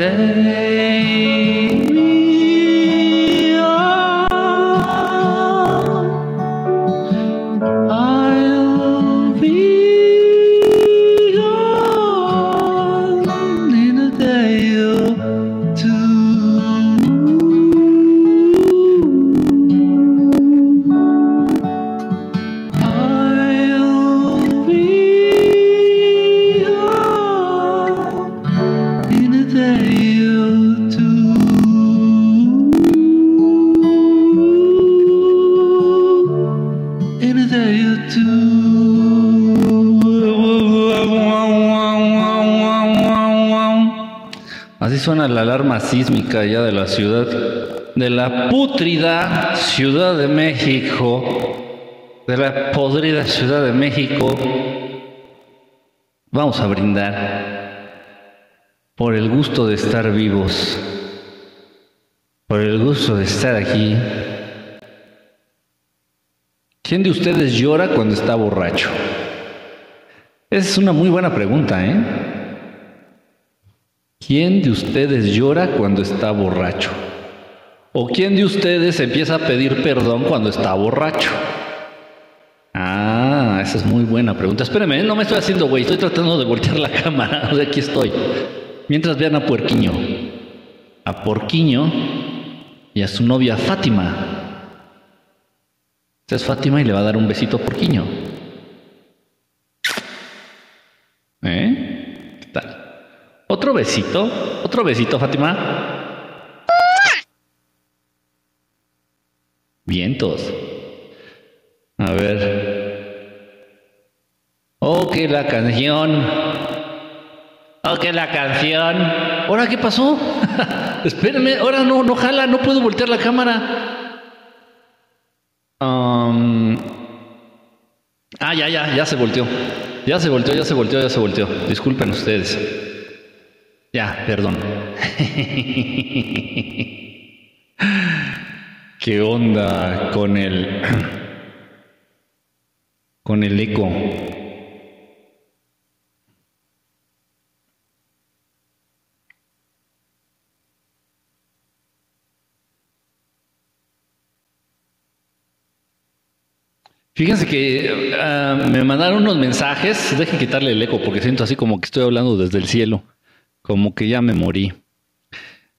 Take sísmica ya de la ciudad, de la pútrida Ciudad de México, de la podrida Ciudad de México. Vamos a brindar por el gusto de estar vivos, por el gusto de estar aquí. ¿Quién de ustedes llora cuando está borracho? Es una muy buena pregunta, ¿eh? ¿Quién de ustedes llora cuando está borracho? ¿O quién de ustedes empieza a pedir perdón cuando está borracho? Ah, esa es muy buena pregunta. Espérenme, ¿eh? no me estoy haciendo güey, estoy tratando de voltear la cámara. O aquí estoy. Mientras vean a Puerquiño. A Porquiño y a su novia Fátima. Esta es Fátima y le va a dar un besito a Porquiño. ¿Eh? Otro besito, otro besito, Fátima. Vientos. A ver. Oh, que la canción. Oh, que la canción. ¿Ahora qué pasó? Espérenme, ahora no, no jala, no puedo voltear la cámara. Um, Ah, ya, ya, ya se volteó. Ya se volteó, ya se volteó, ya se volteó. Disculpen ustedes. Ya, perdón. ¿Qué onda con el con el eco? Fíjense que ah, me mandaron unos mensajes. Dejen quitarle el eco porque siento así como que estoy hablando desde el cielo. Como que ya me morí.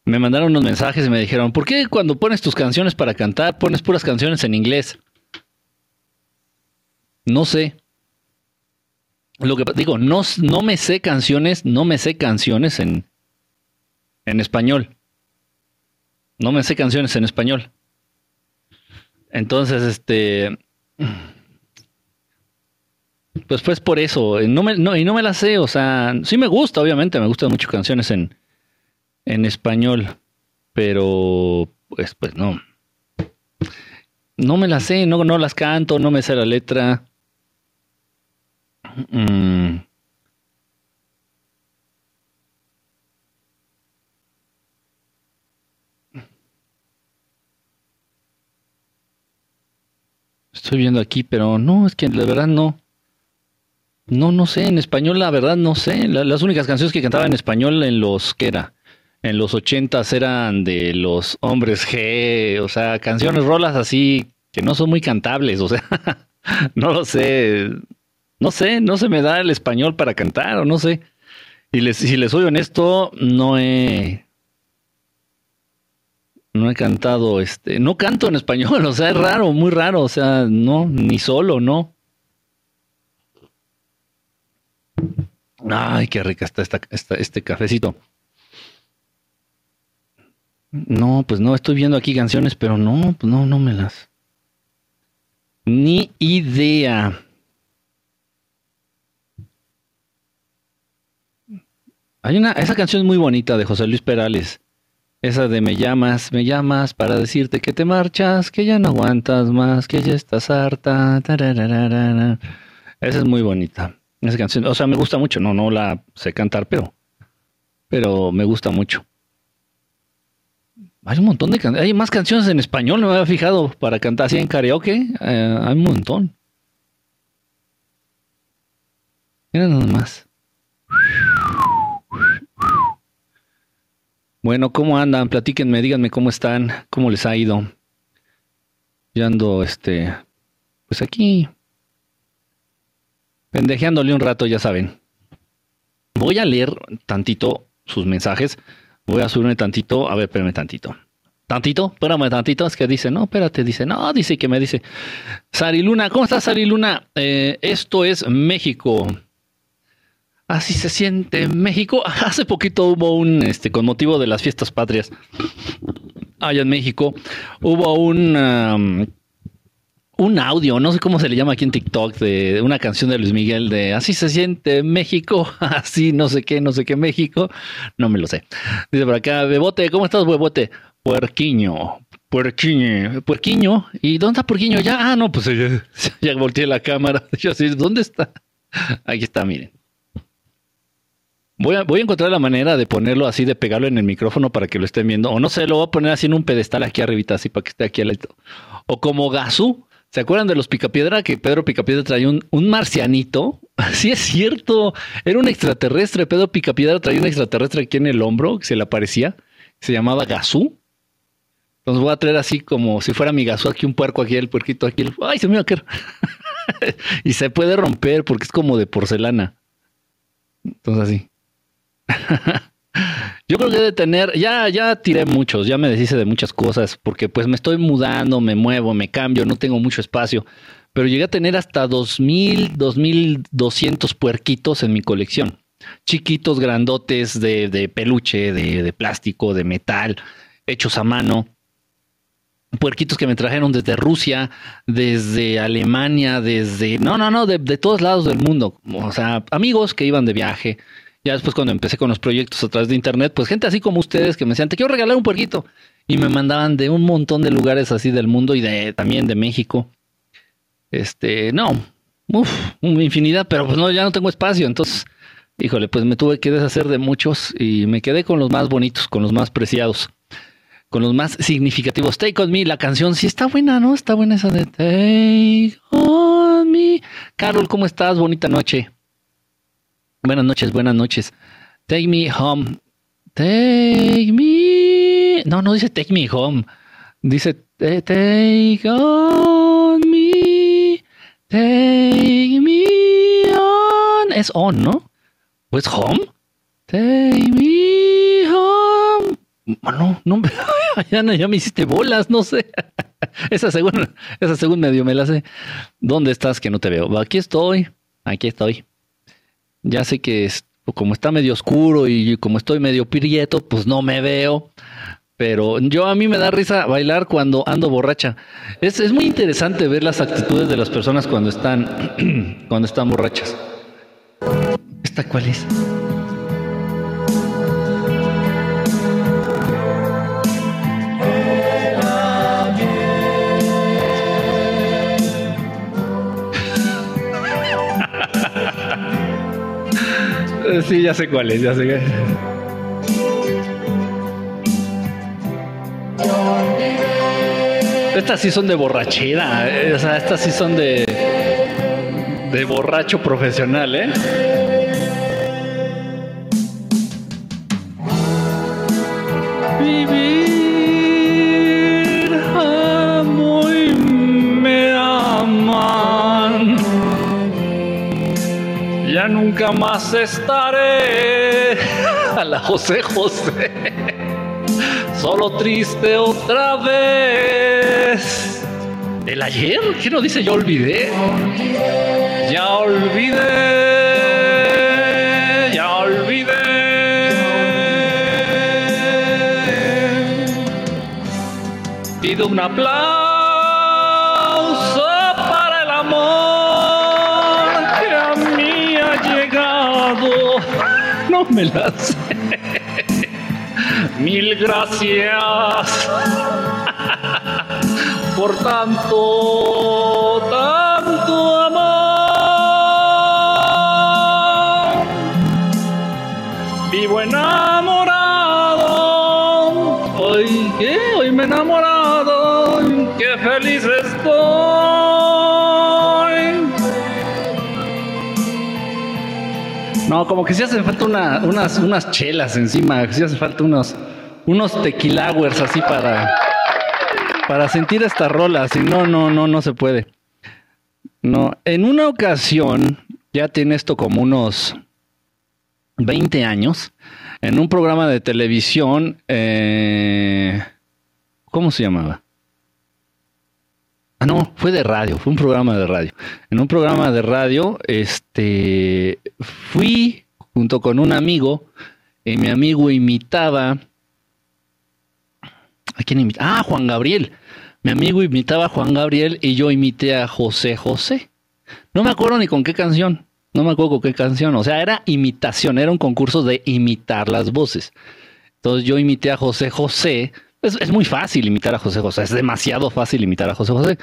Me mandaron unos mensajes y me dijeron, ¿por qué cuando pones tus canciones para cantar pones puras canciones en inglés? No sé. Lo que digo, no, no me sé canciones, no me sé canciones en, en español. No me sé canciones en español. Entonces, este, pues pues por eso, no me, no, y no me la sé, o sea, sí me gusta, obviamente, me gustan mucho canciones en, en español, pero pues, pues no. No me las sé, no, no las canto, no me sé la letra. Mm. Estoy viendo aquí, pero no, es que la verdad no. No, no sé, en español la verdad no sé. La- las únicas canciones que cantaba en español en los, ¿qué era? En los ochentas eran de los hombres G, o sea, canciones, rolas así que no son muy cantables, o sea, no lo sé. No sé, no se me da el español para cantar, o no sé. Y les, si les soy honesto, no he, no he cantado, este, no canto en español, o sea, es raro, muy raro, o sea, no, ni solo, no. Ay, qué rica está esta, este cafecito. No, pues no, estoy viendo aquí canciones, pero no, pues no, no me las. Ni idea. Hay una, esa canción es muy bonita de José Luis Perales. Esa de me llamas, me llamas para decirte que te marchas, que ya no aguantas más, que ya estás harta. Esa es muy bonita. Esa canción, o sea, me gusta mucho. No, no la sé cantar, pero, pero me gusta mucho. Hay un montón de canciones. Hay más canciones en español, no me había fijado para cantar así en karaoke. eh, hay un montón. Mira nada más. Bueno, ¿cómo andan? Platíquenme, díganme cómo están, cómo les ha ido. Ya ando, este, pues aquí, pendejeándole un rato, ya saben. Voy a leer tantito sus mensajes. Voy a subirme tantito. A ver, espérame tantito. Tantito, espérame tantito. Es que dice, no, espérate, dice, no, dice que me dice. Sari Luna, ¿cómo estás, Sari Luna? Eh, esto es México. Así se siente México. Hace poquito hubo un, este, con motivo de las fiestas patrias, allá en México, hubo un, un audio, no sé cómo se le llama aquí en TikTok, de una canción de Luis Miguel de Así se siente México, así no sé qué, no sé qué México, no me lo sé. Dice por acá, Bebote, ¿cómo estás, Bebote? Puerquiño, puerquiño, puerquiño, ¿y dónde está puerquiño? Ya, ah, no, pues ya, ya volteé la cámara, yo así, ¿dónde está? Aquí está, miren. Voy a, voy a encontrar la manera de ponerlo así, de pegarlo en el micrófono para que lo estén viendo. O no sé, lo voy a poner así en un pedestal aquí arribita, así para que esté aquí al lado. O como Gazú, ¿Se acuerdan de los Picapiedra? Que Pedro Picapiedra traía un, un marcianito. Sí, es cierto. Era un extraterrestre. Pedro Picapiedra traía un extraterrestre aquí en el hombro se le aparecía. Se llamaba Gazú. Entonces voy a traer así como si fuera mi Gazú aquí, un puerco aquí, el puerquito aquí. ¡Ay, se me va a caer! y se puede romper porque es como de porcelana. Entonces así. Yo creo que debe tener, ya, ya tiré muchos, ya me deshice de muchas cosas, porque pues me estoy mudando, me muevo, me cambio, no tengo mucho espacio, pero llegué a tener hasta 2000, 2200 puerquitos en mi colección. Chiquitos, grandotes, de, de peluche, de, de, plástico, de metal, hechos a mano. Puerquitos que me trajeron desde Rusia, desde Alemania, desde... No, no, no, de, de todos lados del mundo. O sea, amigos que iban de viaje, ya después cuando empecé con los proyectos a través de internet, pues gente así como ustedes que me decían, te quiero regalar un puerquito. Y me mandaban de un montón de lugares así del mundo y de también de México. Este, no, uff, una infinidad, pero pues no, ya no tengo espacio. Entonces, híjole, pues me tuve que deshacer de muchos y me quedé con los más bonitos, con los más preciados, con los más significativos. Take on me, la canción sí está buena, ¿no? Está buena esa de Take on me. Carol, ¿cómo estás? Bonita noche. Buenas noches, buenas noches. Take me home. Take me. No, no dice take me home. Dice take on me. Take me on. Es on, ¿no? ¿O es home? Take me home. No, no, ya, no, ya me hiciste bolas, no sé. Esa segunda, esa segunda medio me la sé. ¿Dónde estás que no te veo? Aquí estoy, aquí estoy. Ya sé que es, como está medio oscuro y como estoy medio prieto, pues no me veo. Pero yo a mí me da risa bailar cuando ando borracha. Es, es muy interesante ver las actitudes de las personas cuando están, cuando están borrachas. ¿Esta cuál es? Sí, ya sé cuál es, ya sé qué. Estas sí son de borrachera, eh, o sea, estas sí son de de borracho profesional, ¿eh? Más estaré a la José José. Solo triste otra vez. ¿El ayer? ¿Qué no dice yo olvidé? Ya olvidé. Ya olvidé. Pido un aplauso Me. Mil gracias por tanto Como que si hace falta una, unas, unas chelas encima, si hace falta unos unos tequilawers así para, para sentir esta rola. Si no, no, no, no se puede. No, en una ocasión, ya tiene esto como unos 20 años, en un programa de televisión, eh, ¿cómo se llamaba? Ah, no, fue de radio, fue un programa de radio. En un programa de radio, este, fui junto con un amigo, y mi amigo imitaba. ¿A quién imitaba? Ah, Juan Gabriel. Mi amigo imitaba a Juan Gabriel y yo imité a José José. No me acuerdo ni con qué canción. No me acuerdo con qué canción. O sea, era imitación, era un concurso de imitar las voces. Entonces yo imité a José José es, muy fácil imitar a José José, es demasiado fácil imitar a José José.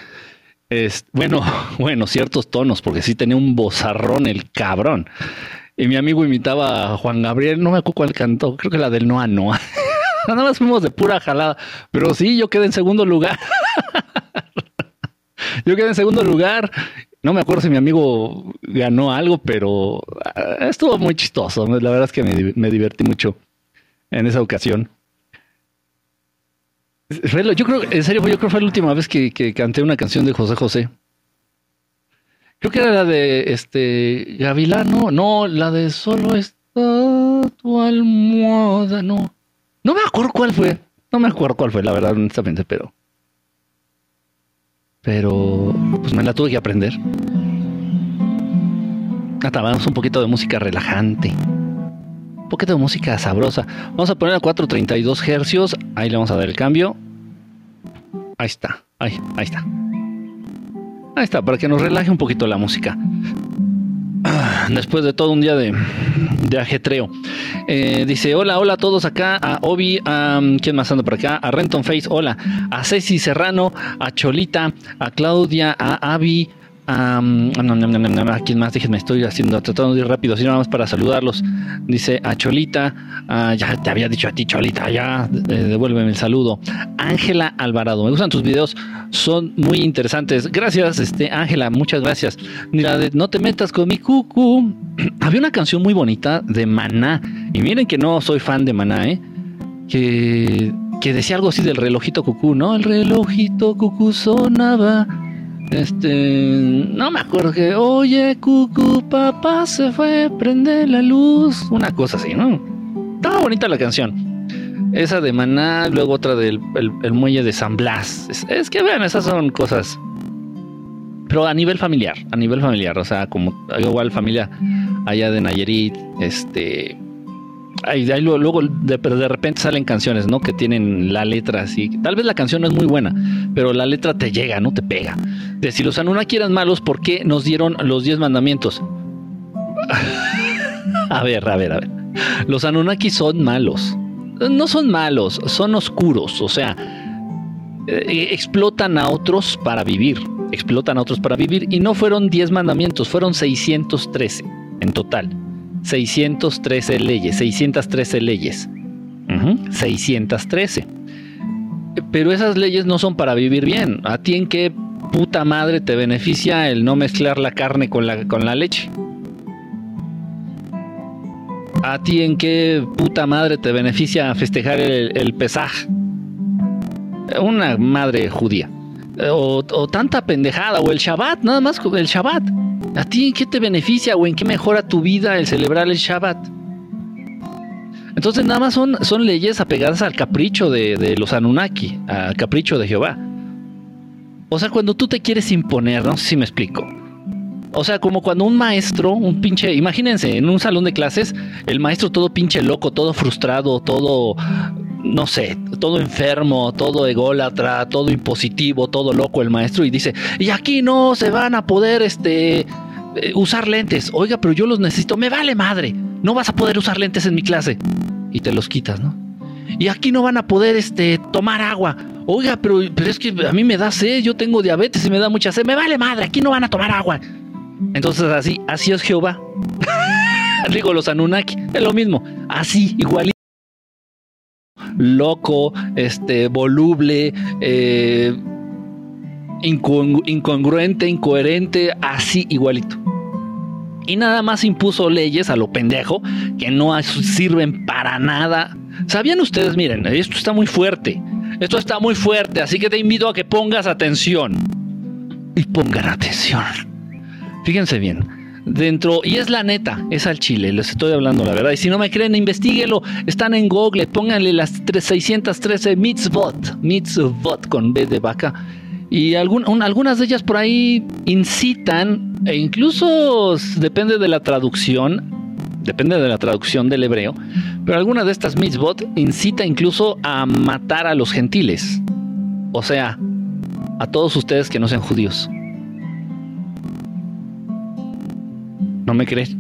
Es, bueno, bueno, ciertos tonos, porque sí tenía un bozarrón el cabrón. Y mi amigo imitaba a Juan Gabriel, no me acuerdo cuál cantó, creo que la del Noa Noa. Nada más fuimos de pura jalada. Pero sí, yo quedé en segundo lugar. yo quedé en segundo lugar. No me acuerdo si mi amigo ganó algo, pero ah, estuvo muy chistoso. La verdad es que me divertí mucho en esa ocasión. Yo creo, en serio, yo creo que fue la última vez que, canté una canción de José José. Creo que era la de este Gavilano, no, la de solo está tu almohada, no. No me acuerdo cuál fue. No me acuerdo cuál fue, la verdad, honestamente, pero. Pero. Pues me la tuve que aprender. Atabamos un poquito de música relajante. Poquito de música sabrosa. Vamos a poner a 432 hercios. Ahí le vamos a dar el cambio. Ahí está. Ahí, ahí está. Ahí está, para que nos relaje un poquito la música. Ah, después de todo un día de, de ajetreo. Eh, dice, hola, hola a todos acá, a Obi, a, ¿quién más anda por acá? A Renton Face, hola, a Ceci Serrano, a Cholita, a Claudia, a Avi, No, ¿A quién más? Déjenme, estoy haciendo, tratando de ir rápido, así nada más para saludarlos. Dice a Cholita, uh, ya te había dicho a ti, Cholita, ya, devuélveme el saludo. Ángela Alvarado, me gustan tus videos, son muy interesantes. Gracias, este Ángela, muchas gracias. No te metas con mi cucu. Había una canción muy bonita de Maná, y miren que no soy fan de Maná, ¿eh? Que, que decía algo así del relojito cucú, ¿no? El relojito cucú sonaba este, no me acuerdo que, oye, cucu, papá se fue, prende la luz. Una cosa así, ¿no? Estaba bonita la canción. Esa de Maná, luego otra del el, muelle de San Blas. Es, que vean, esas son cosas. Pero a nivel familiar, a nivel familiar, o sea, como igual familia allá de Nayarit, este, Ahí, luego, de, repente salen canciones, ¿no? Que tienen la letra así. Tal vez la canción no es muy buena, pero la letra te llega, ¿no? Te pega. De si los Anunnaki eran malos, ¿por qué nos dieron los diez mandamientos? a ver, a ver, a ver. Los Anunnaki son malos. No son malos, son oscuros. O sea, eh, explotan a otros para vivir. Explotan a otros para vivir. Y no fueron diez mandamientos, fueron 613 en total. 613 leyes, 613 leyes. 613. Pero esas leyes no son para vivir bien. ¿A ti en qué puta madre te beneficia el no mezclar la carne con la, con la leche? ¿A ti en qué puta madre te beneficia festejar el, el pesaj? Una madre judía. O, o, tanta pendejada, o el Shabbat, nada más el Shabbat. ¿A ti en qué te beneficia o en qué mejora tu vida el celebrar el Shabbat? Entonces nada más son, son leyes apegadas al capricho de, los Anunnaki, al capricho de Jehová. O sea, cuando tú te quieres imponer, no sé si me explico. O sea, como cuando un maestro, un pinche, imagínense, en un salón de clases, el maestro todo pinche loco, todo frustrado, todo, no sé, todo enfermo, todo ególatra, todo impositivo, todo loco el maestro y dice, y aquí no se van a poder, este, eh, usar lentes. Oiga, pero yo los necesito. Me vale madre. No vas a poder usar lentes en mi clase. Y te los quitas, ¿no? Y aquí no van a poder este, tomar agua. Oiga, pero, pero es que a mí me da sed. Yo tengo diabetes y me da mucha sed. Me vale madre. Aquí no van a tomar agua. Entonces así, así es Jehová. Digo, los Anunnaki. Es lo mismo. Así, igualito loco, este, voluble, eh, incongruente, incoherente, así igualito. y nada más impuso leyes a lo pendejo que no sirven para nada. ¿Sabían ustedes? Miren, esto está muy fuerte. Esto está muy fuerte, así que te invito a que pongas atención. Y pongan atención. Fíjense bien. Dentro, y es la neta, es al chile, les estoy hablando la verdad. Y si no me creen, investiguenlo. Están en Google, pónganle las 613 mitzvot, mitzvot con B de vaca. Y algunas de ellas por ahí incitan, e incluso depende de la traducción, depende de la traducción del hebreo, pero alguna de estas mitzvot incita incluso a matar a los gentiles. O sea, a todos ustedes que no sean judíos. ¿No me crees?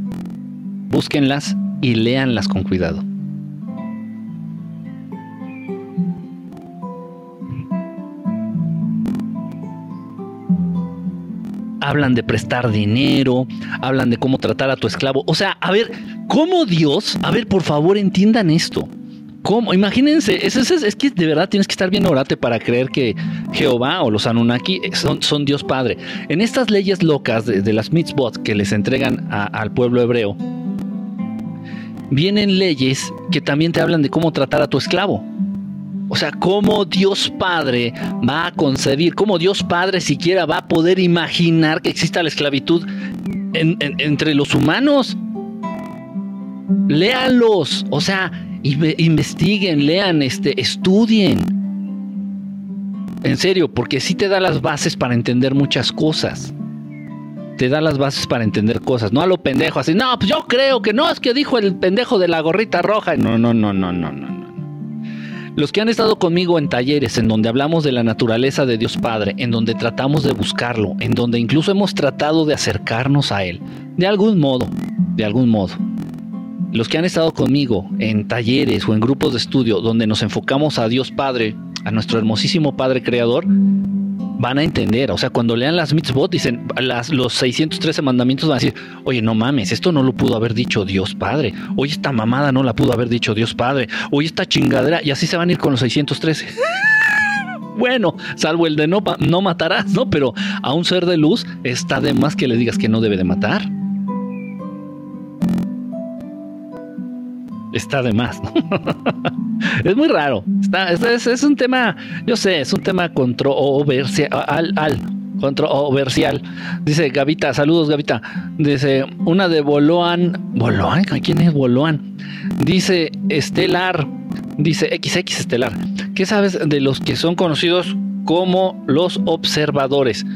Búsquenlas y léanlas con cuidado. hablan de prestar dinero, hablan de cómo tratar a tu esclavo. O sea, a ver, ¿cómo Dios? A ver, por favor, entiendan esto. ¿Cómo? Imagínense, es, que de verdad tienes que estar bien orate para creer que Jehová o los Anunnaki son, son Dios Padre. En estas leyes locas de, las mitzvot que les entregan al pueblo hebreo, vienen leyes que también te hablan de cómo tratar a tu esclavo. O sea, ¿cómo Dios Padre va a concebir? ¿Cómo Dios Padre siquiera va a poder imaginar que exista la esclavitud entre los humanos? Léanlos, o sea, investiguen, lean, este, estudien. En serio, porque sí te da las bases para entender muchas cosas. Te da las bases para entender cosas, no a lo pendejo, así, no, pues yo creo que no, es que dijo el pendejo de la gorrita roja. No, no, no, no, no, no. Los que han estado conmigo en talleres en donde hablamos de la naturaleza de Dios Padre, en donde tratamos de buscarlo, en donde incluso hemos tratado de acercarnos a Él, de algún modo, de algún modo. Los que han estado conmigo en talleres o en grupos de estudio donde nos enfocamos a Dios Padre, a nuestro hermosísimo Padre Creador, van a entender. O sea, cuando lean las mitzvot, dicen las, los 613 mandamientos, van a decir, oye, no mames, esto no lo pudo haber dicho Dios Padre. Oye, esta mamada no la pudo haber dicho Dios Padre. Oye, esta chingadera. Y así se van a ir con los 613. bueno, salvo el de no, no matarás, ¿no? Pero a un ser de luz está de más que le digas que no debe de matar. Está de más. es muy raro. Está, es, un tema, yo sé, es un tema controversial. Al, al, controversial. Dice Gavita, saludos Gavita. Dice, una de Boloan. ¿Boloan? ¿Quién es Boloan? Dice Estelar. Dice XX Estelar. ¿Qué sabes de los que son conocidos como los observadores?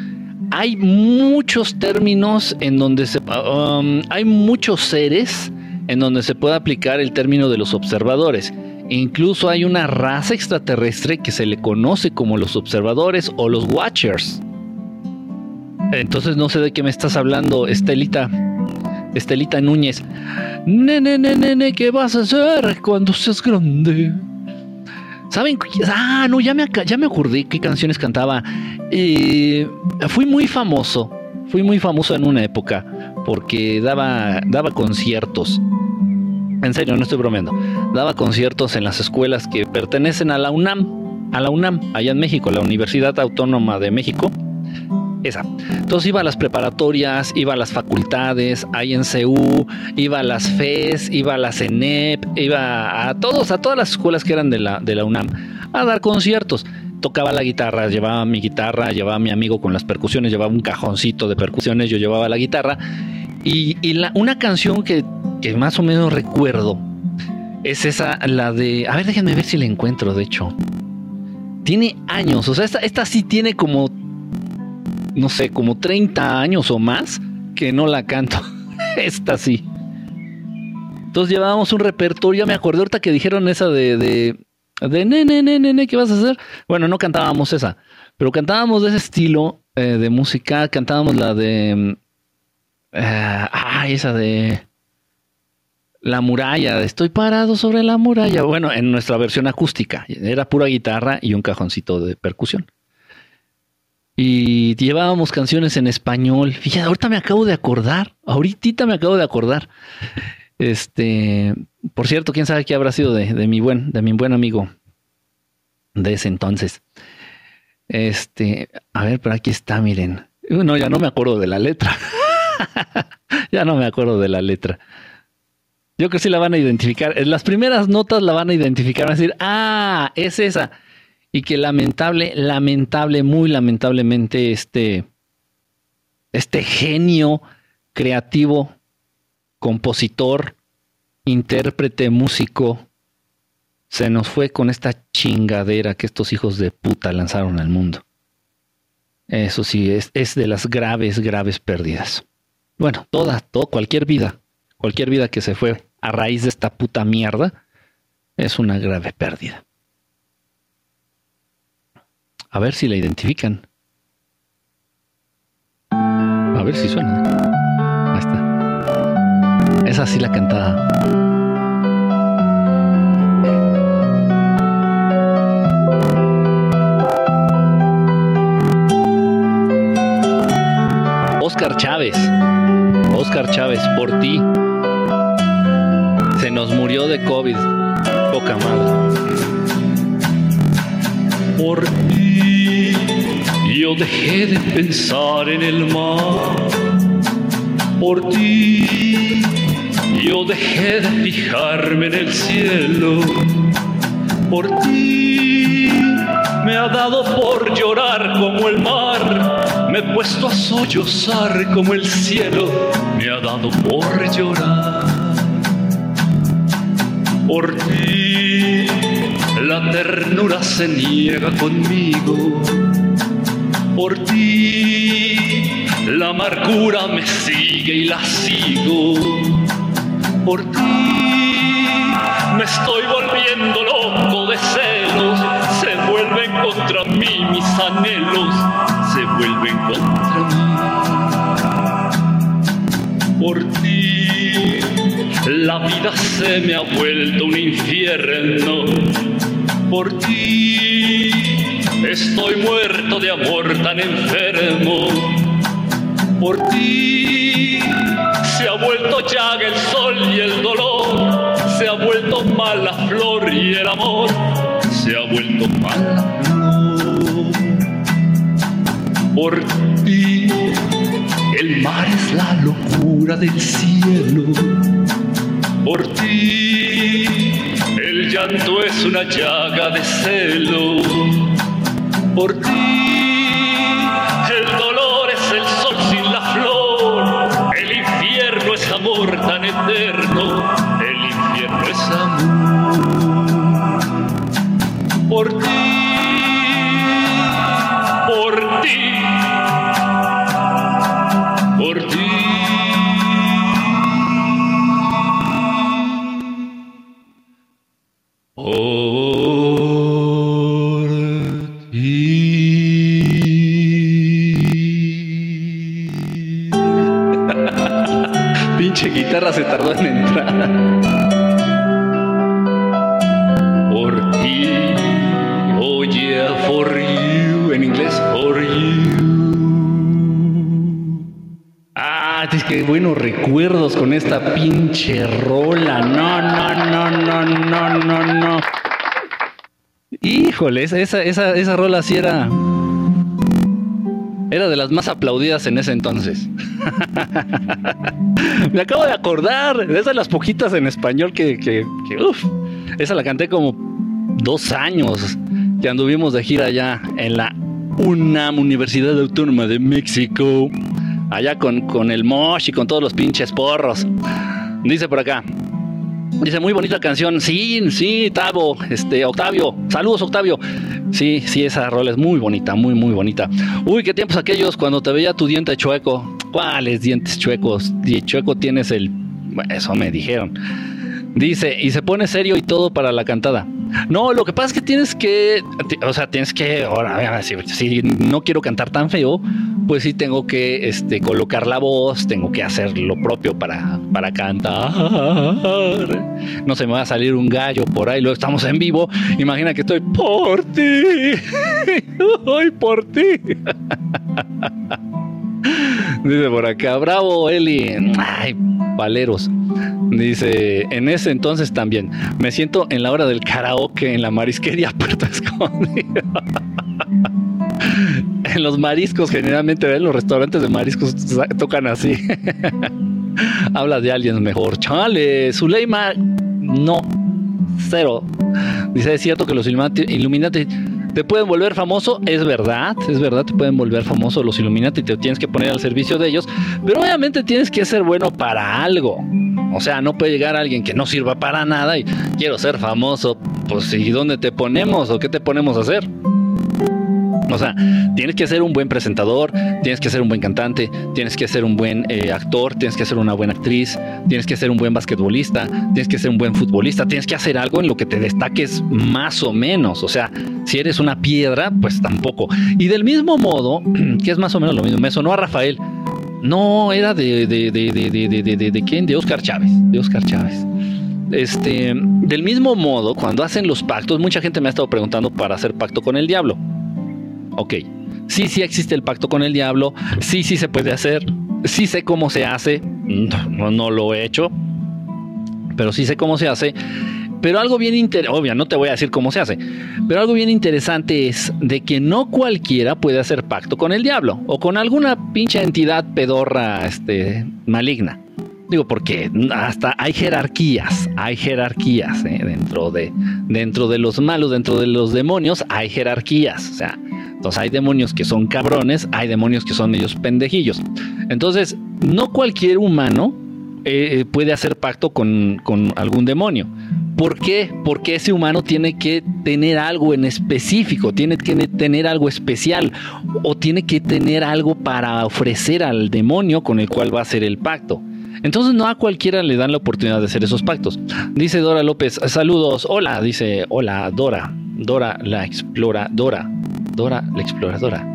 Hay muchos términos en donde se... Um, hay muchos seres en donde se puede aplicar el término de los observadores. Incluso hay una raza extraterrestre que se le conoce como los observadores o los watchers. Entonces no sé de qué me estás hablando, Estelita. Estelita Núñez. Nene, nene, nene, ¿qué vas a hacer cuando seas grande? ¿Saben? Ah, no, ya me, ya me acordé qué canciones cantaba. Eh, fui muy famoso. Fui muy famoso en una época porque daba, daba conciertos. En serio, no estoy bromeando. Daba conciertos en las escuelas que pertenecen a la UNAM, a la UNAM, allá en México, la Universidad Autónoma de México. Esa. Entonces iba a las preparatorias, iba a las facultades, ahí en CEU, iba a las FES, iba a la CENEP, iba a todos, a todas las escuelas que eran de la, de la UNAM, a dar conciertos tocaba la guitarra, llevaba mi guitarra, llevaba mi amigo con las percusiones, llevaba un cajoncito de percusiones, yo llevaba la guitarra. Y, una canción que, más o menos recuerdo es esa, la de... A ver, déjenme ver si la encuentro, de hecho. Tiene años, o sea, esta, esta sí tiene como, no sé, como 30 años o más que no la canto. esta sí. Entonces llevábamos un repertorio, me acordé ahorita que dijeron esa de nene, nene, nene, ¿qué vas a hacer? Bueno, no cantábamos esa, pero cantábamos de ese estilo eh, de música, cantábamos la de... ah, esa de... La muralla, estoy parado sobre la muralla. Bueno, en nuestra versión acústica, era pura guitarra y un cajoncito de percusión. Y llevábamos canciones en español. Fíjate, ahorita me acabo de acordar, ahorita me acabo de acordar. Este, por cierto, quién sabe qué habrá sido de, mi buen, de mi buen amigo de ese entonces. Este, a ver, pero aquí está, miren. No, ya no me acuerdo de la letra. ya no me acuerdo de la letra. Yo creo que sí la van a identificar. En las primeras notas la van a identificar, van a decir, ah, es esa. Y que lamentable, lamentable, muy lamentablemente, este, este genio creativo, compositor, intérprete, músico, se nos fue con esta chingadera que estos hijos de puta lanzaron al mundo. Eso sí, es, de las graves, graves pérdidas. Bueno, toda, todo, cualquier vida, cualquier vida que se fue a raíz de esta puta mierda, es una grave pérdida. A ver si la identifican. A ver si suena. Ahí está. Esa sí la cantada. Oscar Chávez. Oscar Chávez, por ti. Se nos murió de COVID. Poca madre. Por ti yo dejé de pensar en el mar. Por ti yo dejé de fijarme en el cielo. Por ti me ha dado por llorar como el mar. Me he puesto a sollozar como el cielo. Me ha dado por llorar. Por ti la ternura se niega conmigo. Por ti la amargura me sigue y la sigo. Por ti me estoy volviendo loco de celos. Se vuelven contra mí mis anhelos. Se vuelven contra mí. Por ti la vida se me ha vuelto un infierno. Por ti estoy muerto de amor tan enfermo. Por ti se ha vuelto llaga el sol y el dolor. Se ha vuelto mala flor y el amor. Se ha vuelto mala flor. Por ti el mar es la locura del cielo. Por ti el llanto es una llaga de celo. Por ti Esa, esa, esa, rola sí era. Era de las más aplaudidas en ese entonces. Me acabo de acordar. De las poquitas en español que, que, esa la canté como dos años que anduvimos de gira allá en la UNAM, Universidad Autónoma de México. Allá con, con el Mosh y con todos los pinches porros. Dice por acá. Dice, muy bonita canción. Sí, sí, Tavo, este, Octavio. Saludos, Octavio. Sí, sí, esa rola es muy bonita, muy, muy bonita. Uy, qué tiempos aquellos cuando te veía tu diente chueco. ¿Cuáles dientes chuecos? Y chueco tienes el... Eso me dijeron. Dice, y se pone serio y todo para la cantada. No, lo que pasa es que tienes que, o sea, tienes que, ahora, si, si no quiero cantar tan feo, pues sí tengo que este, colocar la voz, tengo que hacer lo propio para, para cantar. No se me va a salir un gallo por ahí, luego estamos en vivo. Imagina que estoy por ti, hoy por ti. Dice por acá, bravo Eli. Ay, paleros. Dice, en ese entonces también, me siento en la hora del karaoke en la marisquería Puerto Escondido. en los mariscos, generalmente, en los restaurantes de mariscos tocan así. Habla de alguien mejor. Chale, Zuleima, no, cero. Dice, es cierto que los Illuminati te pueden volver famoso, es verdad, es verdad, te pueden volver famoso los Illuminati, te tienes que poner al servicio de ellos, pero obviamente tienes que ser bueno para algo. O sea, no puede llegar alguien que no sirva para nada y quiero ser famoso, pues ¿y dónde te ponemos o qué te ponemos a hacer? O sea, tienes que ser un buen presentador, tienes que ser un buen cantante, tienes que ser un buen eh, actor, tienes que ser una buena actriz, tienes que ser un buen basquetbolista, tienes que ser un buen futbolista, tienes que hacer algo en lo que te destaques más o menos. O sea, si eres una piedra, pues tampoco. Y del mismo modo, que es más o menos lo mismo, me sonó a Rafael. No, era de, de, de, de, de, de, de, quién? De Oscar Chávez. De Oscar Chávez. Este, del mismo modo, cuando hacen los pactos, mucha gente me ha estado preguntando para hacer pacto con el diablo ok, sí, sí existe el pacto con el diablo, sí, sí se puede hacer, sí sé cómo se hace, no, no lo he hecho, pero sí sé cómo se hace. Pero algo bien interesante, obvio, no te voy a decir cómo se hace, pero algo bien interesante es de que no cualquiera puede hacer pacto con el diablo o con alguna pinche entidad pedorra este, maligna. Digo, porque hasta hay jerarquías, hay jerarquías ¿eh? dentro, de, dentro de los malos, dentro de los demonios, hay jerarquías. O sea, entonces hay demonios que son cabrones, hay demonios que son medios pendejillos. Entonces, no cualquier humano eh, eh, puede hacer pacto con, con, algún demonio. ¿Por qué? Porque ese humano tiene que tener algo en específico, tiene que tener algo especial o tiene que tener algo para ofrecer al demonio con el cual va a hacer el pacto. Entonces no a cualquiera le dan la oportunidad de hacer esos pactos. Dice Dora López, saludos, hola, dice, hola Dora, Dora la exploradora. Dora la exploradora.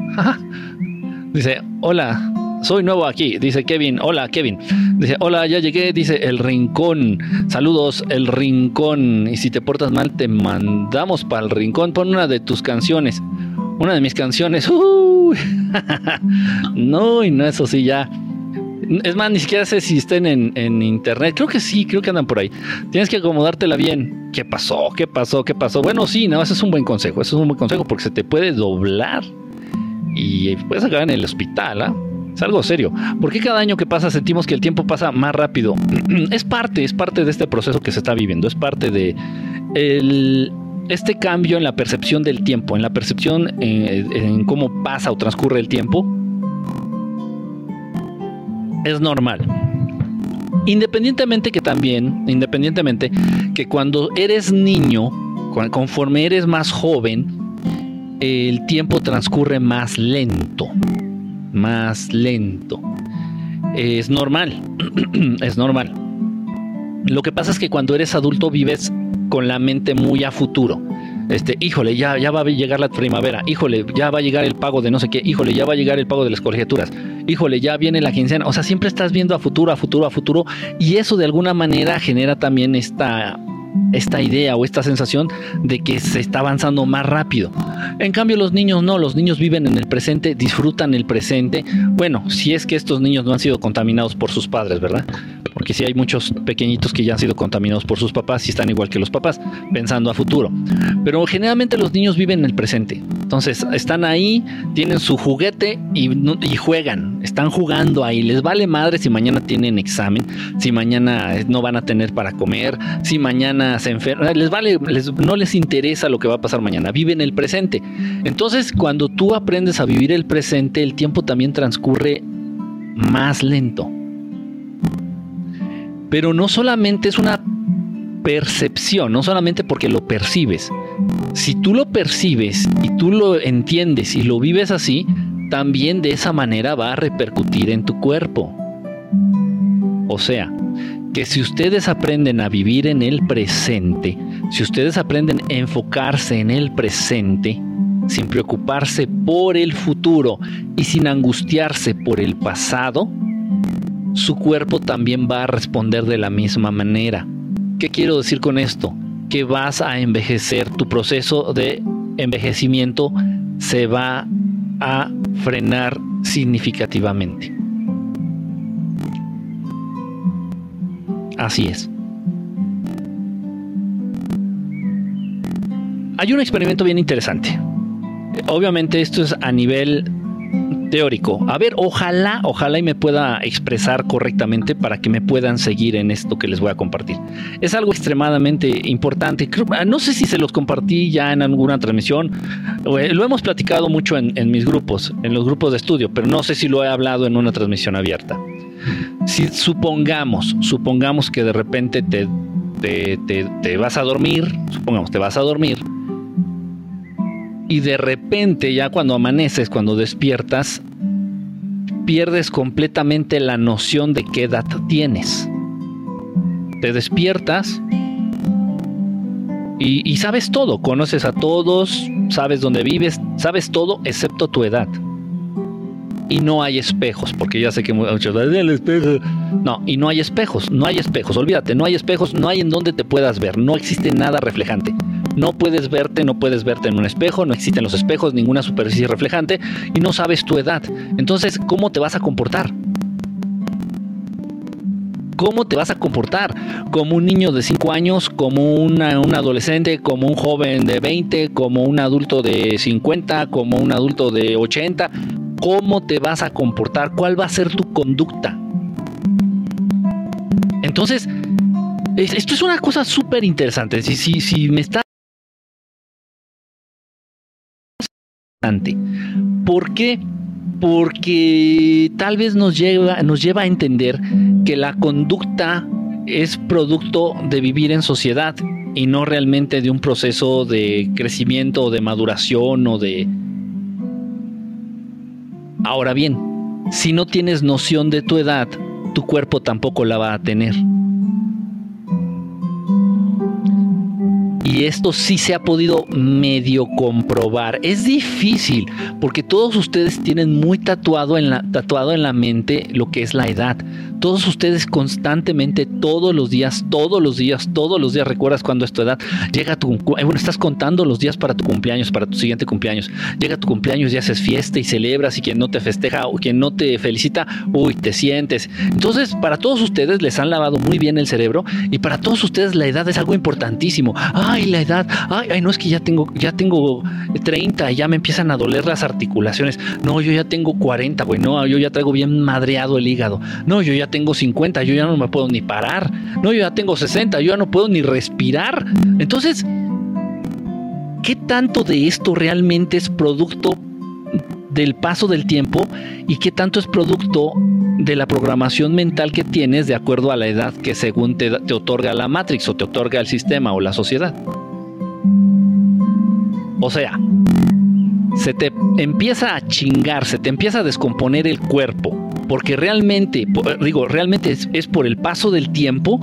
Dice, hola, soy nuevo aquí. Dice Kevin, hola Kevin. Dice, hola, ya llegué. Dice el rincón. Saludos, el rincón. Y si te portas mal, te mandamos para el rincón. Pon una de tus canciones. Una de mis canciones. no, y no, eso sí, ya. Es más, ni siquiera sé si estén en, en, internet. Creo que sí, creo que andan por ahí. Tienes que acomodártela bien. ¿Qué pasó? ¿Qué pasó? ¿Qué pasó? Bueno, sí, no, ese es un buen consejo. Ese es un buen consejo porque se te puede doblar y puedes acabar en el hospital. ¿ah? Es algo serio. ¿Por qué cada año que pasa sentimos que el tiempo pasa más rápido? es parte, es parte de este proceso que se está viviendo. Es parte de el, este cambio en la percepción del tiempo, en la percepción en, en cómo pasa o transcurre el tiempo es normal. Independientemente que también, independientemente que cuando eres niño, conforme eres más joven, el tiempo transcurre más lento, más lento. Es normal, es normal. Lo que pasa es que cuando eres adulto vives con la mente muy a futuro este, híjole, ya, ya va a llegar la primavera, híjole, ya va a llegar el pago de no sé qué, híjole, ya va a llegar el pago de las colegiaturas, híjole, ya viene la quincena, o sea, siempre estás viendo a futuro, a futuro, a futuro, y eso de alguna manera genera también esta esta idea o esta sensación de que se está avanzando más rápido. En cambio los niños no, los niños viven en el presente, disfrutan el presente. Bueno, si es que estos niños no han sido contaminados por sus padres, ¿verdad? porque si hay muchos pequeñitos que ya han sido contaminados por sus papás y están igual que los papás, pensando a futuro. Pero generalmente los niños viven en el presente. Entonces están ahí, tienen su juguete y, juegan, están jugando ahí. Les vale madre si mañana tienen examen, si mañana no van a tener para comer, si mañana se enferman. Les vale, no les interesa lo que va a pasar mañana. Viven el presente. Entonces cuando tú aprendes a vivir el presente, el tiempo también transcurre más lento. Pero no solamente es una percepción, no solamente porque lo percibes. Si tú lo percibes y tú lo entiendes y lo vives así, también de esa manera va a repercutir en tu cuerpo. O sea, que si ustedes aprenden a vivir en el presente, si ustedes aprenden a enfocarse en el presente, sin preocuparse por el futuro y sin angustiarse por el pasado, su cuerpo también va a responder de la misma manera. ¿Qué quiero decir con esto? Que vas a envejecer, tu proceso de envejecimiento se va a frenar significativamente. Así es. Hay un experimento bien interesante. obviamente esto es a nivel teórico. A ver, ojalá, ojalá y me pueda expresar correctamente para que me puedan seguir en esto que les voy a compartir. Es algo extremadamente importante. no sé si se los compartí ya en alguna transmisión. Lo hemos platicado mucho en, mis grupos, en los grupos de estudio, pero no sé si lo he hablado en una transmisión abierta. Si supongamos, supongamos que de repente te, te vas a dormir, supongamos, te vas a dormir y de repente ya cuando amaneces, cuando despiertas, pierdes completamente la noción de qué edad tienes. Te despiertas y, sabes todo, conoces a todos, sabes dónde vives, sabes todo excepto tu edad. Y no hay espejos, porque ya sé que muchos el espejo. No, y no hay espejos, no hay espejos, olvídate, no hay espejos, no hay en donde te puedas ver, no existe nada reflejante. No puedes verte, no puedes verte en un espejo, no existen los espejos, ninguna superficie reflejante y no sabes tu edad. Entonces, ¿cómo te vas a comportar? ¿Cómo te vas a comportar? ¿Como un niño de 5 años? ¿Como un adolescente? ¿Como un joven de 20? ¿Como un adulto de 50? ¿Como un adulto de 80? ¿Cómo te vas a comportar? ¿Cuál va a ser tu conducta? Entonces, esto es una cosa súper interesante. Si, si, me está ¿Por qué? Porque tal vez nos lleva, nos lleva a entender que la conducta es producto de vivir en sociedad y no realmente de un proceso de crecimiento o de maduración o de... Ahora bien, si no tienes noción de tu edad, tu cuerpo tampoco la va a tener. y esto sí se ha podido medio comprobar. Es difícil porque todos ustedes tienen muy tatuado en la, tatuado en la mente lo que es la edad. Todos ustedes constantemente, todos los días, todos los días, todos los días, recuerdas cuando es tu edad, llega tu, eh, bueno, estás contando los días para tu cumpleaños, para tu siguiente cumpleaños. Llega tu cumpleaños y haces fiesta y celebras y quien no te festeja o quien no te felicita, uy, te sientes. Entonces, para todos ustedes les han lavado muy bien el cerebro y para todos ustedes la edad es algo importantísimo. Ay, la edad, ay, ay no es que ya tengo, ya tengo 30 y ya me empiezan a doler las articulaciones. No, yo ya tengo 40, güey, no, yo ya traigo bien madreado el hígado. No, yo ya tengo 50, yo ya no me puedo ni parar. No, yo ya tengo 60, yo ya no puedo ni respirar. Entonces, ¿qué tanto de esto realmente es producto del paso del tiempo y qué tanto es producto de la programación mental que tienes de acuerdo a la edad que según te, te otorga la Matrix o te otorga el sistema o la sociedad? O sea, se te empieza a chingar, se te empieza a descomponer el cuerpo porque realmente, digo, realmente es, por el paso del tiempo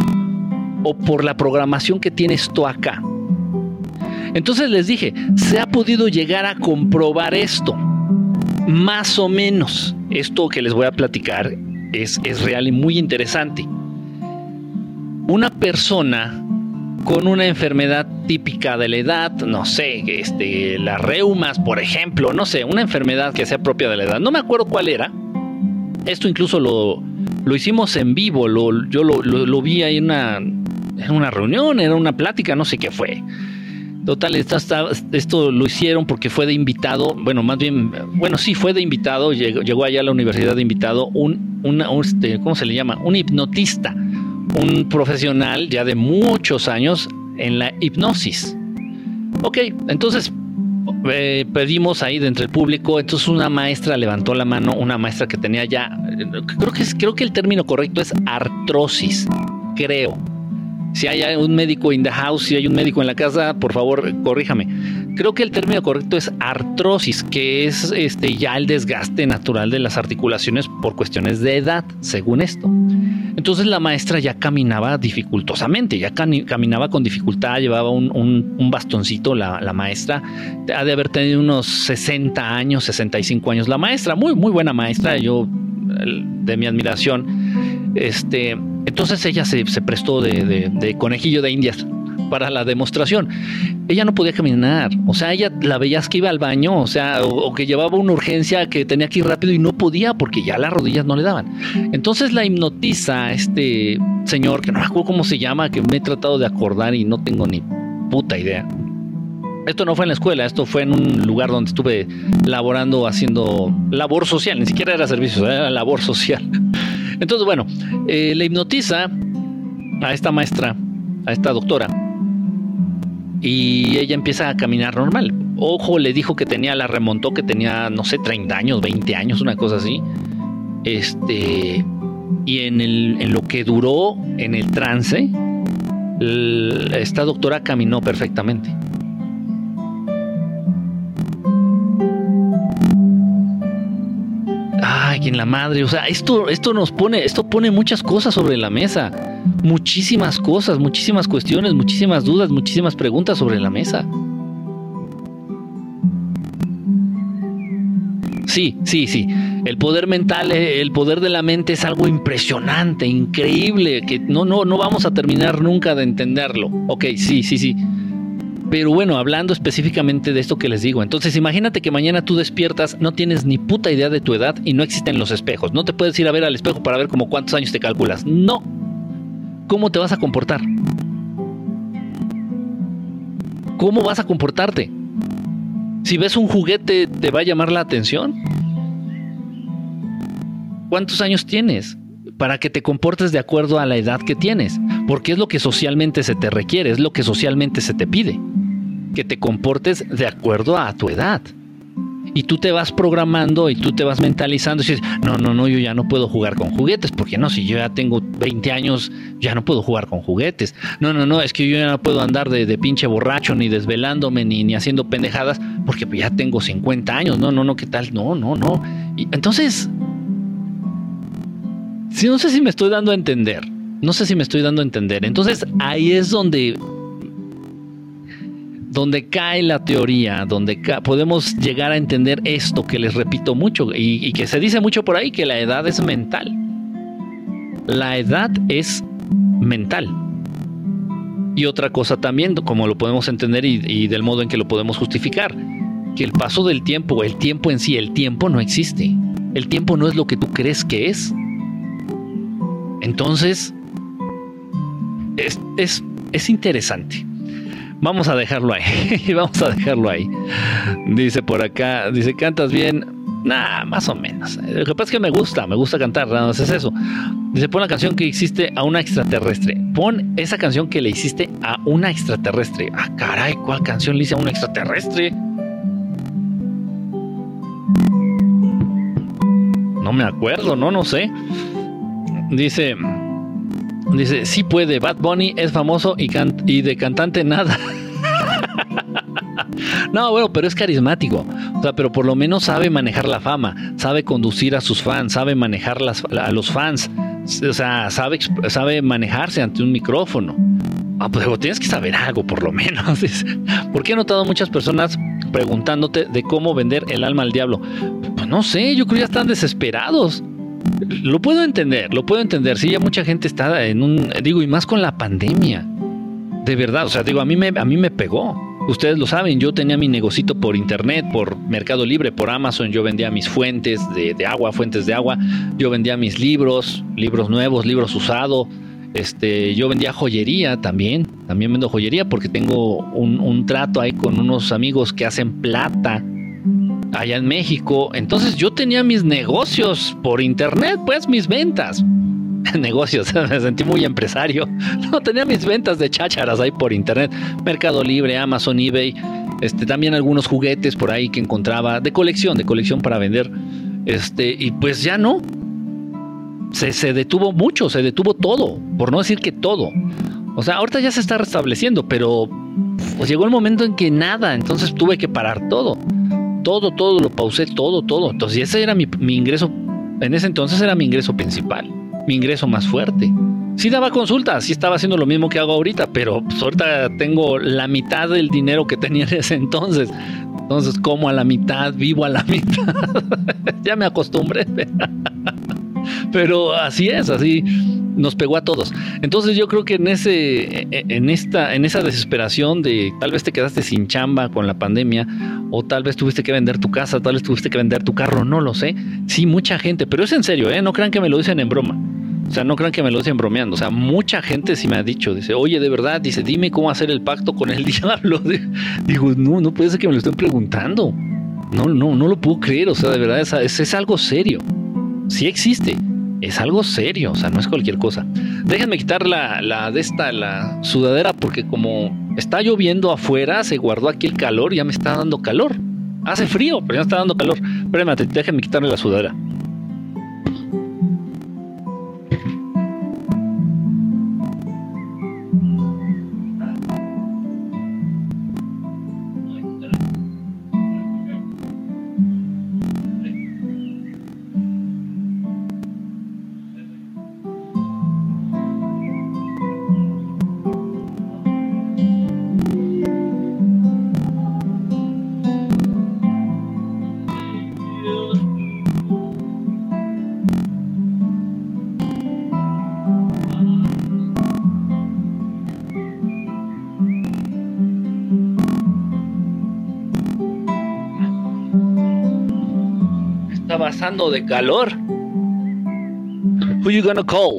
o por la programación que tienes tú acá. Entonces les dije, se ha podido llegar a comprobar esto. Más o menos. Esto que les voy a platicar es, es real y muy interesante. Una persona con una enfermedad típica de la edad, no sé, este, las reumas, por ejemplo, no sé, una enfermedad que sea propia de la edad. No me acuerdo cuál era, esto incluso lo, lo hicimos en vivo, lo, yo lo, lo, vi ahí en una, en una reunión, era una plática, no sé qué fue. Total, esto lo hicieron porque fue de invitado, bueno, más bien, bueno, sí, fue de invitado, llegó, allá a la universidad de invitado un, este, ¿cómo se le llama? Un hipnotista, un profesional ya de muchos años en la hipnosis. Ok, entonces eh, pedimos ahí de entre el público, entonces una maestra levantó la mano, una maestra que tenía ya, creo que, creo que el término correcto es artrosis, creo. Si hay un médico in the house, si hay un médico en la casa, por favor, corríjame. Creo que el término correcto es artrosis, que es este ya el desgaste natural de las articulaciones por cuestiones de edad, según esto. Entonces la maestra ya caminaba dificultosamente, ya caminaba con dificultad, llevaba un, bastoncito la, maestra, ha de haber tenido unos 60 años, 65 años la maestra, muy, muy buena maestra, yo de mi admiración. Este, entonces ella se, prestó de, conejillo de indias para la demostración. Ella no podía caminar, o sea, ella la veías que iba al baño, o sea, o, que llevaba una urgencia que tenía que ir rápido y no podía porque ya las rodillas no le daban. Entonces la hipnotiza este señor, que no me acuerdo cómo se llama, que me he tratado de acordar y no tengo ni puta idea. Esto no fue en la escuela, esto fue en un lugar donde estuve laborando, haciendo labor social, ni siquiera era servicio, era labor social. Entonces, bueno, eh, le hipnotiza a esta maestra, a esta doctora, y ella empieza a caminar normal. Ojo, le dijo que tenía, la remontó, que tenía, no sé, 30 años, 20 años, una cosa así. Este, y en, el, en lo que duró en el trance, esta doctora caminó perfectamente. Ay, en la madre, o sea, esto, esto nos pone, esto pone muchas cosas sobre la mesa, muchísimas cosas, muchísimas cuestiones, muchísimas dudas, muchísimas preguntas sobre la mesa. Sí, sí, sí. El poder mental, eh, el poder de la mente es algo impresionante, increíble, que no, no, no vamos a terminar nunca de entenderlo. Ok, sí, sí, sí. Pero bueno, hablando específicamente de esto que les digo, entonces imagínate que mañana tú despiertas, no tienes ni puta idea de tu edad y no existen los espejos. No te puedes ir a ver al espejo para ver como cuántos años te calculas. No. ¿Cómo te vas a comportar? ¿Cómo vas a comportarte? Si ves un juguete, ¿te va a llamar la atención? ¿Cuántos años tienes? Para que te comportes de acuerdo a la edad que tienes, porque es lo que socialmente se te requiere, es lo que socialmente se te pide, que te comportes de acuerdo a tu edad y tú te vas programando y tú te vas mentalizando y dices, no, no, no, yo ya no puedo jugar con juguetes, porque no, si yo ya tengo 20 años, ya no puedo jugar con juguetes. No, no, no, es que yo ya no puedo andar de, pinche borracho, ni desvelándome, ni, ni haciendo pendejadas, porque ya tengo 50 años. No, no, no, ¿qué tal? No, no, no. Entonces, si no sé si me estoy dando a entender. No sé si me estoy dando a entender. Entonces ahí es donde donde cae la teoría, donde podemos llegar a entender esto que les repito mucho y, que se dice mucho por ahí, que la edad es mental. La edad es mental. Y otra cosa también, como lo podemos entender y, y, del modo en que lo podemos justificar, que el paso del tiempo, el tiempo en sí, el tiempo no existe. El tiempo no es lo que tú crees que es. Entonces, es, es, es interesante. Vamos a dejarlo ahí. Vamos a dejarlo ahí. Dice por acá, dice, ¿cantas bien? Nah, más o menos. Lo que pasa es que me gusta, me gusta cantar, nada más es eso. Dice, pon la canción que hiciste a una extraterrestre. Pon esa canción que le hiciste a una extraterrestre. Ah, caray, ¿cuál canción le hice a una extraterrestre? No me acuerdo, no, no sé. Dice, Dice, sí puede, Bad Bunny es famoso y, de cantante nada. no, bueno, pero es carismático. O sea, pero por lo menos sabe manejar la fama, sabe conducir a sus fans, sabe manejar a los fans. O sea, sabe, sabe manejarse ante un micrófono. Ah, pues tienes que saber algo, por lo menos. Porque he notado muchas personas preguntándote de cómo vender el alma al diablo. Pues no sé, yo creo que ya están desesperados. Lo puedo entender, lo puedo entender. Sí, ya mucha gente está en un, digo, y más con la pandemia. De verdad, o sea, digo, a mí me, a mí me pegó. Ustedes lo saben, yo tenía mi negocito por internet, por Mercado Libre, por Amazon, yo vendía mis fuentes de, agua, fuentes de agua, yo vendía mis libros, libros nuevos, libros usados, este, yo vendía joyería también, también vendo joyería porque tengo un, un trato ahí con unos amigos que hacen plata allá en México. Entonces yo tenía mis negocios por internet, pues mis ventas. negocios, me sentí muy empresario. No, tenía mis ventas de chácharas ahí por internet. Mercado Libre, Amazon, eBay. Este, también algunos juguetes por ahí que encontraba de colección, de colección para vender. Este, y pues ya no. Se, se detuvo mucho, se detuvo todo, por no decir que todo. O sea, ahorita ya se está restableciendo, pero pues, llegó el momento en que nada, entonces tuve que parar todo todo, todo, lo pausé, todo, todo. Entonces, ese era mi, ingreso, en ese entonces era mi ingreso principal, mi ingreso más fuerte. Sí daba consultas, sí estaba haciendo lo mismo que hago ahorita, pero pues, ahorita tengo la mitad del dinero que tenía en ese entonces. Entonces, como a la mitad, vivo a la mitad. ya me acostumbré. Pero así es, así nos pegó a todos. Entonces yo creo que en ese, en esta, en esa desesperación de tal vez te quedaste sin chamba con la pandemia, o tal vez tuviste que vender tu casa, tal vez tuviste que vender tu carro, no lo sé. Sí, mucha gente, pero es en serio, ¿eh? no crean que me lo dicen en broma. O sea, no crean que me lo dicen bromeando. O sea, mucha gente sí me ha dicho, dice, oye, de verdad, dice, dime cómo hacer el pacto con el diablo. Digo, no, no puede ser que me lo estén preguntando. No, no, no lo puedo creer. O sea, de verdad, es, es, algo serio. Sí existe. Es algo serio. O sea, no es cualquier cosa. Déjenme quitar la, la de esta, la sudadera, porque como está lloviendo afuera, se guardó aquí el calor ya me está dando calor. Hace frío, pero ya está dando calor. Espérame, déjenme quitarle la sudadera. De calor. Who you gonna call?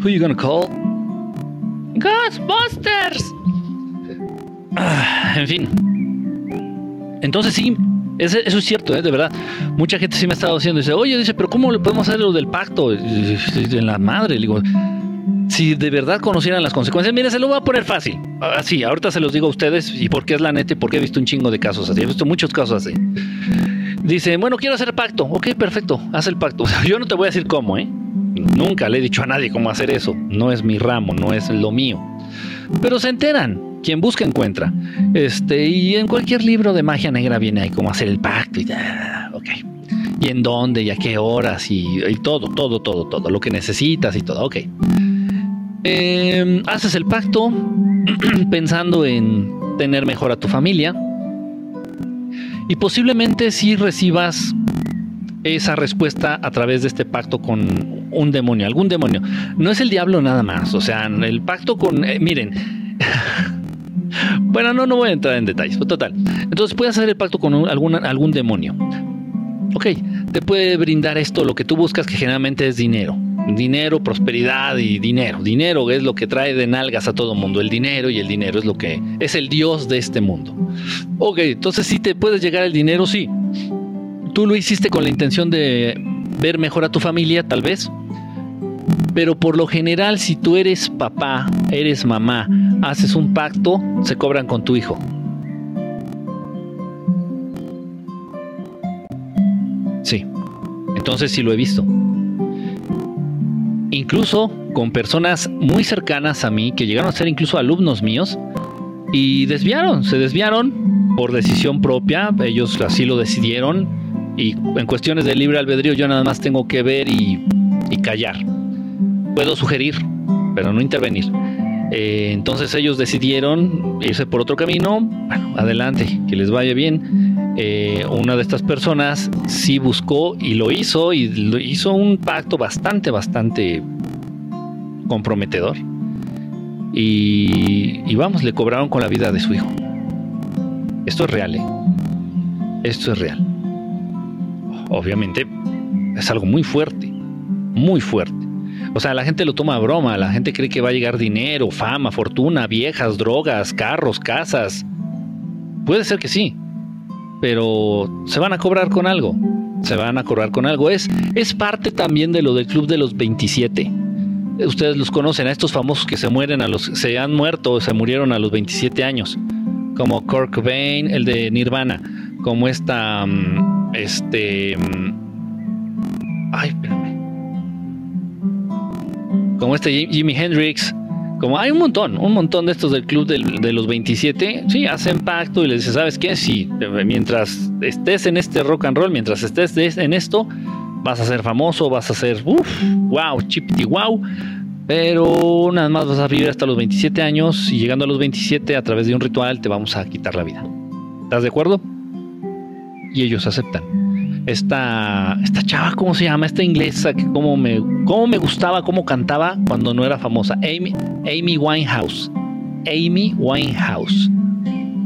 Who you gonna call? Ghostbusters. Ah, en fin. Entonces sí, eso, es cierto, ¿eh? de verdad. Mucha gente sí me ha estado diciendo, dice, oye, dice, pero ¿cómo le podemos hacer lo del pacto? En la madre, digo, si de verdad conocieran las consecuencias, mire, se lo voy a poner fácil. Así, ahorita se los digo a ustedes y porque es la neta y porque he visto un chingo de casos así. He visto muchos casos así. Dice, bueno, quiero hacer pacto. Ok, perfecto, haz el pacto. yo no te voy a decir cómo, ¿eh? Nunca le he dicho a nadie cómo hacer eso. No es mi ramo, no es lo mío. Pero se enteran. Quien busca encuentra. Este, y en cualquier libro de magia negra viene ahí cómo hacer el pacto y ok. Y en dónde y a qué horas y, todo, todo, todo, todo. Lo que necesitas y todo, ok. Em, haces el pacto pensando en tener mejor a tu familia y posiblemente si recibas esa respuesta a través de este pacto con un demonio, algún demonio. No es el diablo nada más, o sea, el pacto con... Eh, miren, bueno, no, no voy a entrar en detalles, total. Entonces puedes hacer el pacto con algún, algún demonio. Ok, te puede brindar esto, lo que tú buscas, que generalmente es dinero. Dinero, prosperidad y dinero. Dinero es lo que trae de nalgas a todo mundo. El dinero y el dinero es lo que es el Dios de este mundo. Ok, entonces si te puedes llegar el dinero, sí. Tú lo hiciste con la intención de ver mejor a tu familia, tal vez. Pero por lo general, si tú eres papá, eres mamá, haces un pacto, se cobran con tu hijo. Sí. Entonces sí lo he visto incluso con personas muy cercanas a mí, que llegaron a ser incluso alumnos míos, y desviaron, se desviaron por decisión propia, ellos así lo decidieron, y en cuestiones de libre albedrío yo nada más tengo que ver y, callar. Puedo sugerir, pero no intervenir. Eh, entonces ellos decidieron irse por otro camino, bueno, adelante, que les vaya bien. Eh, una de estas personas sí buscó y lo hizo y hizo un pacto bastante, bastante comprometedor. Y, vamos, le cobraron con la vida de su hijo. Esto es real, ¿eh? Esto es real. Obviamente es algo muy fuerte, muy fuerte. O sea, la gente lo toma a broma, la gente cree que va a llegar dinero, fama, fortuna, viejas, drogas, carros, casas. Puede ser que sí, pero se van a cobrar con algo. Se van a cobrar con algo. Es, es parte también de lo del Club de los 27. Ustedes los conocen, a estos famosos que se mueren a los, se han muerto, se murieron a los 27 años, como Kirk Cobain, el de Nirvana, como esta, mm, este, mm, ay, espérame, como este Jimi Hendrix, como hay un montón, un montón de estos del club de los 27, sí, hacen pacto y les dice, ¿sabes qué? Si mientras estés en este rock and roll, mientras estés en esto, vas a ser famoso, vas a ser, uff, wow, chipty wow, pero nada más vas a vivir hasta los 27 años y llegando a los 27 a través de un ritual te vamos a quitar la vida. ¿Estás de acuerdo? Y ellos aceptan esta, esta chava, ¿cómo se llama? Esta inglesa que como me, cómo me gustaba, cómo cantaba cuando no era famosa. Amy, Amy Winehouse. Amy Winehouse.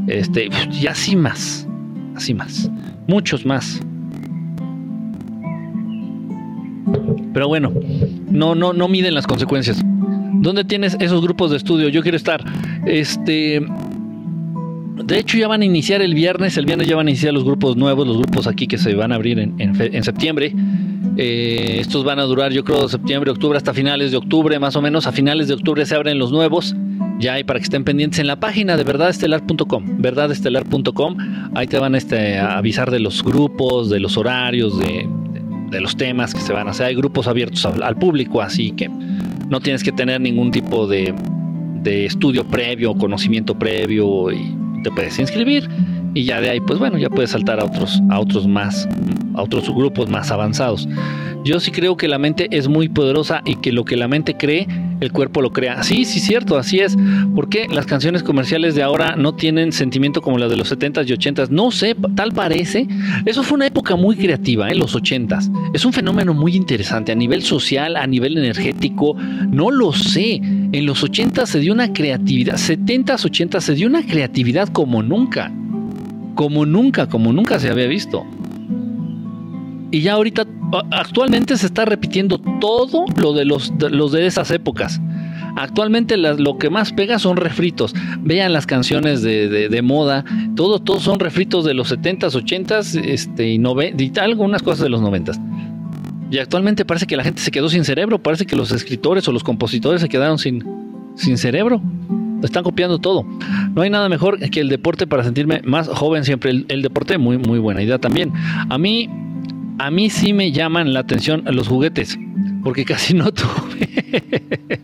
Este, y así más. Así más. Muchos más. Pero bueno, no, no, no miden las consecuencias. ¿Dónde tienes esos grupos de estudio? Yo quiero estar. Este. De hecho, ya van a iniciar el viernes. El viernes ya van a iniciar los grupos nuevos, los grupos aquí que se van a abrir en, en septiembre. Eh, estos van a durar, yo creo, septiembre, octubre, hasta finales de octubre, más o menos. A finales de octubre se abren los nuevos. Ya hay para que estén pendientes en la página de verdadestelar.com, verdadestelar.com. Ahí te van este, a avisar de los grupos, de los horarios, de, los temas que se van a hacer. Hay grupos abiertos al, público, así que no tienes que tener ningún tipo de, de estudio previo, conocimiento previo y te puedes inscribir y ya de ahí pues bueno ya puedes saltar a otros a otros más a otros grupos más avanzados. Yo sí creo que la mente es muy poderosa y que lo que la mente cree el cuerpo lo crea. Sí sí cierto así es. Porque las canciones comerciales de ahora no tienen sentimiento como las de los 70s y 80s no sé tal parece. Eso fue una época muy creativa en ¿eh? los 80s es un fenómeno muy interesante a nivel social a nivel energético. No lo sé. En los 80 se dio una creatividad 70s 80s se dio una creatividad como nunca como nunca, como nunca se había visto. Y ya ahorita, actualmente se está repitiendo todo lo de los de, de esas épocas. Actualmente lo que más pega son refritos. Vean las canciones de, moda. Todo, todos son refritos de los 70s, 80s este, y, 90, y algunas cosas de los 90s. Y actualmente parece que la gente se quedó sin cerebro. Parece que los escritores o los compositores se quedaron sin, sin cerebro. Están copiando todo. No hay nada mejor que el deporte para sentirme más joven siempre. El, deporte, muy, muy buena idea también. A mí, a mí sí me llaman la atención los juguetes, porque casi no tuve.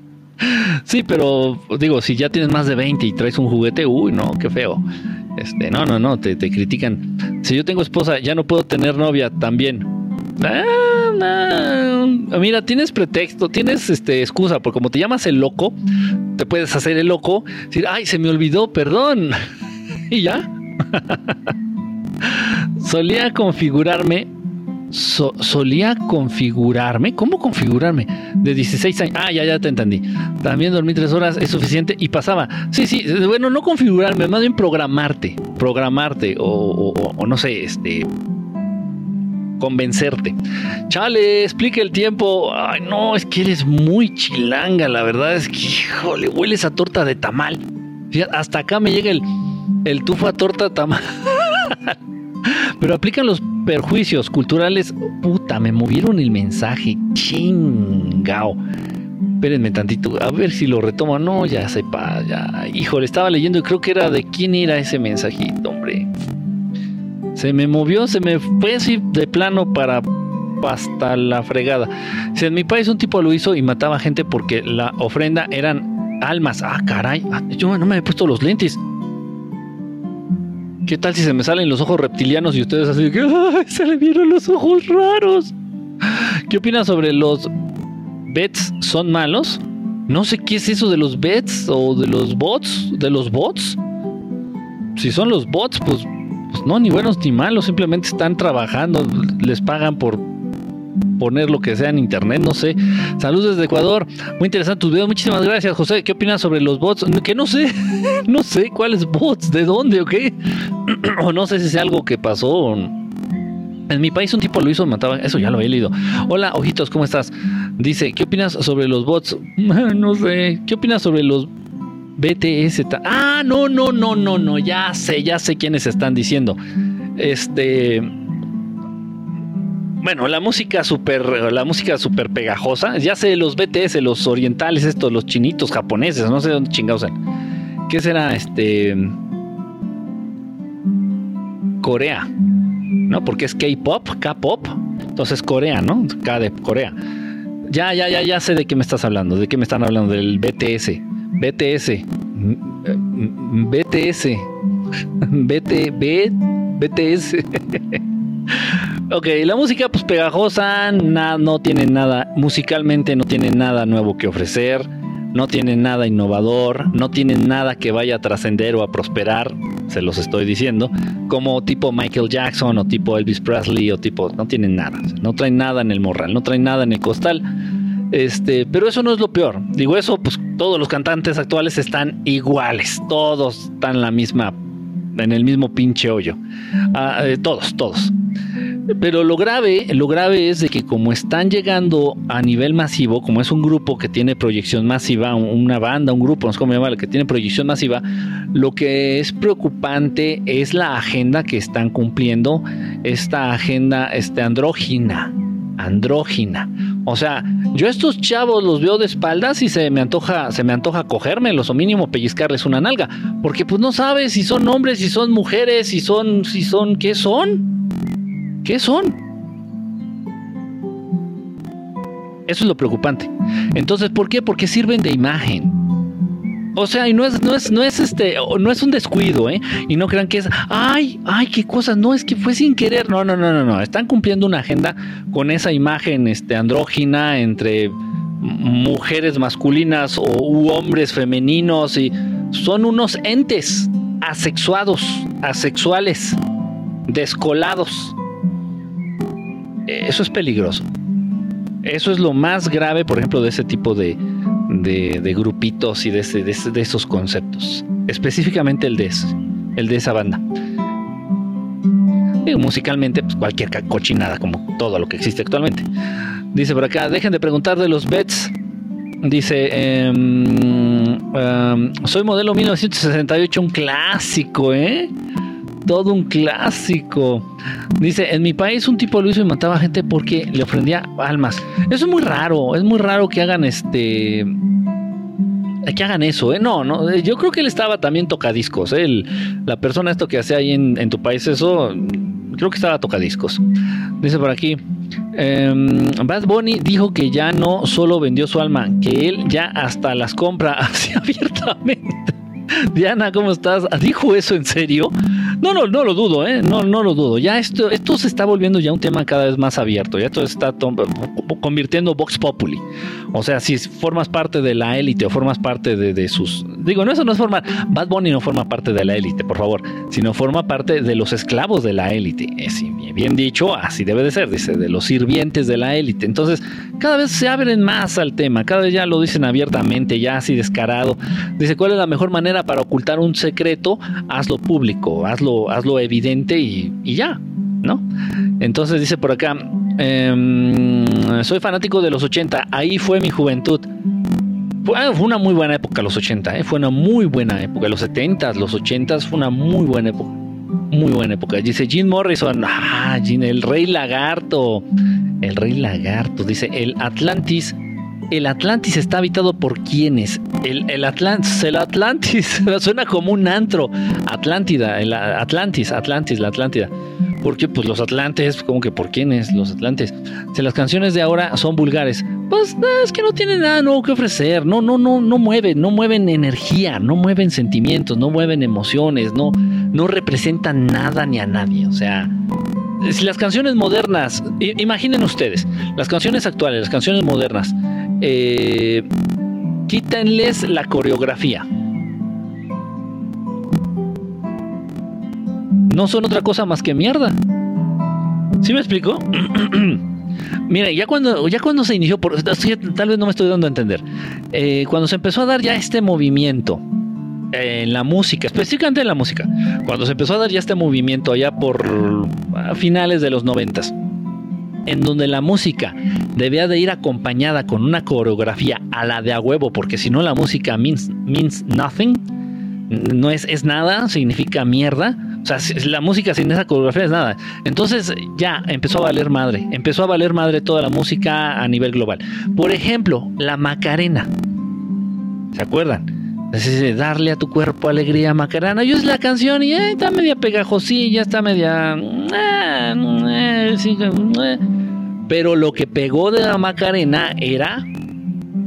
sí, pero digo, si ya tienes más de 20 y traes un juguete, uy, no, qué feo. Este, no, no, no, te, te critican. Si yo tengo esposa, ya no puedo tener novia también. Ah, Mira, tienes pretexto, tienes este excusa, porque como te llamas el loco, te puedes hacer el loco, decir, ay, se me olvidó, perdón. y ya. solía configurarme. solía configurarme. ¿Cómo configurarme? De 16 años. Ah, ya, ya te entendí. También dormí tres horas es suficiente y pasaba. Sí, sí, bueno, no configurarme, más bien programarte. Programarte o, o no sé, este convencerte. Chale, explique el tiempo. Ay, no, es que eres muy chilanga, la verdad es que, híjole, hueles a torta de tamal. hasta acá me llega el, el tufo a torta tamal. Pero aplican los perjuicios culturales. Puta, me movieron el mensaje. Chingao. Espérenme tantito, a ver si lo retomo. No, ya sepa, ya. Híjole, estaba leyendo y creo que era de quién era ese mensajito, hombre. Se me movió, se me fue así de plano para hasta la fregada. Si en mi país un tipo lo hizo y mataba gente porque la ofrenda eran almas. Ah, caray, ah, yo no me he puesto los lentes. ¿Qué tal si se me salen los ojos reptilianos y ustedes así que se le vieron los ojos raros? ¿Qué opinas sobre los bets son malos? No sé qué es eso de los bets o de los bots, de los bots. Si son los bots, pues pues no, ni buenos ni malos, simplemente están trabajando, les pagan por poner lo que sea en internet, no sé. Saludos desde Ecuador, muy interesante tu video, muchísimas gracias José. ¿Qué opinas sobre los bots? Que no sé, no sé cuáles bots, de dónde o qué, o no sé si es algo que pasó. En mi país un tipo lo hizo, mataba, eso ya lo he leído. Hola, ojitos, ¿cómo estás? Dice, ¿qué opinas sobre los bots? no sé, ¿qué opinas sobre los BTS. Ah, no, no, no, no, no. Ya sé, ya sé quiénes están diciendo. Este. Bueno, la música super, la música super pegajosa. Ya sé, los BTS, los orientales, estos, los chinitos japoneses, no sé dónde chingados ¿Qué será? Este. Corea. ¿No? Porque es K-pop, K-pop. Entonces Corea, ¿no? K de Corea. Ya, ya, ya, ya sé de qué me estás hablando. ¿De qué me están hablando? Del BTS. BTS. BTS. BT, B, BTS. ok, la música pues pegajosa, no tiene nada, musicalmente no tiene nada nuevo que ofrecer, no tiene nada innovador, no tiene nada que vaya a trascender o a prosperar, se los estoy diciendo, como tipo Michael Jackson o tipo Elvis Presley o tipo, no tienen nada, no traen nada en el morral, no traen nada en el costal este, pero eso no es lo peor. Digo, eso, pues todos los cantantes actuales están iguales. Todos están en la misma, en el mismo pinche hoyo. Ah, eh, todos, todos. Pero lo grave, lo grave es de que como están llegando a nivel masivo, como es un grupo que tiene proyección masiva, una banda, un grupo, no sé cómo llamarlo, que tiene proyección masiva, lo que es preocupante es la agenda que están cumpliendo, esta agenda este, andrógina, andrógina. O sea, yo a estos chavos los veo de espaldas y se me antoja, se me antoja cogérmelos o mínimo pellizcarles una nalga, porque pues no sabes si son hombres, si son mujeres, si son, si son, ¿qué son? ¿Qué son? Eso es lo preocupante. Entonces, ¿por qué? Porque sirven de imagen. O sea, y no es, no es, no es este, no es un descuido, ¿eh? Y no crean que es, ay, ay, qué cosa, no, es que fue sin querer. No, no, no, no, no. Están cumpliendo una agenda con esa imagen este, andrógina entre mujeres masculinas o u hombres femeninos y son unos entes asexuados, asexuales, descolados. Eso es peligroso. Eso es lo más grave, por ejemplo, de ese tipo de, grupitos y de, de, esos conceptos. Específicamente el de, el de esa banda. musicalmente, pues cualquier cochinada, como todo lo que existe actualmente. Dice por acá, dejen de preguntar de los bets. Dice, em, em, soy modelo 1968, un clásico, ¿eh? Todo un clásico. Dice, en mi país un tipo lo hizo y mataba gente porque le ofrendía almas. Eso es muy raro, es muy raro que hagan este... Que hagan eso, ¿eh? No, no, yo creo que él estaba también tocadiscos, ¿eh? la persona esto que hace ahí en, tu país, eso, creo que estaba tocadiscos. Dice por aquí, em, Bad Bunny dijo que ya no solo vendió su alma, que él ya hasta las compra así abiertamente. Diana, ¿cómo estás? ¿Dijo eso en serio? No, no, no lo dudo, ¿eh? No, no lo dudo. Ya esto, esto se está volviendo ya un tema cada vez más abierto. Ya esto se está convirtiendo Vox Populi. O sea, si formas parte de la élite o formas parte de, sus. Digo, no, eso no es formar. Bad Bunny no forma parte de la élite, por favor. Sino forma parte de los esclavos de la élite. Es bien dicho, así debe de ser, dice, de los sirvientes de la élite. Entonces, cada vez se abren más al tema. Cada vez ya lo dicen abiertamente, ya así descarado. Dice, ¿cuál es la mejor manera para ocultar un secreto? Hazlo público, hazlo hazlo, evidente y, ya, ¿no? Entonces dice por acá, em, soy fanático de los 80, ahí fue mi juventud. Fue, ah, una muy buena época los 80, ¿eh? fue una muy buena época. Los 70, los 80 fue una muy buena época. Muy buena época. Dice Jim Morrison, ah, el rey lagarto. El rey lagarto. Dice, el Atlantis el Atlantis está habitado por quiénes? El, el Atlantis, el Atlantis, suena como un antro. Atlántida, el Atlantis, Atlantis, la Atlántida. Porque pues los atlantes, como que por quiénes, los atlantes. Si las canciones de ahora son vulgares, pues es que no tienen nada nuevo que ofrecer, no, no, no, no mueven, no mueven energía, no mueven sentimientos, no mueven emociones, no, no representan nada ni a nadie. O sea, si las canciones modernas, imaginen ustedes, las canciones actuales, las canciones modernas, eh, quítenles la coreografía. No son otra cosa más que mierda. ¿Sí me explico? Mira, ya cuando, ya cuando se inició, tal vez no me estoy dando a entender, eh, cuando se empezó a dar ya este movimiento en la música, específicamente en la música, cuando se empezó a dar ya este movimiento allá por finales de los noventas, en donde la música debía de ir acompañada con una coreografía a la de a huevo, porque si no la música means, means nothing, no es, es nada, significa mierda. O sea, la música sin esa coreografía es nada. Entonces ya empezó a valer madre, empezó a valer madre toda la música a nivel global. Por ejemplo, la Macarena. ¿Se acuerdan? Es darle a tu cuerpo alegría Macarena. Yo es la canción y eh, está media pegajosilla, está media. Eh, eh, pero lo que pegó de la Macarena era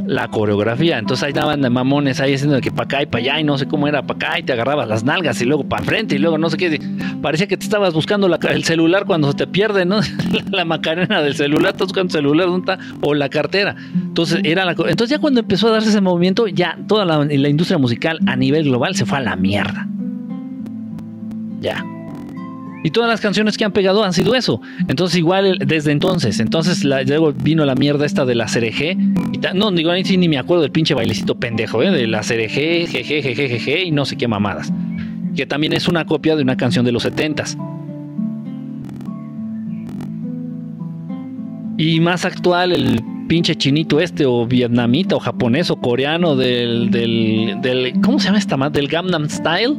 la coreografía. Entonces ahí estaban de mamones ahí haciendo que para acá y para allá y no sé cómo era para acá y te agarrabas las nalgas y luego para frente y luego no sé qué. Parecía que te estabas buscando el celular cuando se te pierde, ¿no? la macarena del celular, estás buscando el celular. O la cartera. Entonces era la Entonces ya cuando empezó a darse ese movimiento, ya toda la, la industria musical a nivel global se fue a la mierda. Ya. Y todas las canciones que han pegado han sido eso. Entonces, igual desde entonces. Entonces, luego vino la mierda esta de la. Y no, digo, ahí sí ni me acuerdo del pinche bailecito pendejo, ¿eh? De la CRG, jeje, jeje, y no sé qué mamadas. Que también es una copia de una canción de los 70 Y más actual, el pinche chinito este, o vietnamita, o japonés, o coreano del, del, del ¿cómo se llama esta más? Del Gangnam Style.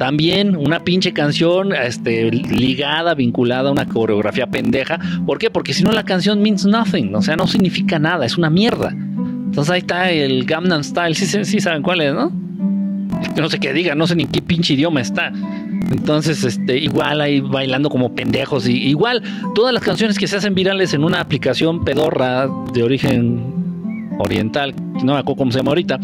También una pinche canción este, ligada, vinculada a una coreografía pendeja. ¿Por qué? Porque si no la canción means nothing, o sea, no significa nada, es una mierda. Entonces ahí está el Gangnam Style, sí, sí saben cuál es, ¿no? No sé qué diga, no sé ni qué pinche idioma está. Entonces, este, igual ahí bailando como pendejos. Y igual, todas las canciones que se hacen virales en una aplicación pedorra de origen oriental, no me acuerdo cómo se llama ahorita,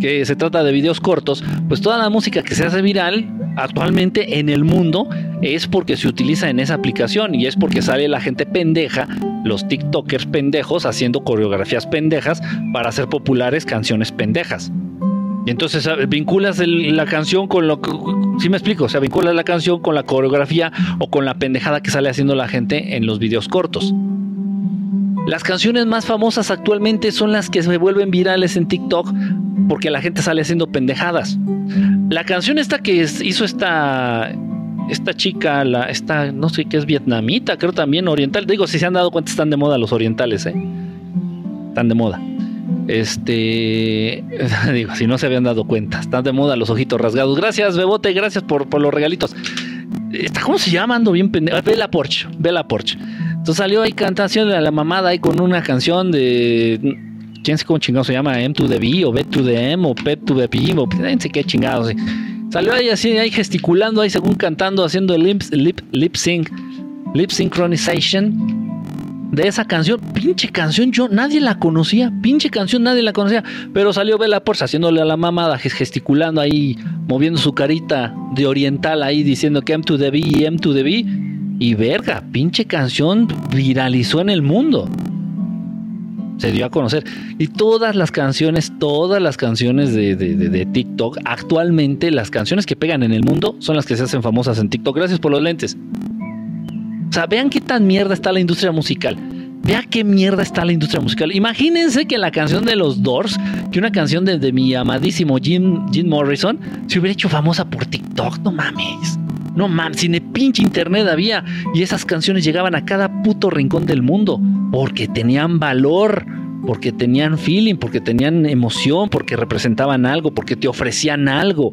que se trata de videos cortos, pues toda la música que se hace viral actualmente en el mundo es porque se utiliza en esa aplicación y es porque sale la gente pendeja, los TikTokers pendejos haciendo coreografías pendejas para hacer populares canciones pendejas. Y entonces vinculas la canción con lo que... ¿Sí me explico? O sea, vinculas la canción con la coreografía o con la pendejada que sale haciendo la gente en los videos cortos. Las canciones más famosas actualmente son las que se vuelven virales en TikTok porque la gente sale haciendo pendejadas. La canción esta que hizo esta esta chica, esta, no sé qué es vietnamita, creo también oriental. Digo, si se han dado cuenta, están de moda los orientales, ¿eh? Están de moda. Este, digo, si no se habían dado cuenta, están de moda los ojitos rasgados. Gracias, Bebote, gracias por, por los regalitos. ¿Cómo se llama? Ando bien pendejo. Bella Porsche, Bella Porsche. Entonces salió ahí cantación de la mamada ahí con una canción de. ¿Quién cómo chingado se llama? M to the B o B to the M o P to the P o no sé qué chingados. Salió ahí así, ahí gesticulando, ahí según cantando, haciendo el lip, lip, lip sync, lip synchronization de esa canción. Pinche canción, yo nadie la conocía. Pinche canción, nadie la conocía. Pero salió Bella Porsche haciéndole a la mamada, gesticulando ahí, moviendo su carita de oriental ahí, diciendo que M to the B y M to the B. Y verga, pinche canción viralizó en el mundo. Se dio a conocer. Y todas las canciones, todas las canciones de, de, TikTok, actualmente las canciones que pegan en el mundo son las que se hacen famosas en TikTok. Gracias por los lentes. O sea, vean qué tan mierda está la industria musical. Vean qué mierda está la industria musical. Imagínense que la canción de los Doors, que una canción de mi amadísimo Jim, Jim Morrison, se hubiera hecho famosa por TikTok. No mames. No mames, sin pinche internet había. Y esas canciones llegaban a cada puto rincón del mundo. Porque tenían valor, porque tenían feeling, porque tenían emoción, porque representaban algo, porque te ofrecían algo.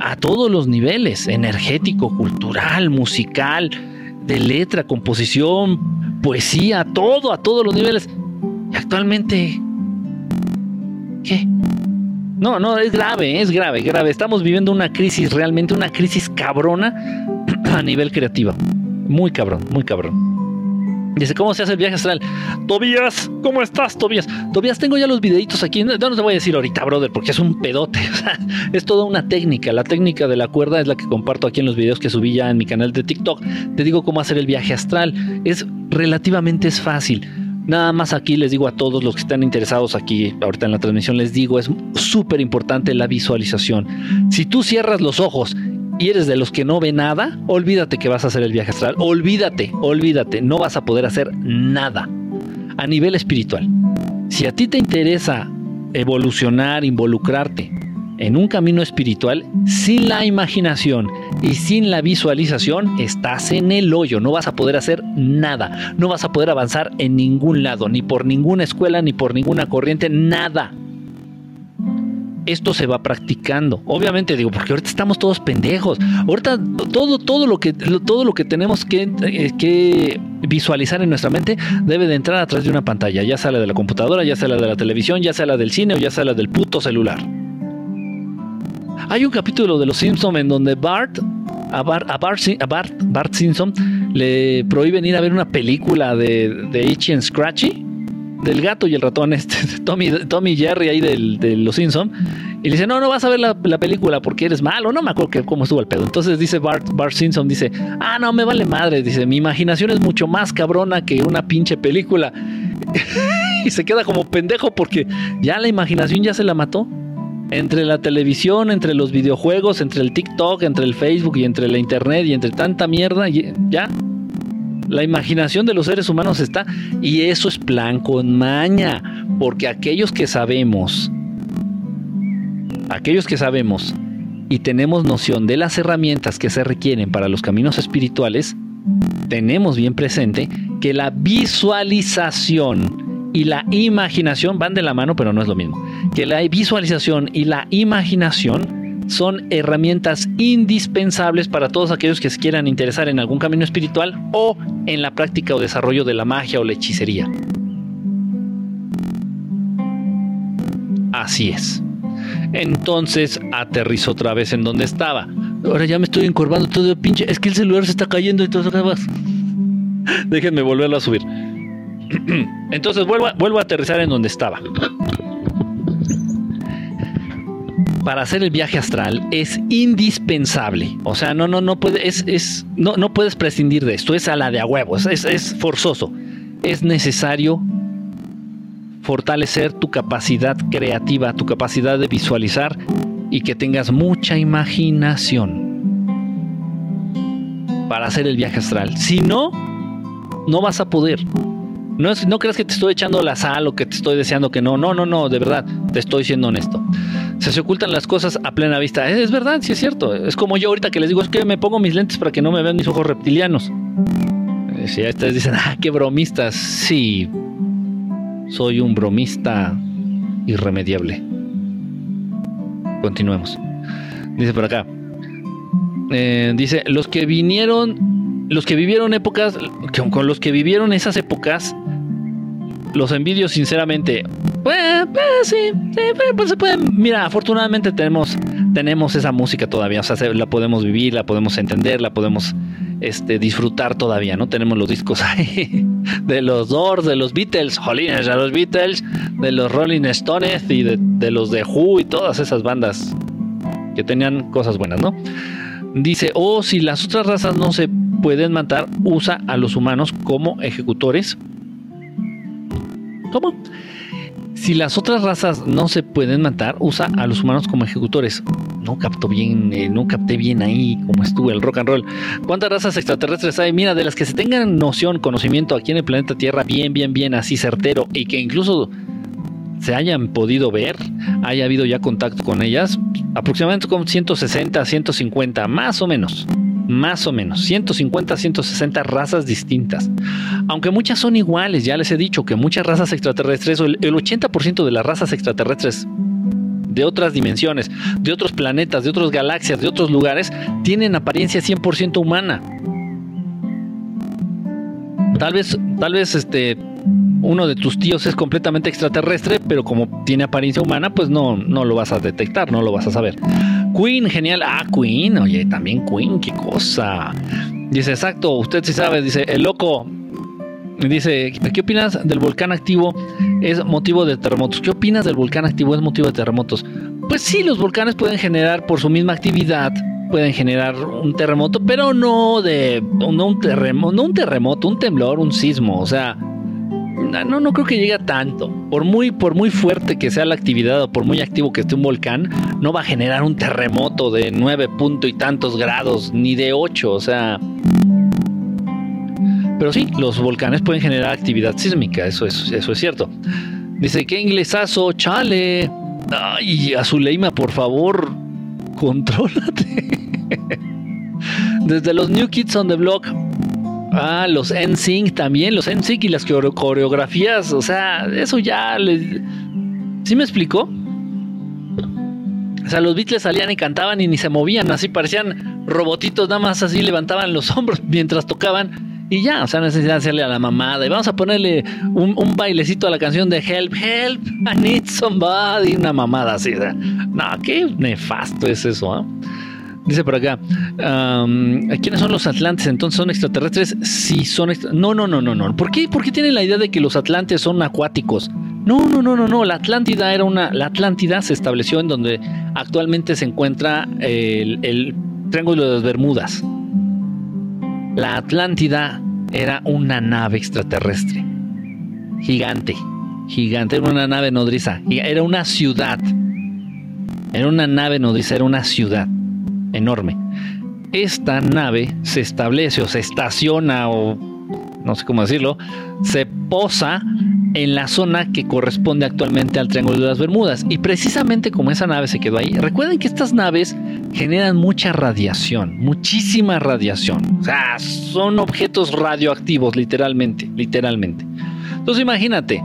A todos los niveles, energético, cultural, musical, de letra, composición, poesía, todo, a todos los niveles. Y actualmente, ¿qué? No, no, es grave, es grave, grave. Estamos viviendo una crisis, realmente una crisis cabrona a nivel creativo. Muy cabrón, muy cabrón. Dice, ¿cómo se hace el viaje astral? Tobías, ¿cómo estás, Tobías? Tobías, tengo ya los videitos aquí. No, no te voy a decir ahorita, brother, porque es un pedote. es toda una técnica. La técnica de la cuerda es la que comparto aquí en los videos que subí ya en mi canal de TikTok. Te digo cómo hacer el viaje astral. Es relativamente es fácil Nada más aquí les digo a todos los que están interesados aquí, ahorita en la transmisión les digo, es súper importante la visualización. Si tú cierras los ojos y eres de los que no ve nada, olvídate que vas a hacer el viaje astral. Olvídate, olvídate, no vas a poder hacer nada a nivel espiritual. Si a ti te interesa evolucionar, involucrarte en un camino espiritual, sin la imaginación y sin la visualización, estás en el hoyo, no vas a poder hacer nada, no vas a poder avanzar en ningún lado, ni por ninguna escuela, ni por ninguna corriente, nada. Esto se va practicando. Obviamente digo, porque ahorita estamos todos pendejos. Ahorita todo, todo lo que, todo lo que tenemos que, eh, que visualizar en nuestra mente debe de entrar a través de una pantalla, ya sea la de la computadora, ya sea la de la televisión, ya sea la del cine o ya sea la del puto celular. Hay un capítulo de Los Simpsons en donde Bart a, Bart, Simpson le prohíben ir a ver una película de, de Itchy and Scratchy, del gato y el ratón, este, Tommy, Tommy Jerry ahí de Los Simpsons. Y le dice, no, no vas a ver la, película porque eres malo. No me acuerdo que, cómo estuvo el pedo. Entonces dice Bart, Bart Simpson, dice, ah, no, me vale madre. Dice, mi imaginación es mucho más cabrona que una pinche película. y se queda como pendejo porque ya la imaginación ya se la mató. Entre la televisión, entre los videojuegos, entre el TikTok, entre el Facebook y entre la Internet y entre tanta mierda, ya. La imaginación de los seres humanos está y eso es plan con maña, porque aquellos que sabemos, aquellos que sabemos y tenemos noción de las herramientas que se requieren para los caminos espirituales, tenemos bien presente que la visualización y la imaginación van de la mano, pero no es lo mismo. Que la visualización y la imaginación son herramientas indispensables para todos aquellos que se quieran interesar en algún camino espiritual o en la práctica o desarrollo de la magia o la hechicería. Así es. Entonces aterrizó otra vez en donde estaba. Ahora ya me estoy encorvando todo el pinche. Es que el celular se está cayendo y todo eso. Déjenme volverlo a subir. Entonces vuelvo vuelvo a aterrizar en donde estaba. Para hacer el viaje astral es indispensable. O sea, no, no, no puedes, es, no, no puedes prescindir de esto. Es a la de a huevos. Es, es forzoso. Es necesario fortalecer tu capacidad creativa, tu capacidad de visualizar y que tengas mucha imaginación para hacer el viaje astral. Si no, no vas a poder. No, es, no creas que te estoy echando la sal o que te estoy deseando que no. No, no, no, de verdad, te estoy siendo honesto. Se, se ocultan las cosas a plena vista. Es, verdad, sí es cierto. Es como yo ahorita que les digo, es que me pongo mis lentes para que no me vean mis ojos reptilianos. Eh, si ya ustedes dicen, ah, qué bromistas. Sí, soy un bromista irremediable. Continuemos. Dice por acá. Eh, dice, los que vinieron, los que vivieron épocas, con los que vivieron esas épocas, los envidio sinceramente. Pues, pues sí, sí, pues, pues se pueden. Mira, afortunadamente tenemos, tenemos esa música todavía. O sea, la podemos vivir, la podemos entender, la podemos este, disfrutar todavía, ¿no? Tenemos los discos ahí de los Doors, de los Beatles, jolines, de los Beatles, de los Rolling Stones y de, los de Who y todas esas bandas que tenían cosas buenas, ¿no? Dice, o oh, si las otras razas no se pueden matar, usa a los humanos como ejecutores. ¿Cómo? Si las otras razas no se pueden matar, usa a los humanos como ejecutores. No capto bien, eh, no capté bien ahí cómo estuvo el rock and roll. ¿Cuántas razas extraterrestres hay? Mira, de las que se tengan noción, conocimiento aquí en el planeta Tierra, bien, bien, bien, así certero, y que incluso se hayan podido ver, haya habido ya contacto con ellas, aproximadamente como 160, 150, más o menos más o menos, 150, 160 razas distintas. Aunque muchas son iguales, ya les he dicho que muchas razas extraterrestres, el 80% de las razas extraterrestres de otras dimensiones, de otros planetas, de otras galaxias, de otros lugares, tienen apariencia 100% humana. Tal vez, tal vez este, uno de tus tíos es completamente extraterrestre, pero como tiene apariencia humana, pues no, no lo vas a detectar, no lo vas a saber. Queen, genial. Ah, Queen, oye, también Queen, qué cosa. Dice, exacto, usted sí sabe, dice, el loco. Dice, ¿qué opinas del volcán activo? Es motivo de terremotos. ¿Qué opinas del volcán activo? Es motivo de terremotos. Pues sí, los volcanes pueden generar por su misma actividad, pueden generar un terremoto, pero no de no un terremoto, no un terremoto, un temblor, un sismo, o sea, no, no creo que llegue a tanto. Por muy, por muy fuerte que sea la actividad o por muy activo que esté un volcán, no va a generar un terremoto de nueve punto y tantos grados, ni de ocho, o sea. Pero sí, los volcanes pueden generar actividad sísmica, eso es, eso es cierto. Dice, ¿qué inglesazo? Chale. Ay, Azuleima, por favor, contrólate. Desde los New Kids on the Block, Ah, los NSYNC también, los NSYNC y las coreografías, o sea, eso ya les... ¿Sí me explicó? O sea, los Beatles salían y cantaban y ni se movían, así parecían robotitos, nada más así levantaban los hombros mientras tocaban y ya, o sea, necesidad de hacerle a la mamada y vamos a ponerle un, bailecito a la canción de Help, Help, I need somebody, una mamada así. No, qué nefasto es eso, ¿ah? Dice por acá, ¿quiénes son los atlantes? Entonces son extraterrestres. Sí, son No, no, no, no, no. ¿Por qué, ¿Por qué tienen la idea de que los atlantes son acuáticos? No, no, no, no, no. La Atlántida era una. La Atlántida se estableció en donde actualmente se encuentra el, el Triángulo de las Bermudas. La Atlántida era una nave extraterrestre. Gigante. Gigante. Era una nave nodriza. Era una ciudad. Era una nave nodriza. Era una ciudad enorme. Esta nave se establece o se estaciona o no sé cómo decirlo, se posa en la zona que corresponde actualmente al Triángulo de las Bermudas. Y precisamente como esa nave se quedó ahí, recuerden que estas naves generan mucha radiación, muchísima radiación. O sea, son objetos radioactivos, literalmente, literalmente. Entonces imagínate,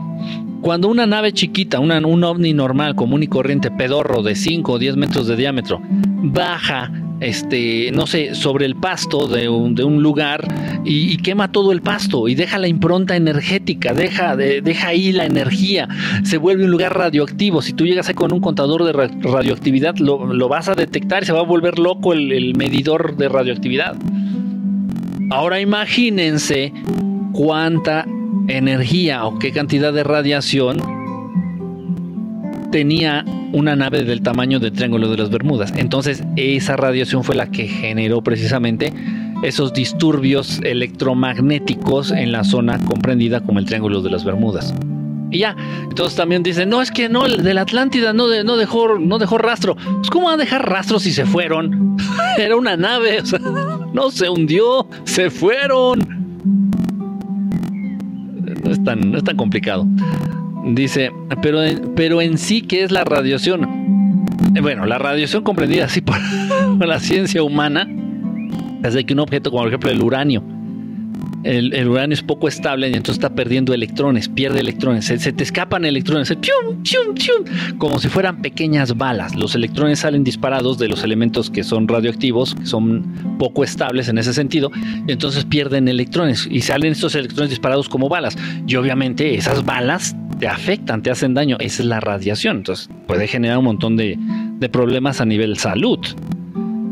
cuando una nave chiquita, una, un ovni normal, común y corriente, pedorro de 5 o 10 metros de diámetro, baja, este, no sé, sobre el pasto de un, de un lugar y, quema todo el pasto y deja la impronta energética, deja, deja ahí la energía, se vuelve un lugar radioactivo. Si tú llegas ahí con un contador de radioactividad, lo, vas a detectar y se va a volver loco el medidor de radioactividad. Ahora imagínense cuánta energía o qué cantidad de radiación tenía una nave del tamaño del Triángulo de las Bermudas. Entonces esa radiación fue la que generó precisamente esos disturbios electromagnéticos en la zona comprendida como el Triángulo de las Bermudas. Y ya, entonces también dicen, no, es que no, de la Atlántida no, dejó, no dejó rastro. Pues ¿cómo va a dejar rastro si se fueron? Era una nave, no se hundió, se fueron tan, no es tan complicado. Dice, pero, pero en sí, ¿qué es la radiación? Eh, bueno, la radiación comprendida así por la ciencia humana es de que un objeto como por ejemplo el uranio el, uranio es poco estable y entonces está perdiendo electrones, pierde electrones, se, te escapan electrones, como si fueran pequeñas balas. Los electrones salen disparados de los elementos que son radioactivos, que son poco estables en ese sentido, y entonces pierden electrones y salen estos electrones disparados como balas. Y obviamente esas balas te afectan, te hacen daño. Esa es la radiación. Entonces puede generar un montón de, problemas a nivel salud.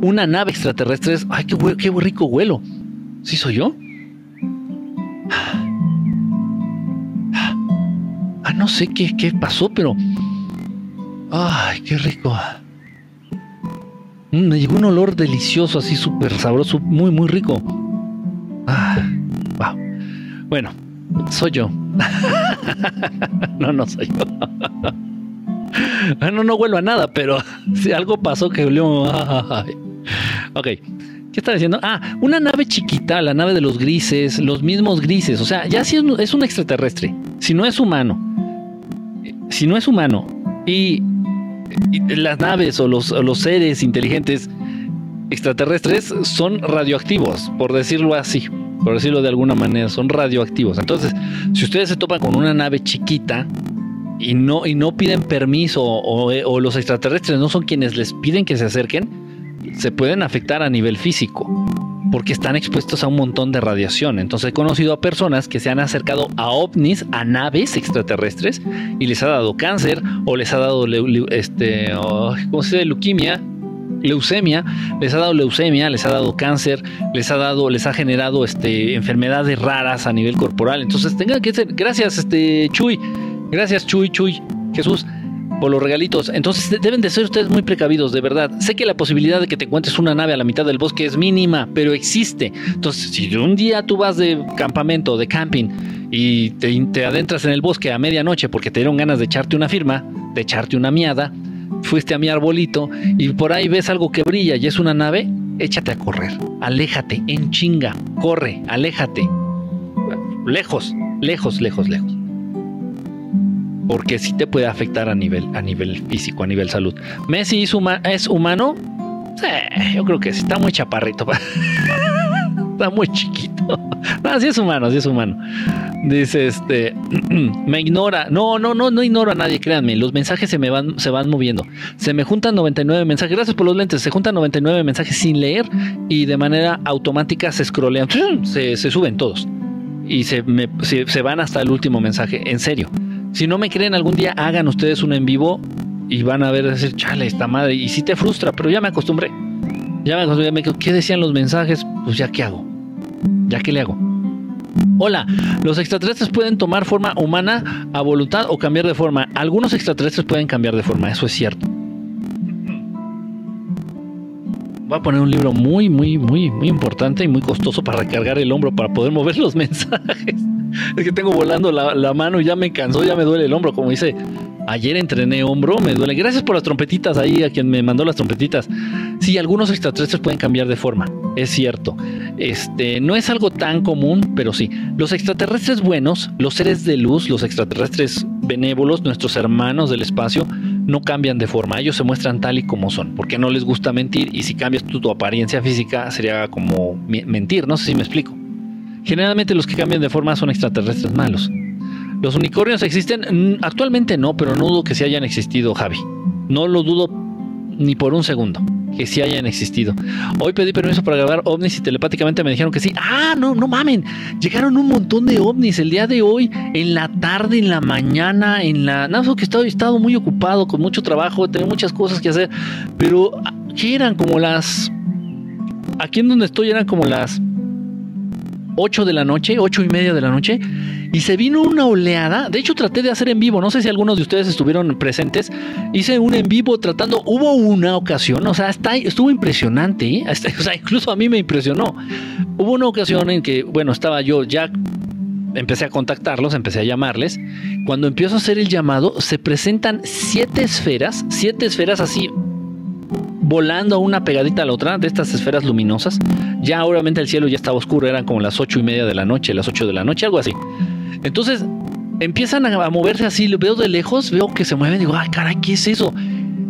Una nave extraterrestre es, ay, qué, qué rico vuelo. ¿Sí soy yo? Ah, no sé qué, qué pasó, pero. ¡Ay, qué rico! Mm, me llegó un olor delicioso, así súper sabroso, muy, muy rico. Ah, wow. Bueno, soy yo. no, no soy yo. no, no huelo a nada, pero si algo pasó que olió. ok. ¿Qué está diciendo? Ah, una nave chiquita, la nave de los grises, los mismos grises. O sea, ya si es un extraterrestre, si no es humano, si no es humano y, las naves o los, seres inteligentes extraterrestres son radioactivos, por decirlo así, por decirlo de alguna manera, son radioactivos. Entonces, si ustedes se topan con una nave chiquita, y no, y no piden permiso o, los extraterrestres no son quienes les piden que se acerquen, se pueden afectar a nivel físico porque están expuestos a un montón de radiación. Entonces he conocido a personas que se han acercado a ovnis, a naves extraterrestres, y les ha dado cáncer o les ha dado este, ¿cómo se dice? leuquimia, leucemia, les ha dado leucemia, les ha dado cáncer, les ha dado, les ha generado este, enfermedades raras a nivel corporal. Entonces tengan que ser, gracias, este Chuy, gracias Chuy, Chuy, Jesús por los regalitos. Entonces deben de ser ustedes muy precavidos, de verdad. Sé que la posibilidad de que te encuentres una nave a la mitad del bosque es mínima, pero existe. Entonces, si un día tú vas de campamento, de camping, y te, adentras en el bosque a medianoche porque te dieron ganas de echarte una firma, de echarte una miada, fuiste a mi arbolito y por ahí ves algo que brilla y es una nave, échate a correr. Aléjate, en chinga, corre, aléjate. Lejos, lejos, lejos, lejos porque sí te puede afectar a nivel, a nivel físico, a nivel salud. Messi es, es humano, sí, yo creo que sí, está muy chaparrito, está muy chiquito. No, sí es humano, sí es humano. Dice este, me ignora. No, no, no, no ignoro a nadie, créanme. Los mensajes se me van, se van moviendo. Se me juntan 99 mensajes. Gracias por los lentes. Se juntan 99 mensajes sin leer y de manera automática se scrollean. Se, se suben todos. Y se, se van hasta el último mensaje. En serio. Si no me creen, algún día hagan ustedes un en vivo y van a ver, decir, chale, esta madre. Y si te frustra, pero ya me acostumbré. Ya me acostumbré. Me, ¿Qué decían los mensajes? Pues ya, ¿qué hago? ¿Ya qué le hago? Hola, los extraterrestres pueden tomar forma humana a voluntad o cambiar de forma. Algunos extraterrestres pueden cambiar de forma, eso es cierto. Voy a poner un libro muy, muy, muy, muy importante y muy costoso para recargar el hombro para poder mover los mensajes. Es que tengo volando la, mano y ya me cansó, ya me duele el hombro. Como dice, ayer entrené hombro, me duele. Gracias por las trompetitas ahí, a quien me mandó las trompetitas. Sí, algunos extraterrestres pueden cambiar de forma. es cierto. Este, no es algo tan común, pero sí. Los extraterrestres buenos, los seres de luz, los extraterrestres benévolos, nuestros hermanos del espacio, no cambian de forma. Ellos se muestran tal y como son, porque no les gusta mentir y si cambias tu, apariencia física sería como mentir, no sé si me explico. Generalmente los que cambian de forma son extraterrestres malos. Los unicornios existen, actualmente no, pero no dudo que se hayan existido, Javi. No lo dudo ni por un segundo que sí hayan existido. Hoy pedí permiso para grabar ovnis y telepáticamente me dijeron que sí. Ah, no, no mamen. Llegaron un montón de ovnis el día de hoy, en la tarde, en la mañana, en la... Nada más que he estado, he estado muy ocupado, con mucho trabajo, tengo muchas cosas que hacer. Pero, ¿qué eran? Como las... Aquí en donde estoy eran como las 8 de la noche, 8 y media de la noche, y se vino una oleada. De hecho, traté de hacer en vivo, no sé si algunos de ustedes estuvieron presentes. Hice un en vivo tratando, hubo una ocasión, o sea, está, estuvo impresionante, ¿eh? o sea, incluso a mí me impresionó. Hubo una ocasión en que, bueno, estaba yo ya empecé a contactarlos, empecé a llamarles. Cuando empiezo a hacer el llamado, se presentan siete esferas, siete esferas así volando una pegadita a la otra de estas esferas luminosas. Ya obviamente el cielo ya estaba oscuro, eran como las ocho y media de la noche, las ocho de la noche, algo así. Entonces empiezan a moverse así, lo veo de lejos, veo que se mueven, digo, ay, caray, ¿qué es eso?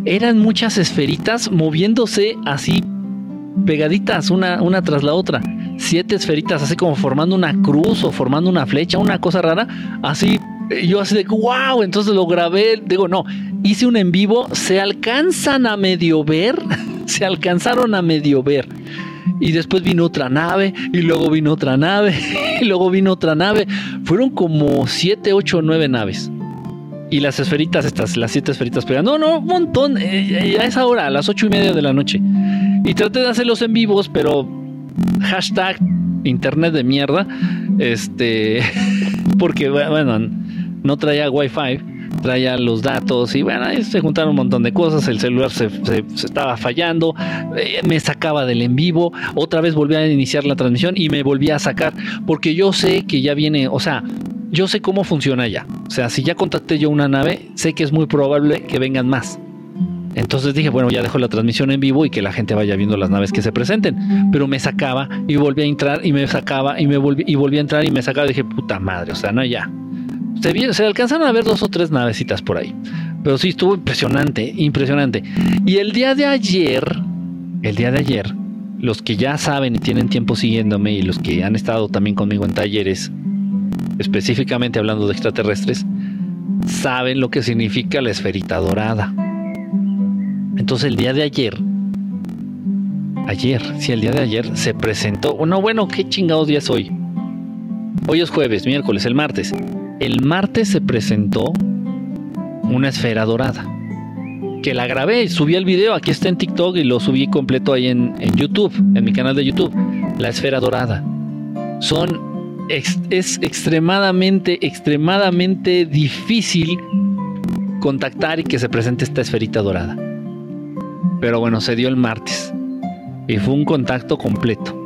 Eran muchas esferitas moviéndose así, pegaditas una, una tras la otra. Siete esferitas, así como formando una cruz o formando una flecha, una cosa rara, así yo así de wow, entonces lo grabé, digo, no, hice un en vivo, se alcanzan a medio ver, se alcanzaron a medio ver. Y después vino otra nave, y luego vino otra nave, y luego vino otra nave. Fueron como siete, ocho, nueve naves. Y las esferitas, estas, las siete esferitas pegando. No, no, un montón. Eh, a esa hora, a las ocho y media de la noche. Y traté de hacerlos en vivos, pero hashtag internet de mierda. Este, porque, bueno, no traía wifi, traía los datos y bueno, ahí se juntaron un montón de cosas, el celular se, estaba fallando, eh, me sacaba del en vivo, otra vez volví a iniciar la transmisión y me volví a sacar, porque yo sé que ya viene, o sea, yo sé cómo funciona ya, o sea, si ya contacté yo una nave, sé que es muy probable que vengan más. Entonces dije, bueno, ya dejo la transmisión en vivo y que la gente vaya viendo las naves que se presenten. Pero me sacaba y volví a entrar y me sacaba y me volví y volví a entrar y me sacaba. Dije, puta madre, o sea, no, ya se, alcanzaron a ver dos o tres navecitas por ahí. Pero sí estuvo impresionante, impresionante. Y el día de ayer, el día de ayer, los que ya saben y tienen tiempo siguiéndome y los que han estado también conmigo en talleres, específicamente hablando de extraterrestres, saben lo que significa la esferita dorada. Entonces el día de ayer, ayer, sí, el día de ayer se presentó, no, bueno, ¿qué chingados día es hoy? Hoy es jueves, miércoles, el martes el martes se presentó una esfera dorada. Que la grabé, subí el video, aquí está en TikTok y lo subí completo ahí en, YouTube, en mi canal de YouTube. La esfera dorada. Son, es extremadamente, extremadamente difícil contactar y que se presente esta esferita dorada. Pero bueno, se dio el martes. Y fue un contacto completo.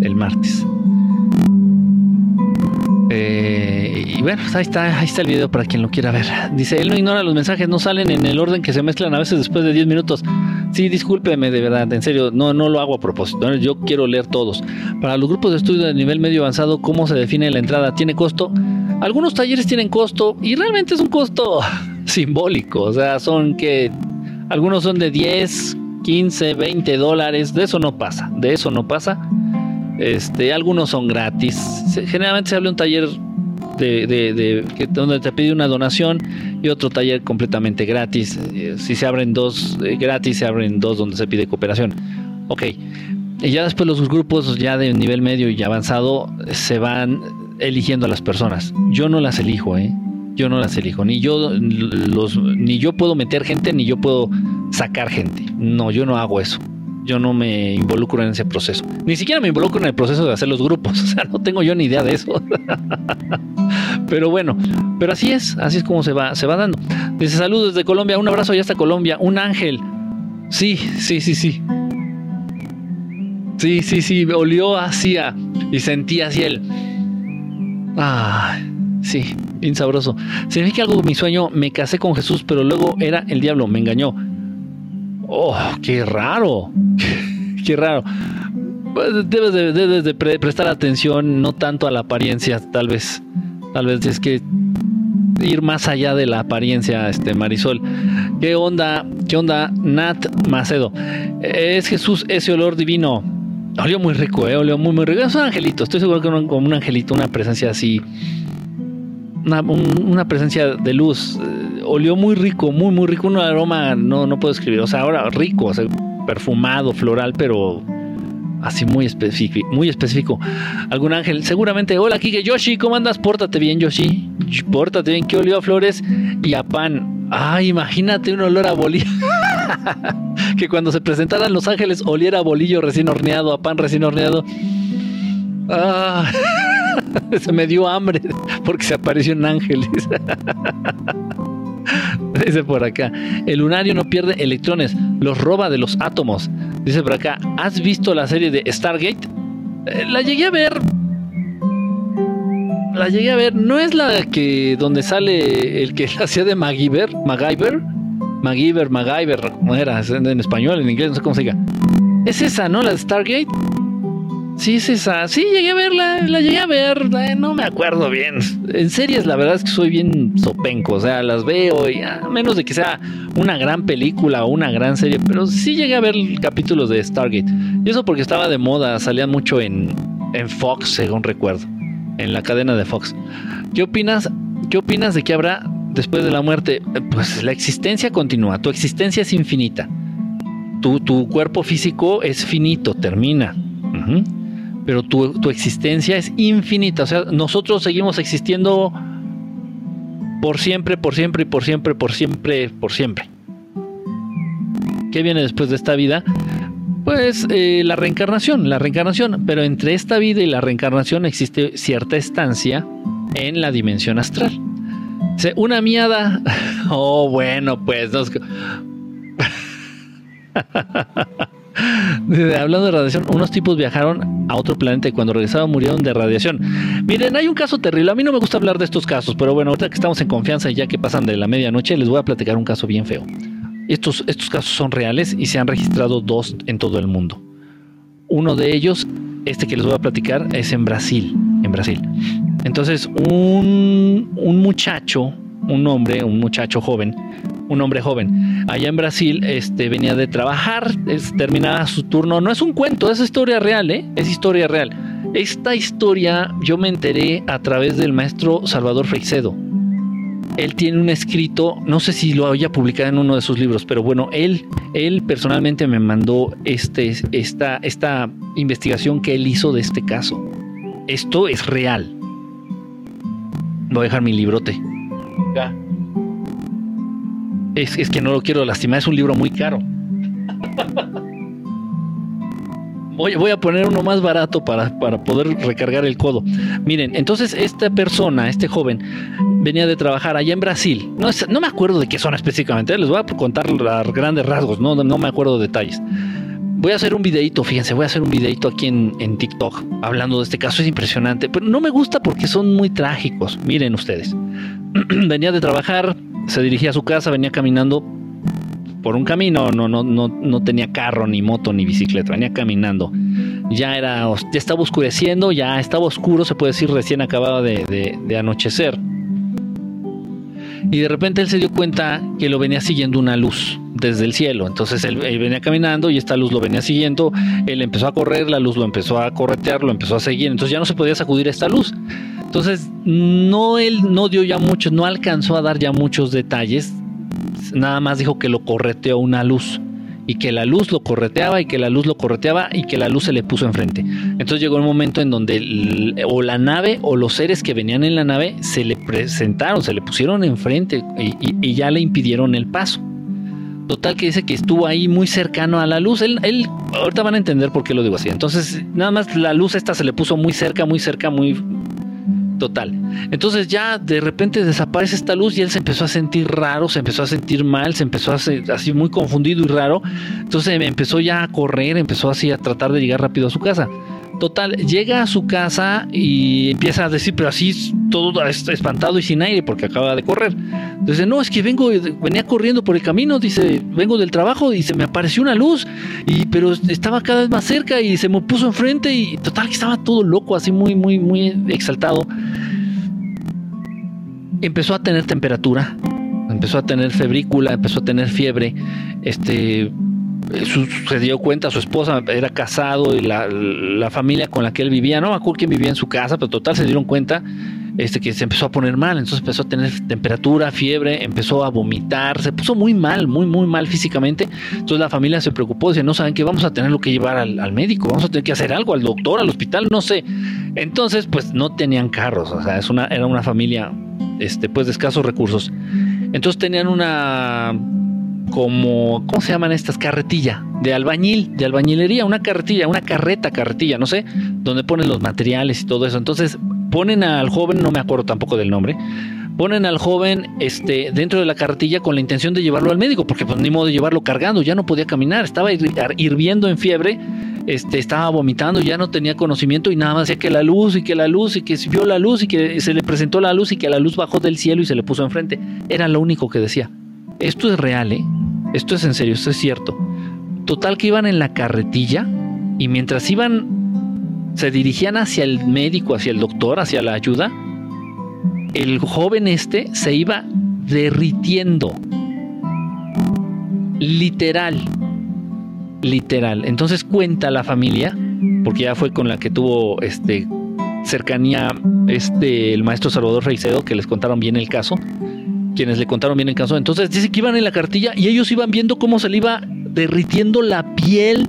El martes. Eh, bueno, pues ahí está, ahí está el video para quien lo quiera ver. Dice, él no ignora los mensajes, no salen en el orden que se mezclan a veces después de 10 minutos. Sí, discúlpeme, de verdad, en serio, no, no lo hago a propósito. Yo quiero leer todos. Para los grupos de estudio de nivel medio avanzado, ¿cómo se define la entrada? ¿Tiene costo? Algunos talleres tienen costo y realmente es un costo simbólico. O sea, son que algunos son de 10, 15, 20 dólares. De eso no pasa, de eso no pasa. Este, algunos son gratis. Generalmente se habla un taller de, donde te pide una donación y otro taller completamente gratis. Eh, si se abren dos eh, gratis, se abren dos donde se pide cooperación. Ok. Y ya después los grupos ya de nivel medio y avanzado se van eligiendo a las personas. Yo no las elijo, ¿eh? Yo no las elijo. Ni yo, los, ni yo puedo meter gente, ni yo puedo sacar gente. No, yo no hago eso yo no me involucro en ese proceso. Ni siquiera me involucro en el proceso de hacer los grupos. O sea, no tengo yo ni idea de eso. pero bueno, pero así es, así es como se va, se va dando. Dice saludos desde Colombia, un abrazo allá hasta Colombia, un ángel. Sí, sí, sí, sí. Sí, sí, sí, olió hacia y sentía hacia él. Ah, sí, bien sabroso. Significa algo mi sueño, me casé con Jesús, pero luego era el diablo, me engañó. Oh, qué raro. qué raro. Pues debes de, prestar atención no tanto a la apariencia, tal vez. Tal vez es que ir más allá de la apariencia, este Marisol. ¿Qué onda? ¿Qué onda? Nat Macedo. Es Jesús ese olor divino. Olió muy rico, eh, olió muy muy rico. Es un angelito, estoy seguro que como un angelito, una presencia así. Una, un- una presencia de luz. Eh, olió muy rico, muy muy rico. Un aroma, no, no puedo escribir. O sea, ahora rico, o sea, perfumado, floral, pero así muy específico, muy específico. Algún ángel, seguramente. Hola, Kike Yoshi, ¿cómo andas? Pórtate bien, Yoshi. Pórtate bien, que olió a flores y a pan. Ay, imagínate un olor a bolillo. que cuando se presentaran los ángeles oliera a bolillo recién horneado, a pan recién horneado. Ah, se me dio hambre porque se apareció un ángel. Dice por acá, el lunario no pierde electrones, los roba de los átomos. Dice por acá, ¿has visto la serie de Stargate? Eh, la llegué a ver. La llegué a ver. ¿No es la que donde sale el que la hacía de MacGyver? ¿MacGyver? MacGyver, MacGyver. ¿Cómo era? En español, en inglés, no sé cómo se diga. Es esa, ¿no? La de Stargate. Sí, es. Sí, llegué a verla. La llegué a ver. eh, no me acuerdo bien. En series, la verdad es que soy bien sopenco. O sea, las veo y a menos de que sea una gran película o una gran serie. Pero sí llegué a ver capítulos de Stargate. Y eso porque estaba de moda. Salían mucho en, en Fox, según recuerdo. En la cadena de Fox. ¿Qué opinas? ¿Qué opinas de que habrá después de la muerte? Pues la existencia continúa. Tu existencia es infinita. Tu, tu cuerpo físico es finito, termina. Pero tu, tu, existencia es infinita. O sea, nosotros seguimos existiendo por siempre, por siempre y por siempre, por siempre, por siempre. ¿Qué viene después de esta vida? Pues eh, la reencarnación, la reencarnación. Pero entre esta vida y la reencarnación existe cierta estancia en la dimensión astral. Una miada. Oh, bueno, pues. Nos... Hablando de radiación, unos tipos viajaron a otro planeta y cuando regresaban murieron de radiación. Miren, hay un caso terrible. A mí no me gusta hablar de estos casos, pero bueno, ahorita que estamos en confianza y ya que pasan de la medianoche, les voy a platicar un caso bien feo. Estos, estos casos son reales y se han registrado dos en todo el mundo. Uno de ellos, este que les voy a platicar, es en Brasil. En Brasil. Entonces, un, un muchacho, un hombre, un muchacho joven, un hombre joven. Allá en Brasil este, venía de trabajar, es, terminaba su turno. No es un cuento, es historia real, ¿eh? Es historia real. Esta historia yo me enteré a través del maestro Salvador Freixedo. Él tiene un escrito, no sé si lo haya publicado en uno de sus libros, pero bueno, él, él personalmente me mandó este, esta, esta investigación que él hizo de este caso. Esto es real. Voy a dejar mi librote. Ya. Es, que no lo quiero lastimar, es un libro muy caro. Voy, a poner uno más barato para, para, poder recargar el codo. Miren, entonces esta persona, este joven, venía de trabajar allá en Brasil. No, me acuerdo de qué zona específicamente, les voy a contar a grandes rasgos, no, me acuerdo detalles. Voy a hacer un videito, fíjense, voy a hacer un videito aquí en TikTok hablando de este caso, es impresionante, pero no me gusta porque son muy trágicos. Miren ustedes, venía de trabajar, se dirigía a su casa, venía caminando por un camino, no, no, no, no tenía carro, ni moto, ni bicicleta, venía caminando. Ya era, ya estaba oscureciendo, ya estaba oscuro, se puede decir, recién acababa de, anochecer. Y de repente él se dio cuenta que lo venía siguiendo una luz desde el cielo. Entonces él, él, venía caminando y esta luz lo venía siguiendo. Él empezó a correr, la luz lo empezó a corretear, lo empezó a seguir. Entonces ya no se podía sacudir esta luz. Entonces no él no dio ya muchos, no alcanzó a dar ya muchos detalles. Nada más dijo que lo correteó una luz y que la luz lo correteaba y que la luz lo correteaba y que la luz se le puso enfrente. Entonces llegó un momento en donde el, o la nave o los seres que venían en la nave se le presentaron, se le pusieron enfrente y, y, y ya le impidieron el paso. Total que dice que estuvo ahí muy cercano a la luz. Él, él, ahorita van a entender por qué lo digo así. Entonces, nada más la luz esta se le puso muy cerca, muy cerca, muy total. Entonces ya de repente desaparece esta luz y él se empezó a sentir raro, se empezó a sentir mal, se empezó a hacer así muy confundido y raro. Entonces empezó ya a correr, empezó así a tratar de llegar rápido a su casa. Total, llega a su casa y empieza a decir, pero así todo espantado y sin aire porque acaba de correr. Entonces, no, es que vengo, venía corriendo por el camino, dice, vengo del trabajo y se me apareció una luz, y, pero estaba cada vez más cerca y se me puso enfrente y total que estaba todo loco, así muy, muy, muy exaltado. Empezó a tener temperatura, empezó a tener febrícula, empezó a tener fiebre, este se dio cuenta, su esposa era casado y la, familia con la que él vivía, no me acuerdo quién vivía en su casa, pero total se dieron cuenta este, que se empezó a poner mal, entonces empezó a tener temperatura, fiebre, empezó a vomitar, se puso muy mal, muy, muy mal físicamente. Entonces la familia se preocupó, dice, no saben que vamos a tener lo que llevar al, médico, vamos a tener que hacer algo, al doctor, al hospital, no sé. Entonces, pues no tenían carros, o sea, es una, era una familia este, pues de escasos recursos. Entonces tenían una como, ¿cómo se llaman estas? Carretilla, de albañil, de albañilería, una carretilla, una carreta, carretilla, no sé, donde ponen los materiales y todo eso. Entonces ponen al joven, no me acuerdo tampoco del nombre, ponen al joven este, dentro de la carretilla con la intención de llevarlo al médico, porque pues ni modo de llevarlo cargando, ya no podía caminar, estaba hirviendo en fiebre, este, estaba vomitando, ya no tenía conocimiento y nada más decía que la luz y que la luz y que vio la luz y que se le presentó la luz y que la luz bajó del cielo y se le puso enfrente. Era lo único que decía. Esto es real, ¿eh? Esto es en serio, esto es cierto. Total que iban en la carretilla y mientras iban, se dirigían hacia el médico, hacia el doctor, hacia la ayuda, el joven este se iba derritiendo. Literal. Literal. Entonces cuenta la familia, porque ya fue con la que tuvo este cercanía este el maestro Salvador Reicedo, que les contaron bien el caso quienes le contaron bien el caso. Entonces dice que iban en la cartilla y ellos iban viendo cómo se le iba derritiendo la piel,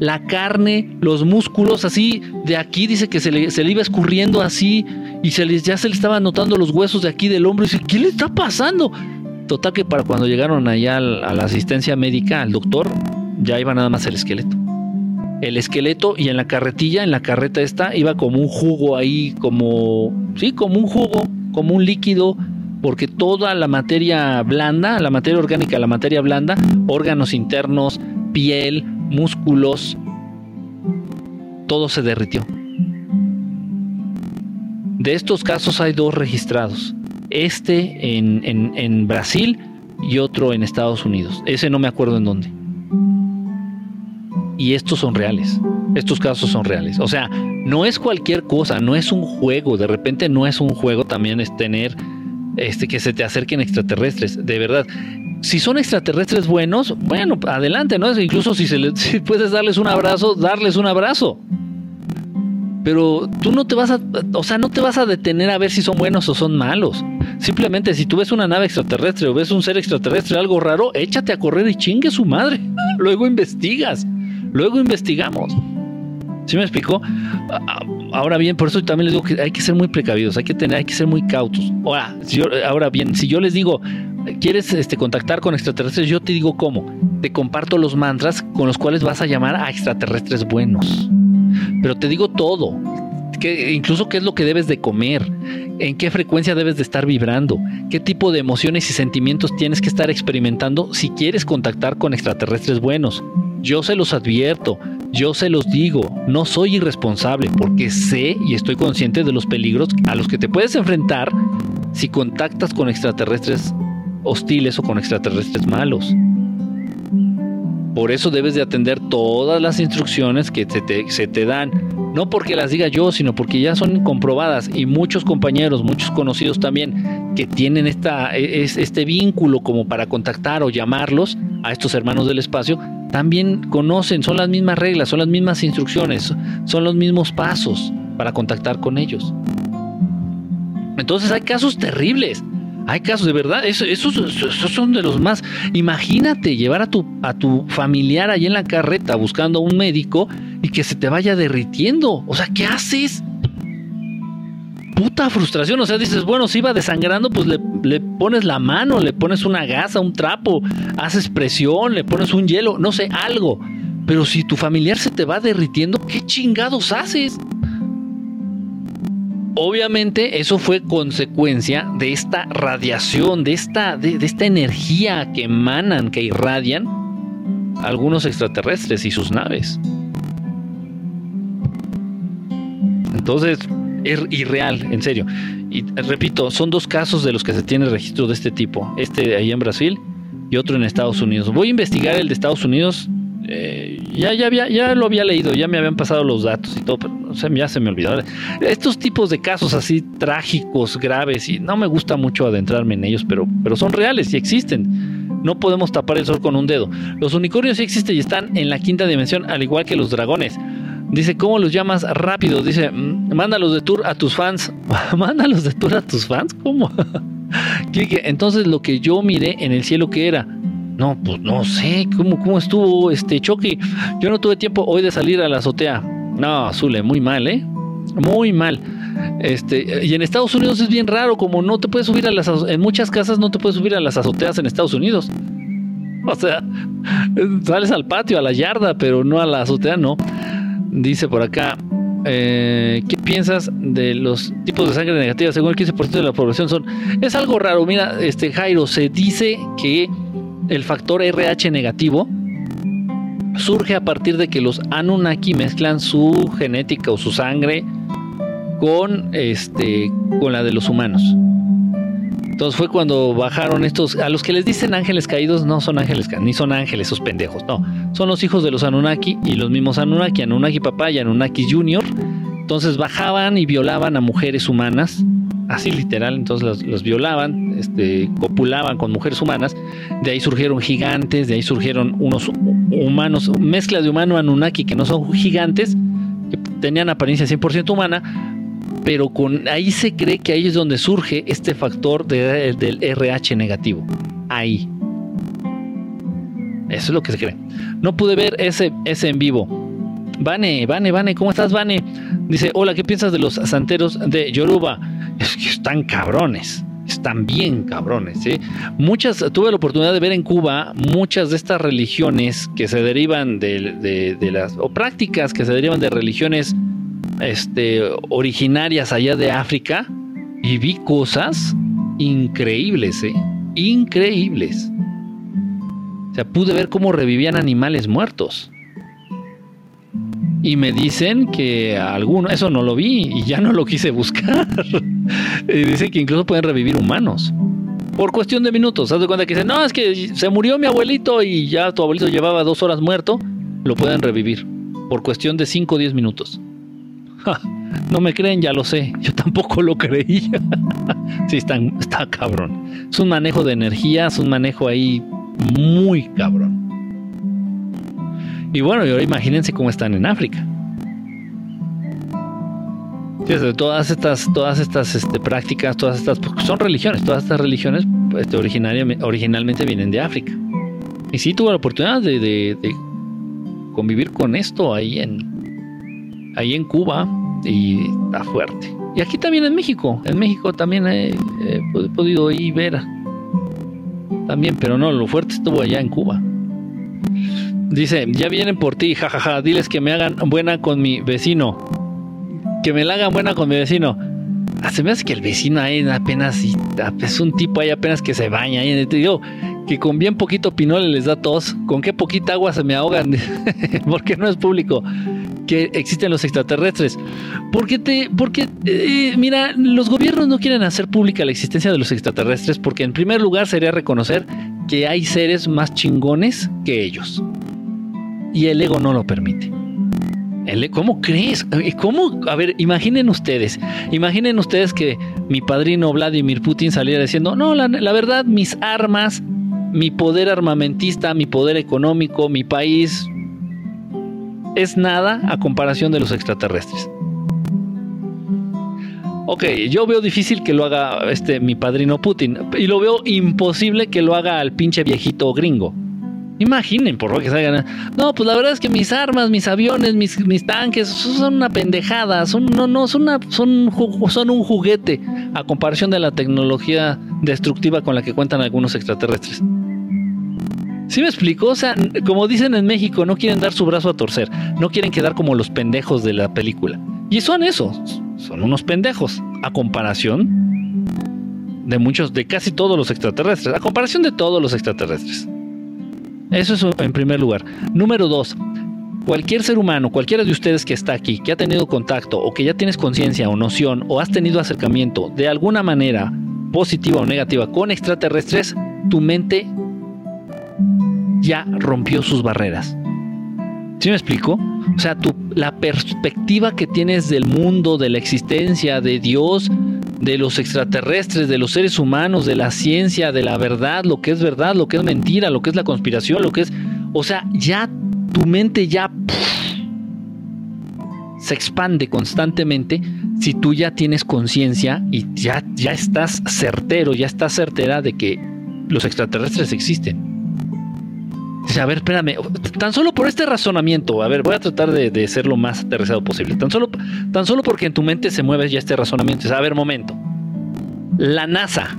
la carne, los músculos, así de aquí dice que se le, se le iba escurriendo así y ya se le estaban notando los huesos de aquí del hombro dice, ¿qué le está pasando? Total que para cuando llegaron allá a la asistencia médica, al doctor, ya iba nada más el esqueleto. El esqueleto y en la carretilla, en la carreta esta, iba como un jugo ahí, como, sí, como un jugo, como un líquido porque toda la materia blanda, la materia orgánica, la materia blanda, órganos internos, piel, músculos, todo se derritió. De estos casos hay dos registrados, este en, en Brasil y otro en Estados Unidos. Ese no me acuerdo en dónde. Y estos son reales. Estos casos son reales. O sea, no es cualquier cosa, no es un juego. De repente no es un juego también es tener este, que se te acerquen extraterrestres, de verdad. Si son extraterrestres buenos, bueno, adelante, ¿no? Incluso si, se si puedes darles un abrazo, darles un abrazo. Pero tú no te vas a, o sea, no te vas a detener a ver si son buenos o son malos. Simplemente si tú ves una nave extraterrestre o ves un ser extraterrestre, algo raro, échate a correr y chingue su madre. Luego investigas. Luego investigamos. ¿Sí me explicó? Ahora bien, por eso también les digo que hay que ser muy precavidos, hay que tener, hay que ser muy cautos. Ahora, ahora bien, si yo les digo, ¿quieres este, contactar con extraterrestres? Yo te digo cómo. Te comparto los mantras con los cuales vas a llamar a extraterrestres buenos. Pero te digo todo. Que, incluso qué es lo que debes de comer, en qué frecuencia debes de estar vibrando, qué tipo de emociones y sentimientos tienes que estar experimentando si quieres contactar con extraterrestres buenos. Yo se los advierto, yo se los digo, no soy irresponsable porque sé y estoy consciente de los peligros a los que te puedes enfrentar si contactas con extraterrestres hostiles o con extraterrestres malos. Por eso debes de atender todas las instrucciones que se te dan. No porque las diga yo, sino porque ya son comprobadas y muchos compañeros, muchos conocidos también, que tienen esta, e, este vínculo como para contactar o llamarlos a estos hermanos del espacio, también conocen, son las mismas reglas, son las mismas instrucciones, son los mismos pasos para contactar con ellos. Entonces hay casos terribles. Hay casos de verdad, esos, son de los más. Imagínate llevar a tu, a tu familiar allí en la carreta buscando a un médico y que se te vaya derritiendo. O sea, ¿qué haces? Puta frustración. O sea, dices, bueno, si iba desangrando, pues le pones la mano, le pones una gasa, un trapo, haces presión, le pones un hielo, no sé, algo. Pero si tu familiar se te va derritiendo, ¿qué chingados haces? Obviamente eso fue consecuencia de esta radiación, de esta, de, esta energía que emanan, que irradian algunos extraterrestres y sus naves. Entonces, es irreal, en serio. Y repito, son dos casos de los que se tiene registro de este tipo. Este ahí en Brasil y otro en Estados Unidos. Voy a investigar el de Estados Unidos. Eh, ya, ya, había, ya lo había leído, ya me habían pasado los datos y todo, ya se me olvidó. Estos tipos de casos así trágicos, graves, y no me gusta mucho adentrarme en ellos, pero, pero son reales y existen. No podemos tapar el sol con un dedo. Los unicornios sí existen y están en la quinta dimensión, al igual que los dragones. Dice, ¿cómo los llamas rápido? Dice, mm, mándalos de tour a tus fans. mándalos de tour a tus fans. ¿Cómo? Entonces lo que yo miré en el cielo que era. No, pues no sé cómo, cómo estuvo este choque. Yo no tuve tiempo hoy de salir a la azotea. No, Zule, muy mal, ¿eh? Muy mal. Este, y en Estados Unidos es bien raro, como no te puedes subir a las en muchas casas no te puedes subir a las azoteas en Estados Unidos. O sea, sales al patio, a la yarda, pero no a la azotea, no. Dice por acá, eh, ¿qué piensas de los tipos de sangre negativa? Según el 15% de la población son... Es algo raro, mira, este Jairo, se dice que el factor RH negativo surge a partir de que los Anunnaki mezclan su genética o su sangre con, este, con la de los humanos. Entonces fue cuando bajaron estos, a los que les dicen ángeles caídos, no son ángeles ni son ángeles esos pendejos, no, son los hijos de los Anunnaki y los mismos Anunnaki, Anunnaki papá y Anunnaki junior. Entonces bajaban y violaban a mujeres humanas, así literal, entonces las, violaban, este, copulaban con mujeres humanas, de ahí surgieron gigantes, de ahí surgieron unos humanos, mezclas de humano Anunnaki que no son gigantes, que tenían apariencia 100% humana, pero ahí se cree que ahí es donde surge este factor del RH negativo. Ahí. Eso es lo que se cree. No pude ver ese, ese en vivo. Vane, Vane, Vane, ¿cómo estás, Vane? Dice, hola, ¿qué piensas de los santeros de Yoruba? Es que están cabrones, están bien cabrones. ¿sí? Muchas, tuve la oportunidad de ver en Cuba muchas de estas religiones que se derivan de, las, o prácticas que se derivan de religiones este, originarias allá de África y vi cosas increíbles, ¿eh? Increíbles. O sea, pude ver cómo revivían animales muertos. Y me dicen que algunos, eso no lo vi y ya no lo quise buscar. y dicen que incluso pueden revivir humanos. Por cuestión de minutos. Haz de cuenta que dicen, no, es que se murió mi abuelito y ya tu abuelito llevaba dos horas muerto. Lo pueden revivir. Por cuestión de 5 o 10 minutos no me creen, ya lo sé. Yo tampoco lo creía. sí, está, está cabrón. Es un manejo de energía, es un manejo ahí muy cabrón. Y bueno, y ahora imagínense cómo están en África. todas estas, todas estas este, prácticas, todas estas, son religiones, todas estas religiones este, originalmente vienen de África. Y sí tuve la oportunidad de, convivir con esto ahí en, ahí en Cuba y está fuerte. Y aquí también en México, en México también he, podido ir ver también, pero no, lo fuerte estuvo allá en Cuba. Dice, ya vienen por ti, jajaja, diles que me hagan buena con mi vecino. Que me la hagan buena con mi vecino. Ah, se me hace que el vecino ahí apenas, es un tipo ahí apenas que se baña. Ahí, digo, que con bien poquito pinole les da tos, con qué poquita agua se me ahogan, porque no es público que existen los extraterrestres. Porque te, porque eh, mira, los gobiernos no quieren hacer pública la existencia de los extraterrestres porque en primer lugar sería reconocer que hay seres más chingones que ellos. Y el ego no lo permite. El, ¿Cómo crees? ¿Cómo? A ver, imaginen ustedes, imaginen ustedes que mi padrino Vladimir Putin saliera diciendo, no, la, la verdad, mis armas, mi poder armamentista, mi poder económico, mi país, es nada a comparación de los extraterrestres. Ok, yo veo difícil que lo haga este mi padrino Putin y lo veo imposible que lo haga al pinche viejito gringo. Imaginen por lo que salgan. No, pues la verdad es que mis armas, mis aviones, mis, mis tanques son una pendejada, son no no son una, son son un juguete a comparación de la tecnología destructiva con la que cuentan algunos extraterrestres. ¿Sí me explico? O sea, como dicen en México, no quieren dar su brazo a torcer, no quieren quedar como los pendejos de la película. Y son esos, son unos pendejos, a comparación de muchos, de casi todos los extraterrestres, a comparación de todos los extraterrestres. Eso es en primer lugar. Número dos, cualquier ser humano, cualquiera de ustedes que está aquí, que ha tenido contacto o que ya tienes conciencia o noción o has tenido acercamiento de alguna manera positiva o negativa con extraterrestres, tu mente ya rompió sus barreras. ¿Sí me explico? O sea, tu, la perspectiva que tienes del mundo, de la existencia, de Dios, de los extraterrestres, de los seres humanos, de la ciencia, de la verdad, lo que es verdad, lo que es mentira, lo que es la conspiración, lo que es... O sea, ya tu mente ya se expande constantemente si tú ya tienes conciencia y ya, ya estás certero, ya estás certera de que los extraterrestres existen. A ver, espérame, tan solo por este razonamiento, a ver, voy a tratar de, ser lo más aterrizado posible. Tan solo, tan solo porque en tu mente se mueve ya este razonamiento. a ver, momento. La NASA,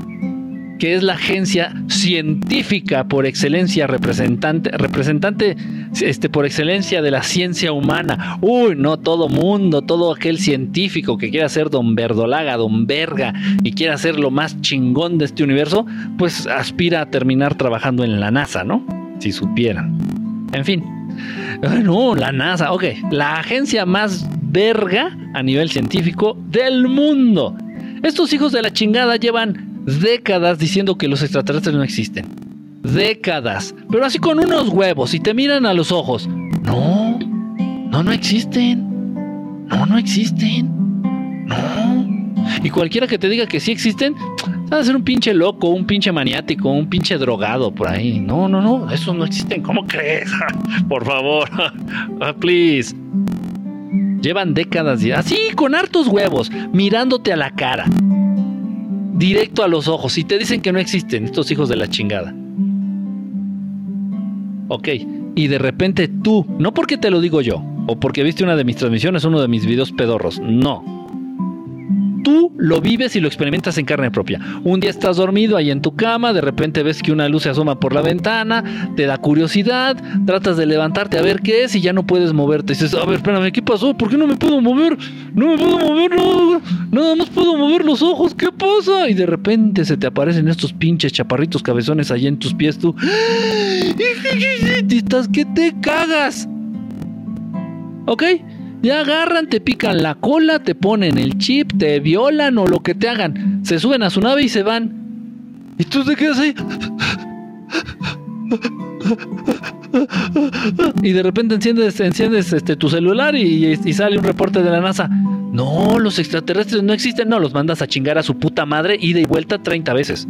que es la agencia científica por excelencia, representante, representante este, por excelencia de la ciencia humana. Uy, no todo mundo, todo aquel científico que quiera ser don Verdolaga, don Verga y quiera ser lo más chingón de este universo, pues aspira a terminar trabajando en la NASA, ¿no? Si supieran. En fin. No, la NASA, ok. La agencia más verga a nivel científico del mundo. Estos hijos de la chingada llevan décadas diciendo que los extraterrestres no existen. Décadas. Pero así con unos huevos y te miran a los ojos. No, no, no existen. No, no existen. No. Y cualquiera que te diga que sí existen, va a ser un pinche loco, un pinche maniático, un pinche drogado por ahí. No, no, no, esos no existen. ¿Cómo crees? por favor, ah, please. Llevan décadas así con hartos huevos, mirándote a la cara directo a los ojos y te dicen que no existen estos hijos de la chingada. Ok, y de repente tú, no porque te lo digo yo, o porque viste una de mis transmisiones, uno de mis videos pedorros, no tú lo vives y lo experimentas en carne propia. Un día estás dormido ahí en tu cama, de repente ves que una luz se asoma por la ventana, te da curiosidad, tratas de levantarte a ver qué es y ya no puedes moverte. dices, a ver, espérame, ¿qué pasó? ¿Por qué no me puedo mover? No me puedo mover, no, nada más puedo mover los ojos, ¿qué pasa? Y de repente se te aparecen estos pinches chaparritos cabezones ahí en tus pies, tú. Y estás que te cagas. ¿Ok? Ya agarran, te pican la cola, te ponen el chip, te violan o lo que te hagan. Se suben a su nave y se van. Y tú te quedas ahí. Y de repente enciendes, enciendes este, tu celular y, y, sale un reporte de la NASA. No, los extraterrestres no existen. No, los mandas a chingar a su puta madre ida y vuelta 30 veces.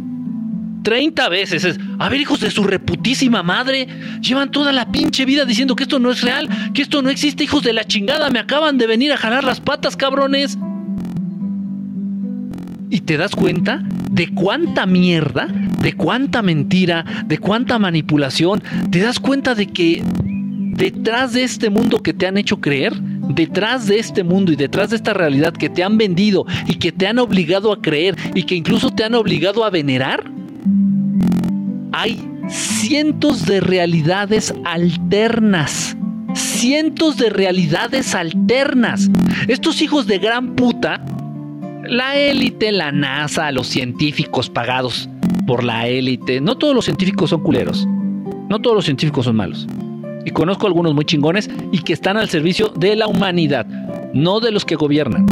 30 veces. Es, a ver, hijos de su reputísima madre, llevan toda la pinche vida diciendo que esto no es real, que esto no existe, hijos de la chingada, me acaban de venir a jalar las patas, cabrones. Y te das cuenta de cuánta mierda, de cuánta mentira, de cuánta manipulación, te das cuenta de que detrás de este mundo que te han hecho creer, detrás de este mundo y detrás de esta realidad que te han vendido y que te han obligado a creer y que incluso te han obligado a venerar, hay cientos de realidades alternas. Cientos de realidades alternas. Estos hijos de gran puta, la élite, la NASA, los científicos pagados por la élite, no todos los científicos son culeros. No todos los científicos son malos. Y conozco algunos muy chingones y que están al servicio de la humanidad, no de los que gobiernan.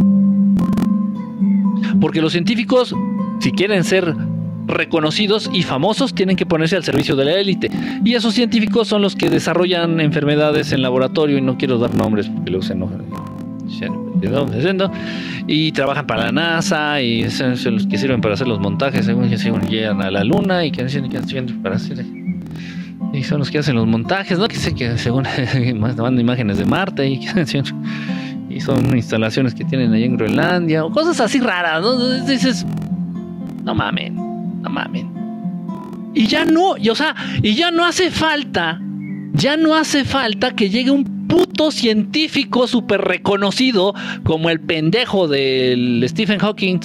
Porque los científicos, si quieren ser reconocidos y famosos tienen que ponerse al servicio de la élite. Y esos científicos son los que desarrollan enfermedades en laboratorio, y no quiero dar nombres porque luego se enojan. Y trabajan para la NASA y son los que sirven para hacer los montajes según llegan a la luna y que para hacer y son los que hacen los montajes, ¿no? Que sé que según mandan imágenes de Marte y, son instalaciones que tienen ahí en Groenlandia o cosas así raras, ¿no? Dices, no mames no mames. Y ya no, y, o sea, y ya no hace falta, ya no hace falta que llegue un puto científico súper reconocido como el pendejo del Stephen Hawking,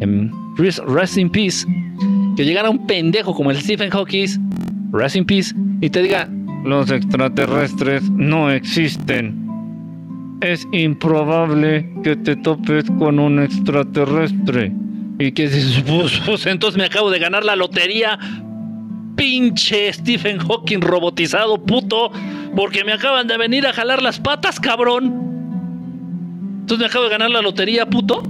en Rest in Peace, que llegara un pendejo como el Stephen Hawking, Rest in Peace, y te diga, los extraterrestres no existen. Es improbable que te topes con un extraterrestre. Y que dices, pues, pues, entonces me acabo de ganar la lotería. Pinche Stephen Hawking robotizado, puto. Porque me acaban de venir a jalar las patas, cabrón. Entonces me acabo de ganar la lotería, puto.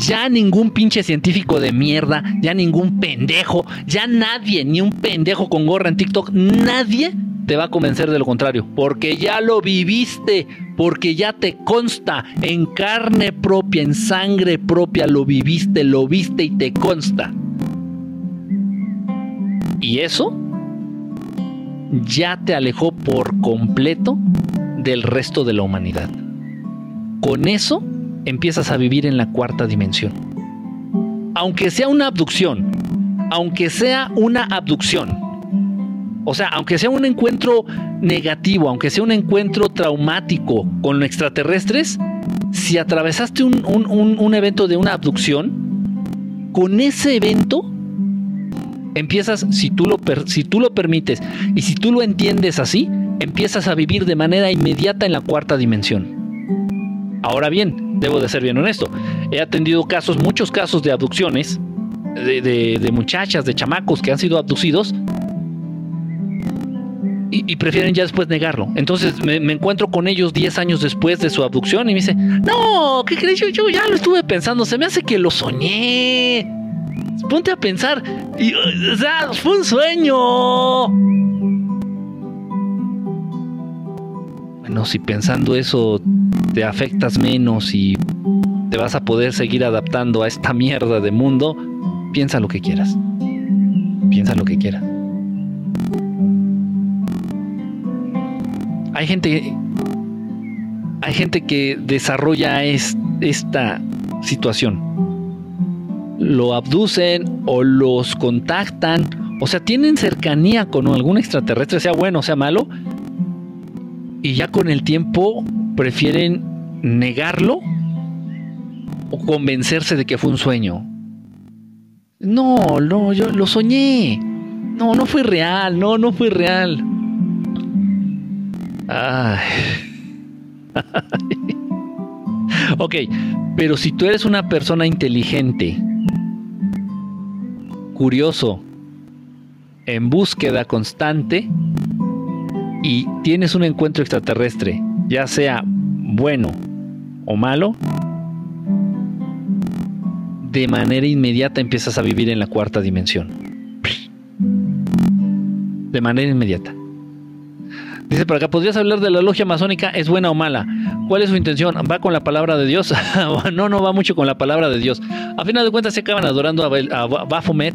Ya ningún pinche científico de mierda, ya ningún pendejo, ya nadie, ni un pendejo con gorra en TikTok, nadie te va a convencer de lo contrario, porque ya lo viviste, porque ya te consta en carne propia, en sangre propia, lo viviste, lo viste y te consta. Y eso ya te alejó por completo del resto de la humanidad. Con eso empiezas a vivir en la cuarta dimensión. Aunque sea una abducción, aunque sea una abducción, o sea, aunque sea un encuentro negativo, aunque sea un encuentro traumático con extraterrestres, si atravesaste un, evento de una abducción, con ese evento empiezas, si tú, lo si tú lo permites y si tú lo entiendes así, empiezas a vivir de manera inmediata en la cuarta dimensión. Ahora bien, debo de ser bien honesto, he atendido casos, muchos casos de abducciones, de, muchachas, de chamacos que han sido abducidos y, prefieren ya después negarlo. Entonces me, encuentro con ellos 10 años después de su abducción y me dice, no, ¿qué crees? Yo, ya lo estuve pensando, se me hace que lo soñé. Ponte a pensar, y, o sea, fue un sueño. Bueno, si pensando eso te afectas menos y te vas a poder seguir adaptando a esta mierda de mundo, piensa lo que quieras. Piensa lo que quieras. Hay gente hay gente que desarrolla esta situación. Lo abducen o los contactan, o sea, tienen cercanía con algún extraterrestre, sea bueno o sea malo, y ya con el tiempo prefieren negarlo o convencerse de que fue un sueño. No, no, yo lo soñé. No, no fue real, no, no fue real. Ay. ok, pero si tú eres una persona inteligente, curioso, en búsqueda constante y tienes un encuentro extraterrestre, ya sea bueno o malo, de manera inmediata empiezas a vivir en la cuarta dimensión. De manera inmediata. Dice por acá, ¿podrías hablar de la logia masónica? ¿Es buena o mala? ¿Cuál es su intención? ¿Va con la palabra de Dios? no, no va mucho con la palabra de Dios. A final de cuentas se acaban adorando a, Baphomet,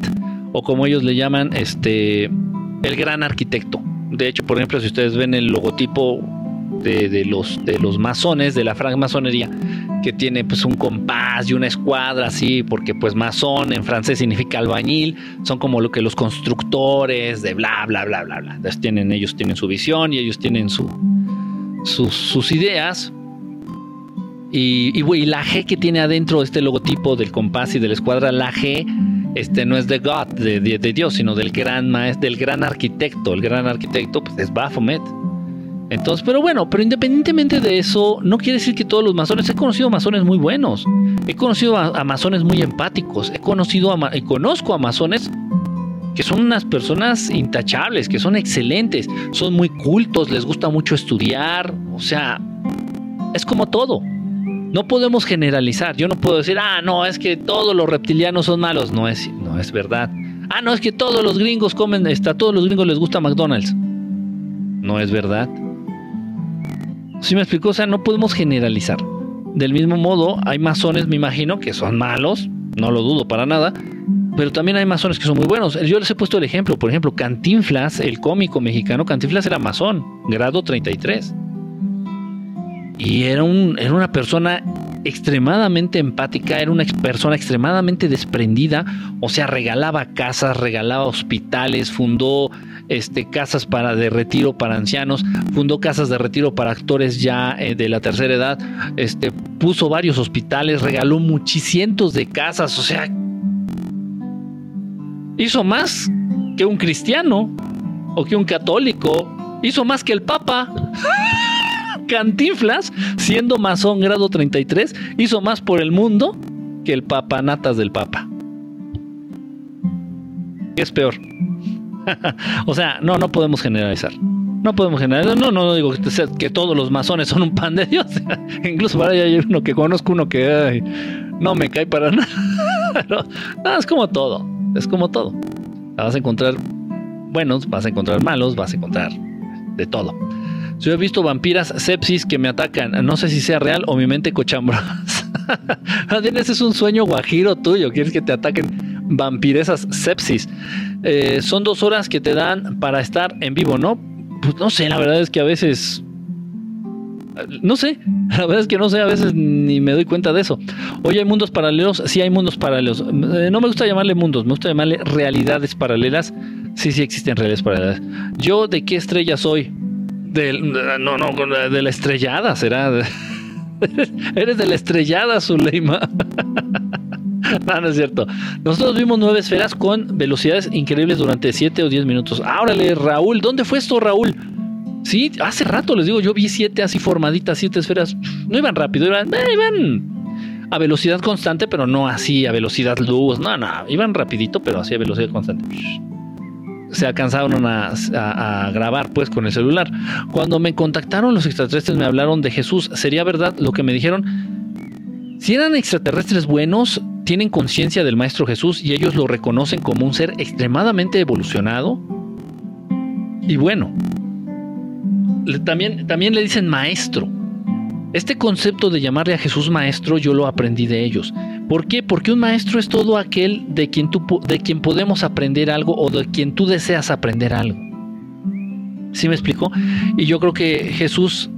o como ellos le llaman, este, el gran arquitecto. De hecho, por ejemplo, si ustedes ven el logotipo de, los, de los masones, de la francmasonería, que tiene pues un compás y una escuadra así, porque pues masón en francés significa albañil, son como lo que los constructores de bla, bla, bla, bla, bla. Tienen, ellos tienen su visión y ellos tienen su, sus, ideas. Y, y, la G que tiene adentro este logotipo del compás y de la escuadra, la G este no es de God, de, Dios, sino del gran maestro, del gran arquitecto. El gran arquitecto pues, es Baphomet. Entonces, pero bueno, pero independientemente de eso, no quiere decir que todos los masones, he conocido masones muy buenos, he conocido a, masones muy empáticos, he conocido a, y conozco a masones que son unas personas intachables, que son excelentes, son muy cultos, les gusta mucho estudiar, o sea, es como todo. No podemos generalizar. Yo no puedo decir, ah, no, es que todos los reptilianos son malos. No es, no es verdad. Ah, no, es que todos los gringos comen, está, a todos los gringos les gusta McDonald's. No es verdad. ¿Sí me explico? O sea, no podemos generalizar. Del mismo modo, hay masones, me imagino, que son malos, no lo dudo para nada, pero también hay masones que son muy buenos. Yo les he puesto el ejemplo, por ejemplo, Cantinflas, el cómico mexicano, Cantinflas era masón, grado 33. Y era, un, era una persona extremadamente empática, era una persona extremadamente desprendida, o sea, regalaba casas, regalaba hospitales, fundó este, casas para de retiro para ancianos, fundó casas de retiro para actores ya eh, de la tercera edad, este, puso varios hospitales, regaló muchicientos de casas, o sea, hizo más que un cristiano o que un católico, hizo más que el Papa. Cantinflas, siendo masón grado 33, hizo más por el mundo que el papanatas del Papa. es peor. o sea, no, no podemos generalizar. No podemos generalizar. No, no digo que, todos los masones son un pan de Dios. Incluso para hay uno que conozco, uno que no me cae para nada. no, es como todo. Es como todo. Vas a encontrar buenos, vas a encontrar malos, vas a encontrar de todo. Si he visto vampiras sepsis que me atacan, no sé si sea real o mi mente cochambrosa. ese es un sueño guajiro tuyo. Quieres que te ataquen vampiresas sepsis. Eh, son dos horas que te dan para estar en vivo, ¿no? Pues no sé, la verdad es que a veces. No sé, la verdad es que no sé, a veces ni me doy cuenta de eso. Hoy hay mundos paralelos, sí hay mundos paralelos. Eh, no me gusta llamarle mundos, me gusta llamarle realidades paralelas. Sí, sí existen realidades paralelas. Yo, ¿de qué estrella soy? Del, no, no, de la estrellada, será. Eres de la estrellada, Zuleima. no, no es cierto. Nosotros vimos nueve esferas con velocidades increíbles durante siete o diez minutos. Árale, Raúl, ¿dónde fue esto, Raúl? Sí, hace rato les digo, yo vi siete así formaditas, siete esferas. No iban rápido, iban, eh, iban a velocidad constante, pero no así a velocidad luz. No, no, iban rapidito, pero así a velocidad constante se alcanzaron a, grabar pues con el celular. Cuando me contactaron los extraterrestres me hablaron de Jesús. ¿Sería verdad lo que me dijeron? Si eran extraterrestres buenos, tienen conciencia del Maestro Jesús y ellos lo reconocen como un ser extremadamente evolucionado y bueno. También, también le dicen maestro. Este concepto de llamarle a Jesús maestro yo lo aprendí de ellos. ¿Por qué? Porque un maestro es todo aquel de quien, tú, de quien podemos aprender algo o de quien tú deseas aprender algo. ¿Sí me explico? Y yo creo que Jesús,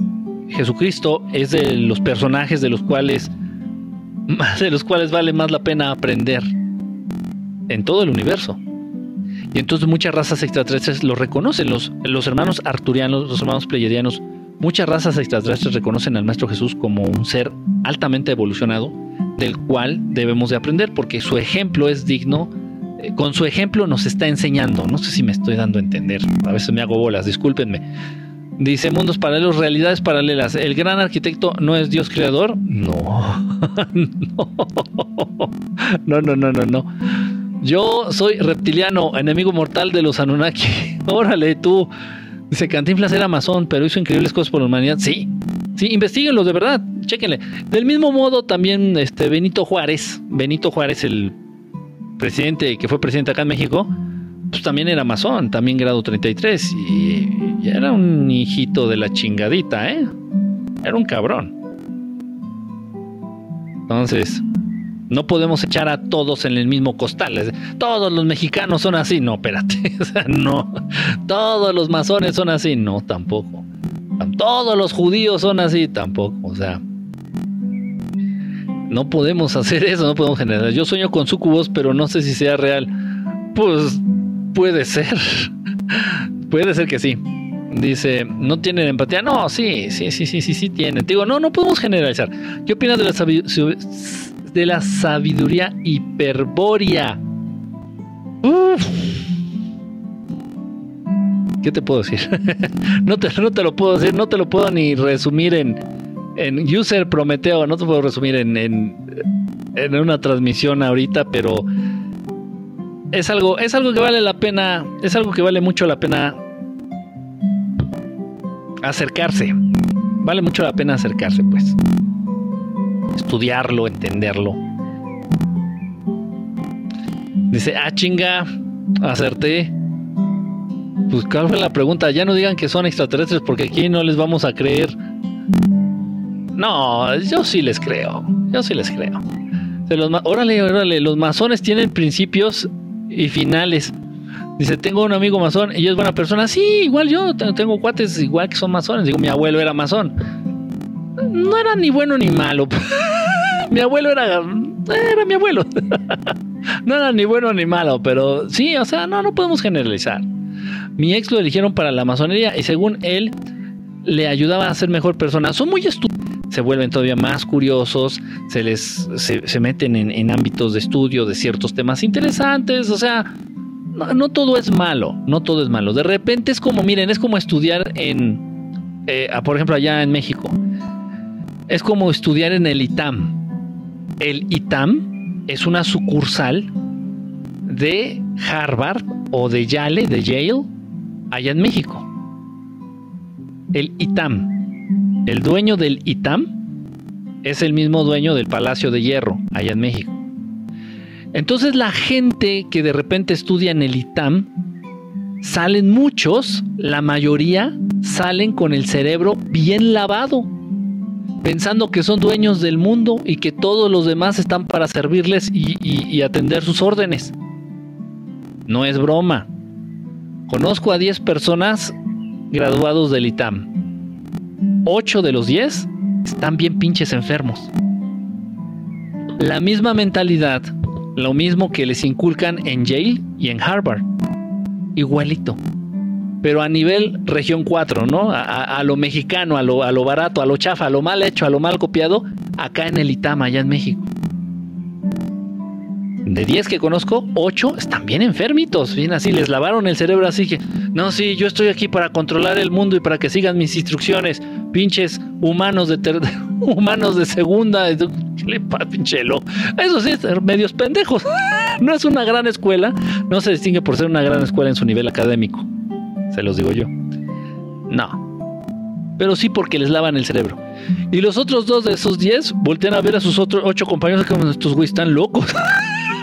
Jesucristo, es de los personajes de los cuales, de los cuales vale más la pena aprender en todo el universo. Y entonces muchas razas extraterrestres lo reconocen, los, los hermanos arturianos, los hermanos pleyadianos, muchas razas extraterrestres reconocen al Maestro Jesús como un ser altamente evolucionado del cual debemos de aprender, porque su ejemplo es digno, eh, con su ejemplo nos está enseñando, no sé si me estoy dando a entender, a veces me hago bolas, discúlpenme. Dice mundos paralelos, realidades paralelas. ¿El gran arquitecto no es Dios creador? No. no. No, no, no, no, Yo soy reptiliano, enemigo mortal de los Anunnaki. Órale, tú. Dice Cantinflas era masón, pero hizo increíbles cosas por la humanidad. Sí, Sí, investiguenlo de verdad, chéquenle. Del mismo modo, también este Benito Juárez, Benito Juárez, el presidente que fue presidente acá en México, pues también era masón, también grado 33, y, y era un hijito de la chingadita, ¿eh? Era un cabrón. Entonces, no podemos echar a todos en el mismo costal. Todos los mexicanos son así. No, espérate. O sea, no. Todos los masones son así. No, tampoco. Todos los judíos son así, tampoco. O sea, no podemos hacer eso, no podemos generar. Yo sueño con sucubos, pero no sé si sea real. Pues puede ser. puede ser que sí. Dice, ¿no tienen empatía? No, sí, sí, sí, sí, sí, sí tienen. digo, no, no podemos generalizar. ¿Qué opinas de la, de la sabiduría hiperbórea? ¿Qué te puedo decir? no, te, no te lo puedo decir, no te lo puedo ni resumir en, en User Prometeo, no te puedo resumir en, en, en una transmisión ahorita, pero es algo, es algo que vale la pena, es algo que vale mucho la pena acercarse. Vale mucho la pena acercarse, pues. Estudiarlo, entenderlo. Dice, ah, chinga, acerté. Pues cuál fue la pregunta, ya no digan que son extraterrestres porque aquí no les vamos a creer. No, yo sí les creo, yo sí les creo. los, órale, órale, los masones tienen principios y finales. Dice, tengo un amigo masón y es buena persona. Sí, igual yo tengo cuates igual que son masones. Digo, mi abuelo era masón. No era ni bueno ni malo. mi abuelo era era mi abuelo. no era ni bueno ni malo, pero sí, o sea, no no podemos generalizar. Mi ex lo eligieron para la masonería y según él le ayudaba a ser mejor persona. Son muy estúpidos. Se vuelven todavía más curiosos, se les se, meten en, ámbitos de estudio de ciertos temas interesantes. O sea, no, todo es malo, no todo es malo. De repente es como, miren, es como estudiar en, eh, por ejemplo, allá en México. Es como estudiar en el ITAM. El ITAM es una sucursal de Harvard o de Yale, de Yale, allá en México. El ITAM. El dueño del ITAM es el mismo dueño del Palacio de Hierro, allá en México. Entonces la gente que de repente estudia en el ITAM, salen muchos, la mayoría salen con el cerebro bien lavado, pensando que son dueños del mundo y que todos los demás están para servirles y, atender sus órdenes. No es broma. Conozco a 10 personas graduados del ITAM. 8 de los 10 están bien pinches enfermos. La misma mentalidad, lo mismo que les inculcan en Yale y en Harvard. Igualito. Pero a nivel región 4, ¿no? A, lo mexicano, a lo, a lo barato, a lo chafa, a lo mal hecho, a lo mal copiado, acá en el ITAM, allá en México. De 10 que conozco, 8 están bien enfermitos, bien así, les lavaron el cerebro así que, no, sí, yo estoy aquí para controlar el mundo y para que sigan mis instrucciones, pinches humanos de humanos de segunda, pinchelo. Eso sí, medios pendejos. No es una gran escuela, no se distingue por ser una gran escuela en su nivel académico. Se los digo yo. No. Pero sí porque les lavan el cerebro. Y los otros dos de esos 10 voltean a ver a sus otros ocho compañeros como estos güeyes están locos.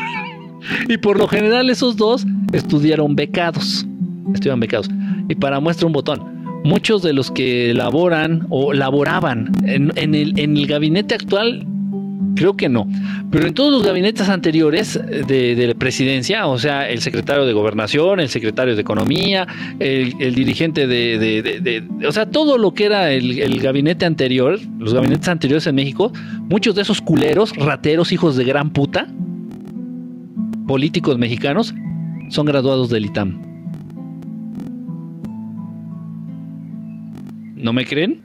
y por lo general esos dos estudiaron becados. Estudiaron becados. Y para muestra un botón, muchos de los que laboran o laboraban en, el, en el gabinete actual Creo que no. Pero en todos los gabinetes anteriores de, la presidencia, o sea, el secretario de gobernación, el secretario de economía, el, dirigente de, O sea, todo lo que era el, el, gabinete anterior, los gabinetes anteriores en México, muchos de esos culeros, rateros, hijos de gran puta, políticos mexicanos son graduados del ITAM. ¿No me creen?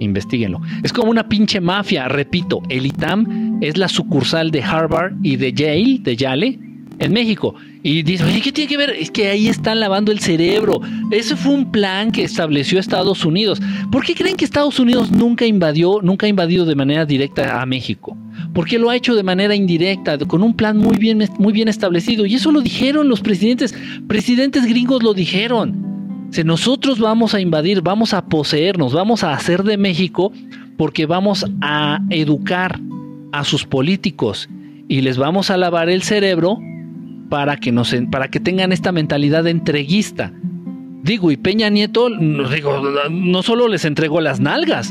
Investíguenlo. Es como una pinche mafia, repito, el ITAM es la sucursal de Harvard y de Yale, de Yale, en México. Y dice, ¿qué tiene que ver? Es que ahí están lavando el cerebro. Ese fue un plan que estableció Estados Unidos. ¿Por qué creen que Estados Unidos nunca invadió, nunca ha invadido de manera directa a México? Porque lo ha hecho de manera indirecta, con un plan muy bien, muy bien establecido. Y eso lo dijeron los presidentes. Presidentes gringos lo dijeron. Si nosotros vamos a invadir, vamos a poseernos, vamos a hacer de México porque vamos a educar a sus políticos y les vamos a lavar el cerebro para que, nos, para que tengan esta mentalidad entreguista. Digo, y Peña Nieto, digo, no solo les entregó las nalgas,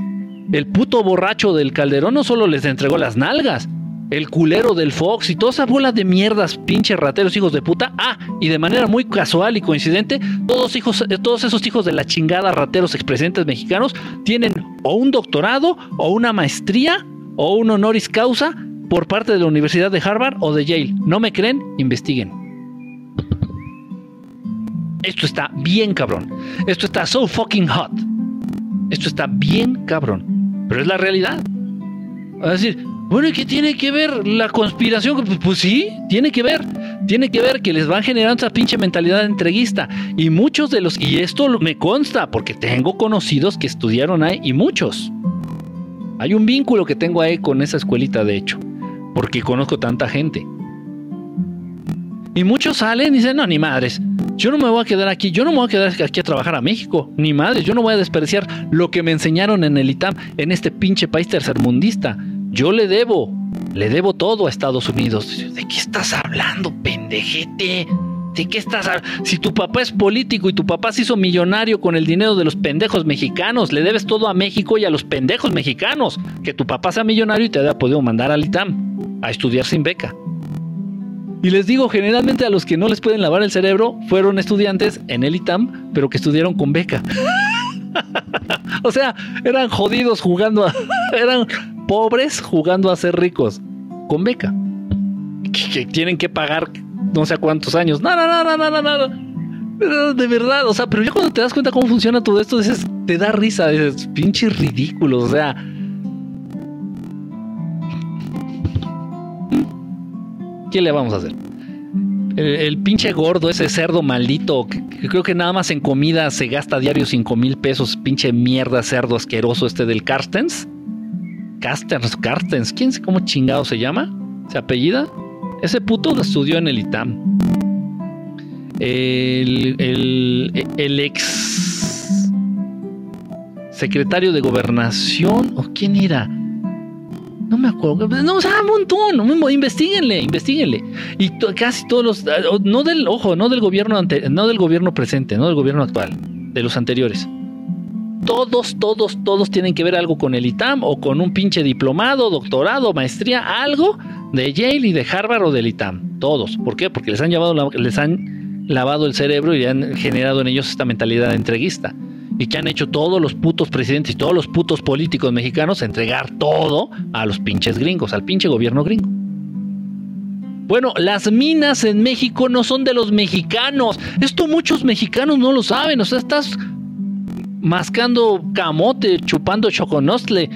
el puto borracho del Calderón no solo les entregó las nalgas, el culero del Fox y toda esa bola de mierdas, pinches rateros, hijos de puta. Ah, y de manera muy casual y coincidente, todos, hijos, eh, todos esos hijos de la chingada rateros expresidentes mexicanos tienen o un doctorado o una maestría o un honoris causa por parte de la Universidad de Harvard o de Yale. ¿No me creen? Investiguen. Esto está bien cabrón. Esto está so fucking hot. Esto está bien cabrón. Pero es la realidad. Es decir, bueno, ¿y qué tiene que ver la conspiración? Pues, pues, sí, tiene que ver. Tiene que ver que les van generando esa pinche mentalidad entreguista. Y muchos de los, y esto me consta, porque tengo conocidos que estudiaron ahí, y muchos. Hay un vínculo que tengo ahí con esa escuelita, de hecho, porque conozco tanta gente. Y muchos salen y dicen, no, ni madres, yo no me voy a quedar aquí, yo no me voy a quedar aquí a trabajar a México, ni madres, yo no voy a desperdiciar lo que me enseñaron en el ITAM, en este pinche país tercermundista. Yo le debo, le debo todo a Estados Unidos. ¿De qué estás hablando, pendejete? ¿De qué estás hablando? Si tu papá es político y tu papá se hizo millonario con el dinero de los pendejos mexicanos, le debes todo a México y a los pendejos mexicanos. Que tu papá sea millonario y te haya podido mandar al ITAM a estudiar sin beca. Y les digo, generalmente a los que no les pueden lavar el cerebro fueron estudiantes en el ITAM, pero que estudiaron con beca. o sea, eran jodidos jugando a... eran pobres jugando a ser ricos con beca. Que, tienen que pagar no sé cuántos años. No, no, no, no, no, no. De verdad, o sea, pero ya cuando te das cuenta cómo funciona todo esto, dices, te da risa, dices, pinche ridículo, o sea. ¿Qué le vamos a hacer? El, pinche gordo, ese cerdo maldito, que, creo que nada más en comida se gasta diario 5 mil pesos, pinche mierda, cerdo asqueroso este del Carstens. Carstens, Carstens, ¿quién sabe cómo chingado se llama? ¿Se apellida? Ese puto estudió en el ITAM. el, ex secretario de gobernación, ¿o quién era? No me acuerdo. No, o sea, un montón. Investíguenle, investiguenle. Y casi todos los. No del, ojo, no del gobierno ante, no del gobierno presente, no del gobierno actual, de los anteriores. Todos, todos, todos tienen que ver algo con el ITAM o con un pinche diplomado, doctorado, maestría, algo de Yale y de Harvard o del ITAM. Todos. ¿Por qué? Porque les han les han lavado el cerebro y han generado en ellos esta mentalidad entreguista y que han hecho todos los putos presidentes y todos los putos políticos mexicanos entregar todo a los pinches gringos, al pinche gobierno gringo. Bueno, las minas en México no son de los mexicanos. Esto muchos mexicanos no lo saben. O sea, estás mascando camote, chupando choconostle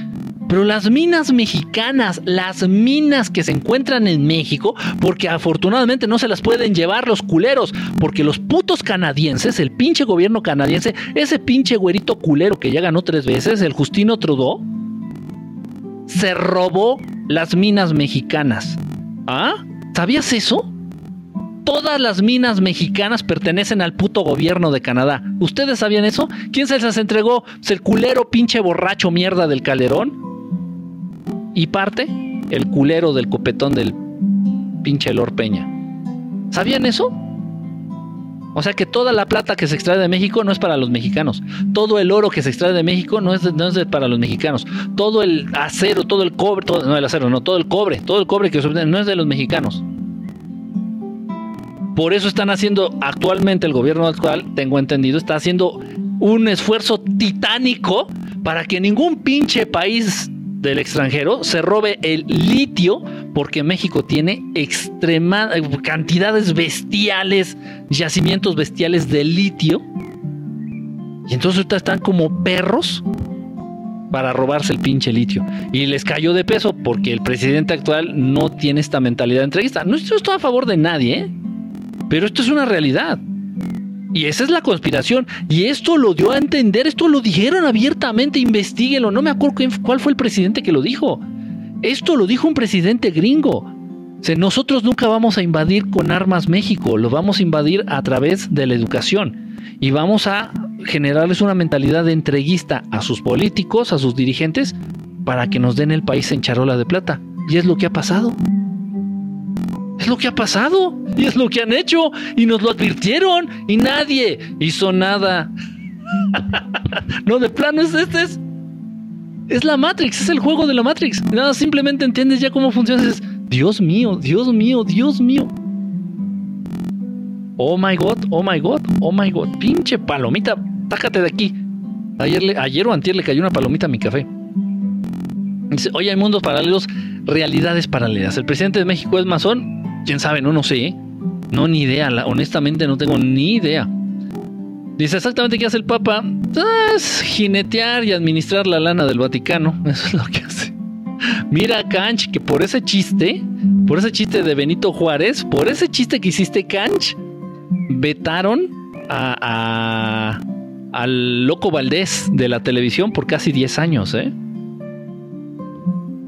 pero las minas mexicanas, las minas que se encuentran en México, porque afortunadamente no se las pueden llevar los culeros, porque los putos canadienses, el pinche gobierno canadiense, ese pinche güerito culero que ya ganó tres veces, el Justino Trudeau, se robó las minas mexicanas. ¿Ah? ¿Sabías eso? Todas las minas mexicanas pertenecen al puto gobierno de Canadá. ¿Ustedes sabían eso? ¿Quién se las entregó? ¿El culero pinche borracho mierda del Calderón? y parte el culero del copetón del pinche Lord Peña. ¿Sabían eso? O sea que toda la plata que se extrae de México no es para los mexicanos. Todo el oro que se extrae de México no es, para los mexicanos. Todo el acero, todo el cobre, todo, no el acero, no, todo el cobre, todo el cobre que se no es de los mexicanos. Por eso están haciendo actualmente el gobierno actual, tengo entendido, está haciendo un esfuerzo titánico para que ningún pinche país del extranjero se robe el litio porque México tiene extrema cantidades bestiales, yacimientos bestiales de litio. Y entonces están como perros para robarse el pinche litio. Y les cayó de peso porque el presidente actual no tiene esta mentalidad de entrevista. No estoy a favor de nadie, ¿eh? Pero esto es una realidad. Y esa es la conspiración. Y esto lo dio a entender, esto lo dijeron abiertamente, investiguenlo. No me acuerdo cuál fue el presidente que lo dijo. Esto lo dijo un presidente gringo. nosotros nunca vamos a invadir con armas México, lo vamos a invadir a través de la educación. Y vamos a generarles una mentalidad de entreguista a sus políticos, a sus dirigentes, para que nos den el país en charola de plata. Y es lo que ha pasado. Es lo que ha pasado y es lo que han hecho y nos lo advirtieron y nadie hizo nada. no, de plano es este es, es la Matrix, es el juego de la Matrix. Nada, simplemente entiendes ya cómo funciona. Es, Dios mío, Dios mío, Dios mío. Oh my god, oh my god, oh my god. Pinche palomita, tácate de aquí. Ayer, le, ayer o le cayó una palomita a mi café. Oye, hay mundos paralelos, realidades paralelas. El presidente de México es masón quién sabe, no, no sé. No, ni idea. honestamente no tengo ni idea. Dice exactamente qué hace el Papa. Es jinetear y administrar la lana del Vaticano. Eso es lo que hace. Mira, Canch, que por ese chiste, por ese chiste de Benito Juárez, por ese chiste que hiciste, Canch, vetaron a, al Loco Valdés de la televisión por casi 10 años, ¿eh?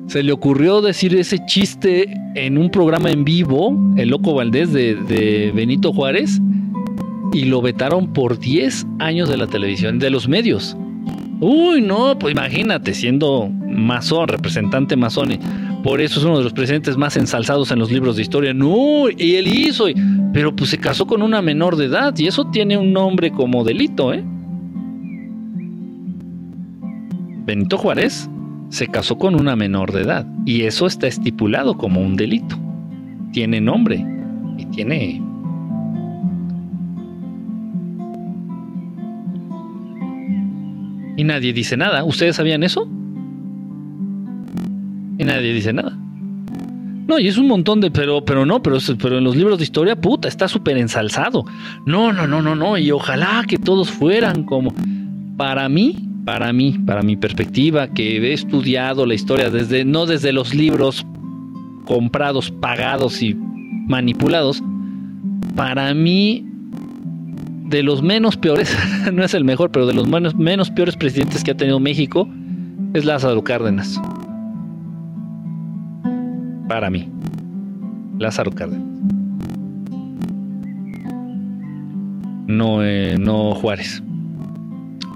Se le ocurrió decir ese chiste en un programa en vivo, El Loco Valdés de, Benito Juárez, y lo vetaron por 10 años de la televisión, de los medios. Uy, no, pues imagínate, siendo masón, representante masón, por eso es uno de los presidentes más ensalzados en los libros de historia. No, y él hizo, pero pues se casó con una menor de edad, y eso tiene un nombre como delito, ¿eh? Benito Juárez se casó con una menor de edad y eso está estipulado como un delito. Tiene nombre y tiene... Y nadie dice nada. ¿Ustedes sabían eso? Y nadie dice nada. No, y es un montón de, pero, pero no, pero, pero en los libros de historia, puta, está súper ensalzado. No, no, no, no, no. Y ojalá que todos fueran como. Para mí, para mí, para mi perspectiva, que he estudiado la historia desde, no desde los libros comprados, pagados y manipulados, para mí, de los menos peores, no es el mejor, pero de los menos, menos peores presidentes que ha tenido México, es Lázaro Cárdenas. Para mí, Lázaro Cárdenas. no, eh, no Juárez.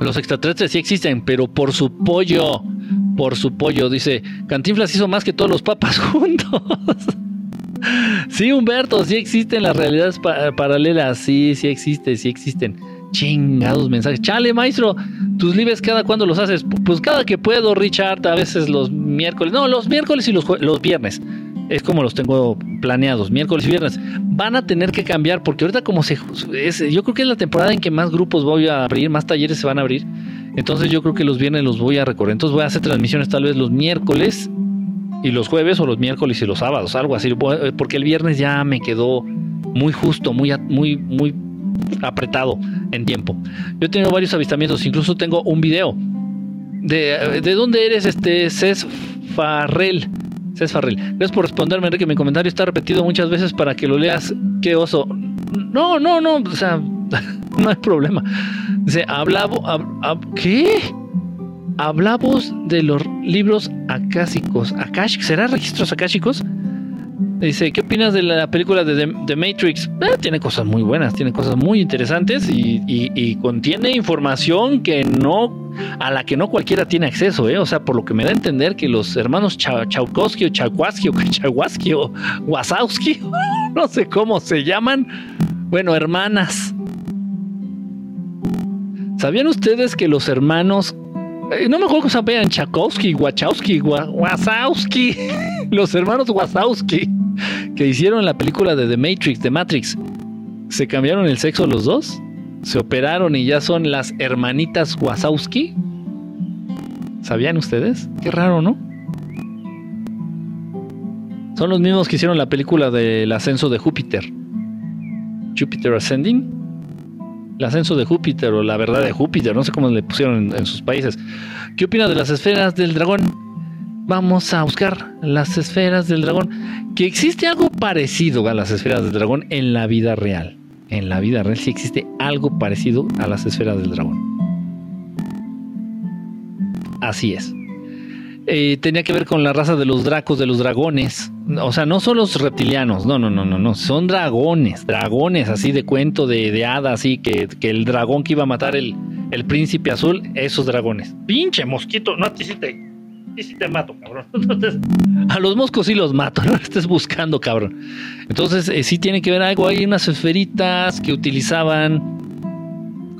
Los extraterrestres sí existen, pero por su pollo, por su pollo, dice, Cantinflas hizo más que todos los papas juntos. sí, Humberto, sí existen las realidades paralelas, sí, sí existen, sí existen. Chingados mensajes. Chale, maestro, tus libres cada cuándo los haces? Pues cada que puedo, Richard, a veces los miércoles. No, los miércoles y los, los viernes. Es como los tengo planeados, miércoles y viernes. Van a tener que cambiar porque ahorita como se... Es, yo creo que es la temporada en que más grupos voy a abrir, más talleres se van a abrir. Entonces yo creo que los viernes los voy a recorrer. Entonces voy a hacer transmisiones tal vez los miércoles y los jueves o los miércoles y los sábados, algo así. Porque el viernes ya me quedó muy justo, muy, muy, muy apretado en tiempo. Yo he tenido varios avistamientos, incluso tengo un video. ¿De, de dónde eres este Cés Farrell? Cés Farrell. Gracias por responderme, Enrique. Mi comentario está repetido muchas veces para que lo leas. Qué oso. No, no, no. O sea, no hay problema. Dice, hablamos. ¿Qué? Hablamos de los libros acásicos. ¿Akash? ¿Será registros akáshicos? Dice, ¿qué opinas de la película de The, Matrix? Eh, tiene cosas muy buenas, tiene cosas muy interesantes y, contiene información que no, a la que no cualquiera tiene acceso, ¿eh? O sea, por lo que me da a entender que los hermanos Chaukowski o Chaukwowski o Chauwaski o Wasowski, no sé cómo se llaman, bueno, hermanas. ¿Sabían ustedes que los hermanos no me acuerdo cómo se llaman Chakowski, Wachowski, Wasowski, los hermanos Wasowski que hicieron la película de The Matrix, The Matrix, ¿se cambiaron el sexo los dos? ¿Se operaron y ya son las hermanitas Wazowski? ¿Sabían ustedes? Qué raro, ¿no? Son los mismos que hicieron la película del ascenso de Júpiter. Jupiter Ascending. El ascenso de Júpiter o la verdad de Júpiter, no sé cómo le pusieron en, sus países. ¿Qué opina de las esferas del dragón? vamos a buscar las esferas del dragón. Que existe algo parecido a las esferas del dragón en la vida real. En la vida real sí existe algo parecido a las esferas del dragón. Así es. Eh, tenía que ver con la raza de los dracos, de los dragones. O sea, no son los reptilianos, no, no, no, no, no. Son dragones, dragones así de cuento de, de hada, así que, que, el dragón que iba a matar el, el príncipe azul, esos dragones. Pinche mosquito, no te hiciste y si te mato, cabrón. a los moscos sí los mato, no estés buscando, cabrón. Entonces, eh, sí tiene que ver algo. Hay unas esferitas que utilizaban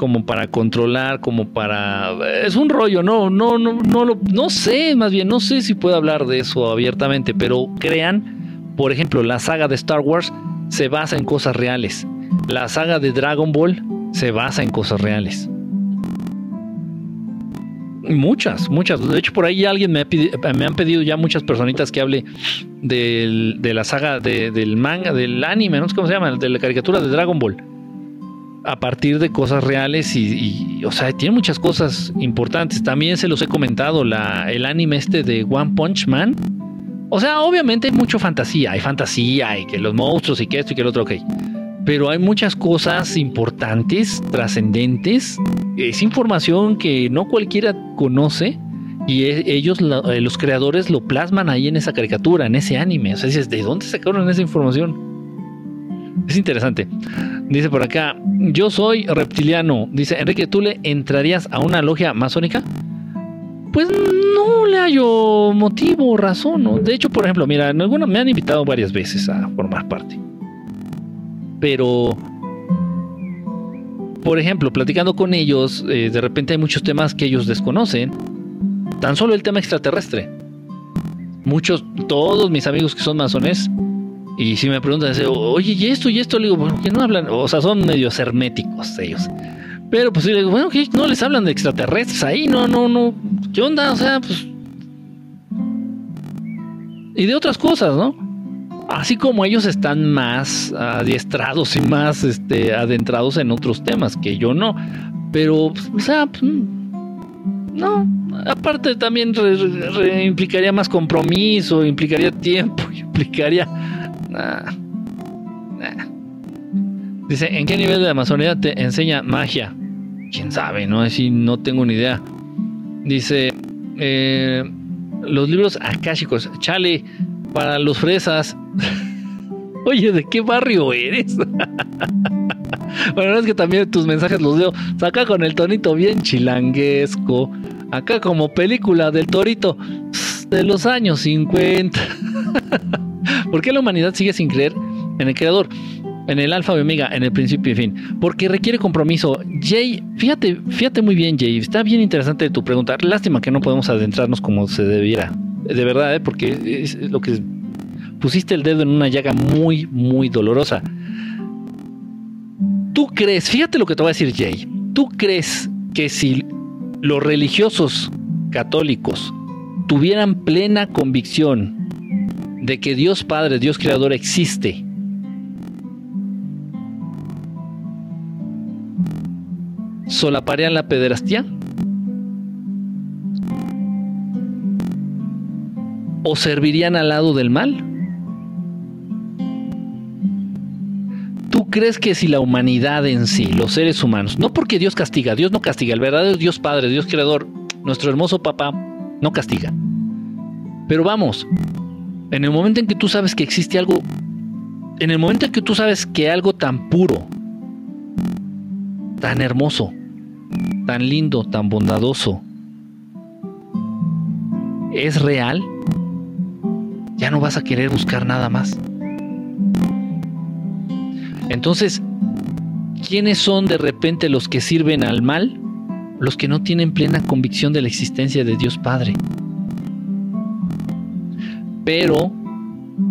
como para controlar, como para. Es un rollo, no, no, no, no, lo, no sé, más bien, no sé si puedo hablar de eso abiertamente, pero crean, por ejemplo, la saga de Star Wars se basa en cosas reales. La saga de Dragon Ball se basa en cosas reales. Muchas, muchas. De hecho, por ahí alguien me, me han pedido ya muchas personitas que hable de la saga del manga, del anime, no sé cómo se llama, de la caricatura de Dragon Ball. A partir de cosas reales y, o sea, tiene muchas cosas importantes. También se los he comentado, la, el anime este de One Punch Man. O sea, obviamente hay mucho fantasía, hay fantasía y que los monstruos y que esto y que el otro, ok pero hay muchas cosas importantes, trascendentes. Es información que no cualquiera conoce y e, ellos, eh, los creadores, lo plasman ahí en esa caricatura, en ese anime. O sea, ¿de dónde sacaron esa información? Es interesante. Dice por acá, yo soy reptiliano. Dice, Enrique, ¿tú le entrarías a una logia masónica? Pues no le hallo motivo o razón. De hecho, por ejemplo, mira, en me han invitado varias veces a formar parte pero por ejemplo, platicando con ellos, eh, de repente hay muchos temas que ellos desconocen. Tan solo el tema extraterrestre. Muchos, todos mis amigos que son masones, y si me preguntan, oye, ¿y esto y esto? Le digo, bueno, que no hablan, o sea, son medios herméticos ellos. Pero pues le digo, bueno, que no les hablan de extraterrestres ahí, no, no, no. ¿Qué onda? O sea, pues. Y de otras cosas, ¿no? así como ellos están más adiestrados y más este, adentrados en otros temas que yo no. Pero, o sea, pues, no. Aparte también implicaría más compromiso, implicaría tiempo, implicaría... Dice, ¿en qué nivel de la te enseña magia? ¿Quién sabe? No, así no tengo ni idea. Dice, eh, los libros akáshicos. Chale, para los fresas. Oye, ¿de qué barrio eres? bueno, es que también tus mensajes los veo. Acá con el tonito bien chilanguesco. Acá como película del torito de los años 50. ¿Por qué la humanidad sigue sin creer en el creador? En el alfa y omega, en el principio y fin. Porque requiere compromiso. Jay, fíjate, fíjate muy bien, Jay. Está bien interesante tu pregunta. Lástima que no podemos adentrarnos como se debiera. De verdad, ¿eh? porque es lo que pusiste el dedo en una llaga muy, muy dolorosa. ¿Tú crees, fíjate lo que te voy a decir Jay, tú crees que si los religiosos católicos tuvieran plena convicción de que Dios Padre, Dios Creador existe, solaparían la pederastía? ¿O servirían al lado del mal? ¿Tú crees que si la humanidad en sí, los seres humanos, no porque Dios castiga, Dios no castiga, el verdadero Dios Padre, Dios Creador, nuestro hermoso papá, no castiga? Pero vamos, en el momento en que tú sabes que existe algo, en el momento en que tú sabes que algo tan puro, tan hermoso, tan lindo, tan bondadoso, es real, ya no vas a querer buscar nada más. Entonces, ¿quiénes son de repente los que sirven al mal? Los que no tienen plena convicción de la existencia de Dios Padre. Pero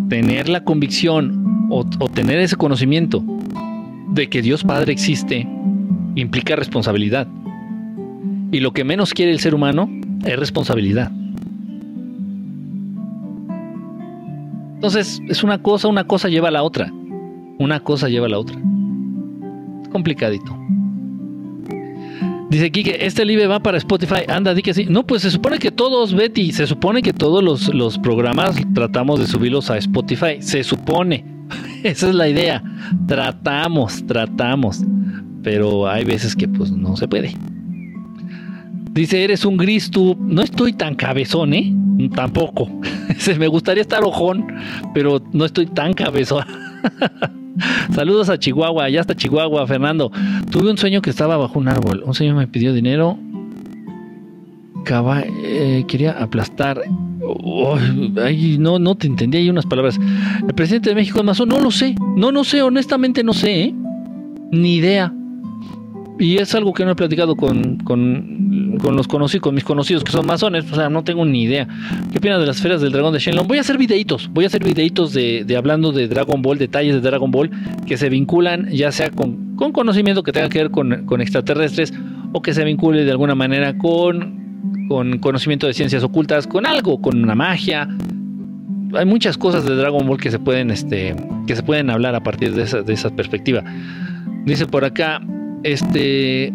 tener la convicción o, tener ese conocimiento de que Dios Padre existe implica responsabilidad. Y lo que menos quiere el ser humano es responsabilidad. Entonces, es una cosa, una cosa lleva a la otra. Una cosa lleva a la otra. complicadito. Dice que este live va para Spotify. Anda, di que sí. No, pues se supone que todos, Betty, se supone que todos los, los programas tratamos de subirlos a Spotify. Se supone. Esa es la idea. Tratamos, tratamos. Pero hay veces que pues no se puede. Dice, eres un gris tú. No estoy tan cabezón, ¿eh? Tampoco. Me gustaría estar ojón, pero no estoy tan cabezón. Saludos a Chihuahua, ya está Chihuahua, Fernando. Tuve un sueño que estaba bajo un árbol. Un señor me pidió dinero. Eh, quería aplastar. no, no te entendí ahí unas palabras. El presidente de México es. No lo sé. No, no sé. Honestamente no sé. ¿eh? Ni idea. Y es algo que no he platicado con, con, con los conocidos, con mis conocidos que son masones. O sea, no tengo ni idea. ¿Qué opinas de las esferas del dragón de Shenlong? Voy a hacer videitos. Voy a hacer videitos de, de, hablando de Dragon Ball, detalles de Dragon Ball, que se vinculan ya sea con, con conocimiento que tenga que ver con, con, extraterrestres o que se vincule de alguna manera con, con conocimiento de ciencias ocultas, con algo, con una magia. Hay muchas cosas de Dragon Ball que se pueden, este, que se pueden hablar a partir de esa, de esa perspectiva. Dice por acá, este.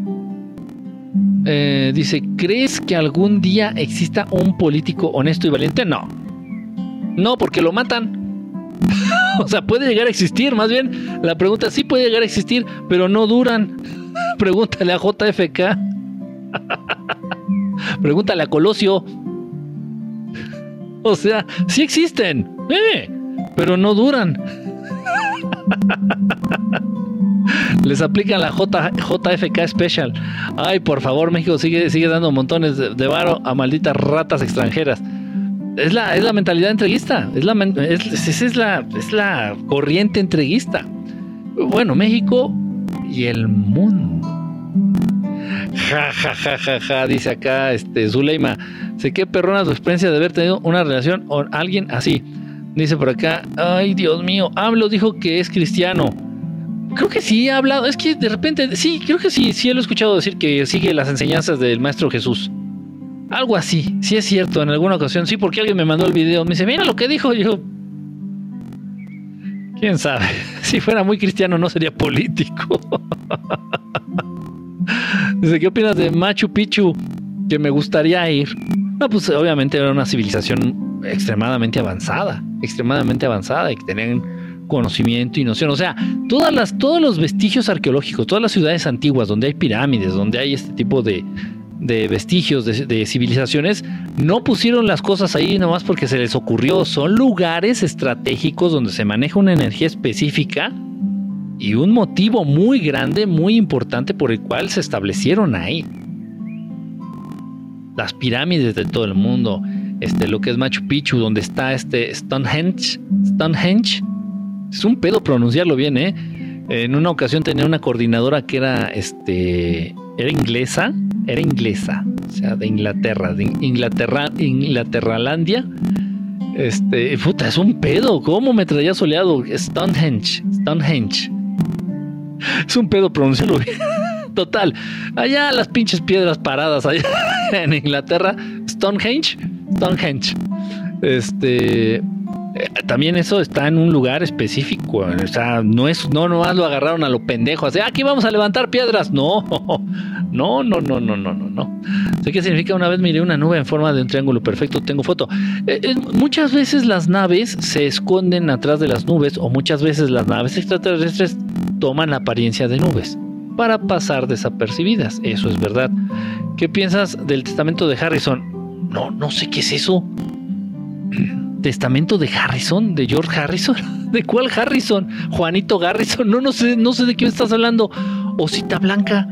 Eh, dice: ¿Crees que algún día exista un político honesto y valiente? No. No, porque lo matan. o sea, puede llegar a existir, más bien. La pregunta sí puede llegar a existir, pero no duran. Pregúntale a JFK. Pregúntale a Colosio. o sea, sí existen, eh, pero no duran. Les aplican la J, JFK Special. Ay, por favor, México sigue, sigue dando montones de, varo a malditas ratas extranjeras. Es la, es la mentalidad entreguista. Es la, es, la, corriente entreguista. Bueno, México y el mundo. Ja, ja, ja, ja, ja, dice acá este Zuleima. Sé qué perrona tu experiencia de haber tenido una relación con alguien así. Dice por acá, ay Dios mío, hablo dijo que es cristiano. Creo que sí ha hablado, es que de repente, sí, creo que sí, sí lo he escuchado decir que sigue las enseñanzas del Maestro Jesús. Algo así, sí es cierto, en alguna ocasión, sí, porque alguien me mandó el video, me dice, mira lo que dijo, yo... ¿Quién sabe? Si fuera muy cristiano no sería político. Dice, ¿qué opinas de Machu Picchu? Que me gustaría ir. No, pues obviamente era una civilización extremadamente avanzada extremadamente avanzada y que tenían conocimiento y noción. O sea, todas las, todos los vestigios arqueológicos, todas las ciudades antiguas donde hay pirámides, donde hay este tipo de, vestigios de, civilizaciones, no pusieron las cosas ahí nomás porque se les ocurrió. Son lugares estratégicos donde se maneja una energía específica y un motivo muy grande, muy importante por el cual se establecieron ahí. Las pirámides de todo el mundo, este, lo que es Machu Picchu, donde está este Stonehenge, Stonehenge, es un pedo pronunciarlo bien, ¿eh? En una ocasión tenía una coordinadora que era, este, era inglesa, era inglesa, o sea, de Inglaterra, de Inglaterra, Inglaterralandia. Este, puta, es un pedo, ¿cómo me traía soleado? Stonehenge, Stonehenge. Es un pedo pronunciarlo bien. Total, allá las pinches piedras paradas allá en Inglaterra, Stonehenge, Stonehenge. Este, también eso está en un lugar específico. O sea, no es, no nomás lo agarraron a lo pendejo, así, aquí vamos a levantar piedras. No, no, no, no, no, no, no, no. Sé qué significa una vez miré una nube en forma de un triángulo perfecto, tengo foto. Eh, eh, muchas veces las naves se esconden atrás de las nubes, o muchas veces las naves extraterrestres toman la apariencia de nubes para pasar desapercibidas. Eso es verdad. ¿Qué piensas del testamento de Harrison? No, no sé qué es eso. testamento de Harrison, de George Harrison. ¿De cuál Harrison? Juanito Garrison. No, no sé, no sé de qué estás hablando. Osita Blanca.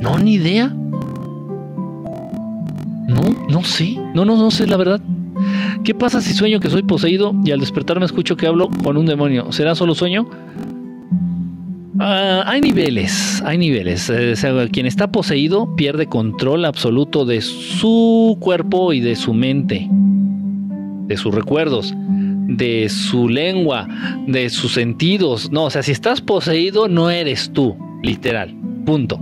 No, ni idea. No, no sé. No, no, no sé la verdad. ¿Qué pasa si sueño que soy poseído y al despertar me escucho que hablo con un demonio? ¿Será solo sueño? Ah, hay niveles, hay niveles. Eh, quien está poseído pierde control absoluto de su cuerpo y de su mente de sus recuerdos, de su lengua, de sus sentidos. No, o sea, si estás poseído, no eres tú, literal. Punto.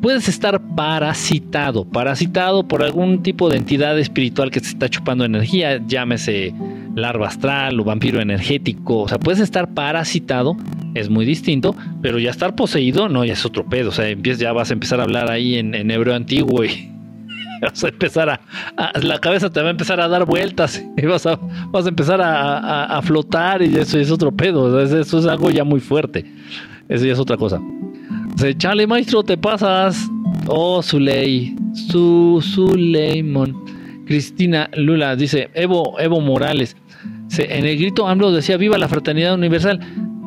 Puedes estar parasitado, parasitado por algún tipo de entidad espiritual que te está chupando energía, llámese larva astral o vampiro energético. O sea, puedes estar parasitado, es muy distinto, pero ya estar poseído, no, ya es otro pedo. O sea, ya vas a empezar a hablar ahí en, en hebreo antiguo y vas a empezar a, la cabeza te va a empezar a dar vueltas y vas a, vas a empezar a, flotar y eso es otro pedo, eso, es algo ya muy fuerte, eso ya es otra cosa. Dice, chale maestro, te pasas. Oh, Zuley, su, Suleimon. Cristina Lula dice, Evo, Evo Morales. En el grito AMLO decía, viva la fraternidad universal.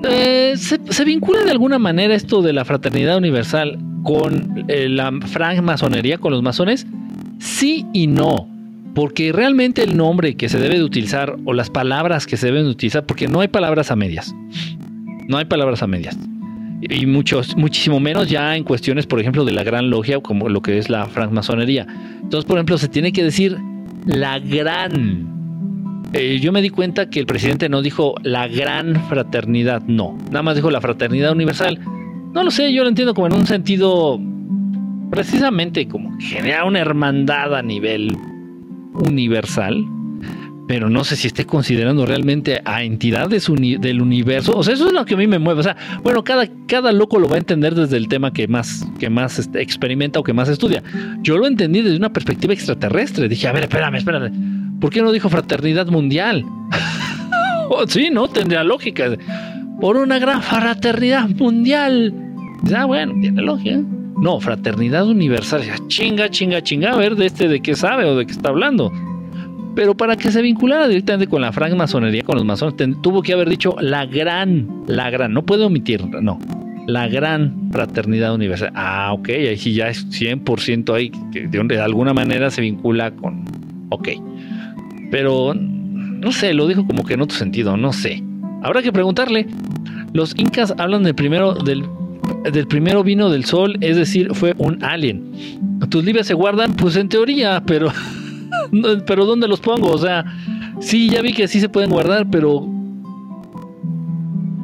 Eh, se, vincula de alguna manera esto de la fraternidad universal con eh, la francmasonería, con los masones? Sí y no, porque realmente el nombre que se debe de utilizar o las palabras que se deben de utilizar, porque no hay palabras a medias, no hay palabras a medias. Y muchos, muchísimo menos ya en cuestiones, por ejemplo, de la gran logia, como lo que es la francmasonería. Entonces, por ejemplo, se tiene que decir la gran. Eh, yo me di cuenta que el presidente no dijo la gran fraternidad, no. Nada más dijo la fraternidad universal. No lo sé, yo lo entiendo como en un sentido precisamente como generar una hermandad a nivel universal, pero no sé si esté considerando realmente a entidades del universo. O sea, eso es lo que a mí me mueve. O sea, bueno, cada, cada loco lo va a entender desde el tema que más, que más este, experimenta o que más estudia. Yo lo entendí desde una perspectiva extraterrestre. Dije, a ver, espérame, espérame. ¿Por qué no dijo fraternidad mundial? oh, sí, ¿no? Tendría lógica. Por una gran fraternidad mundial. Ah, bueno, tiene lógica. No, fraternidad universal. Chinga, chinga, chinga, a ver de este de qué sabe o de qué está hablando. Pero para que se vinculara directamente con la francmasonería, con los masones, tuvo que haber dicho la gran, la gran, no puede omitir, no, la gran fraternidad universal. Ah, ok, ahí sí ya es 100% ahí, que de alguna manera se vincula con, ok. Pero, no sé, lo dijo como que en otro sentido, no sé. Habrá que preguntarle. Los incas hablan del primero, del del primero vino del sol, es decir, fue un alien. Tus libros se guardan, pues en teoría, pero, pero ¿dónde los pongo? O sea, sí, ya vi que sí se pueden guardar, pero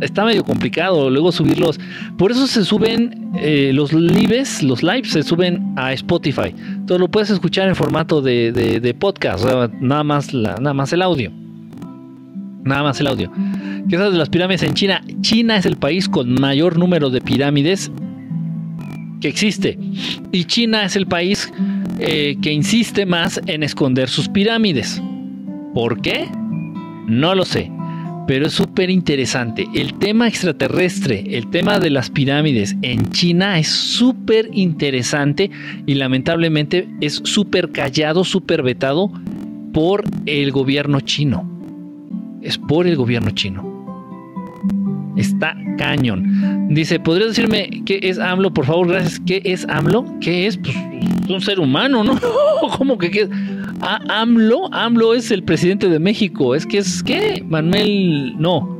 está medio complicado luego subirlos. Por eso se suben eh, los lives, los lives se suben a Spotify. Entonces lo puedes escuchar en formato de, de, podcast, nada más, nada más el audio. Nada más el audio. ¿Qué sabes de las pirámides en China? China es el país con mayor número de pirámides que existe. Y China es el país eh, que insiste más en esconder sus pirámides. ¿Por qué? No lo sé. Pero es súper interesante. El tema extraterrestre, el tema de las pirámides en China es súper interesante y lamentablemente es súper callado, súper vetado por el gobierno chino. Es por el gobierno chino. Está cañón. Dice, ¿podrías decirme qué es AMLO? Por favor, gracias. ¿Qué es AMLO? ¿Qué es? Pues un ser humano, ¿no? ¿Cómo que qué AMLO, AMLO es el presidente de México. Es que es, ¿qué? Manuel, no.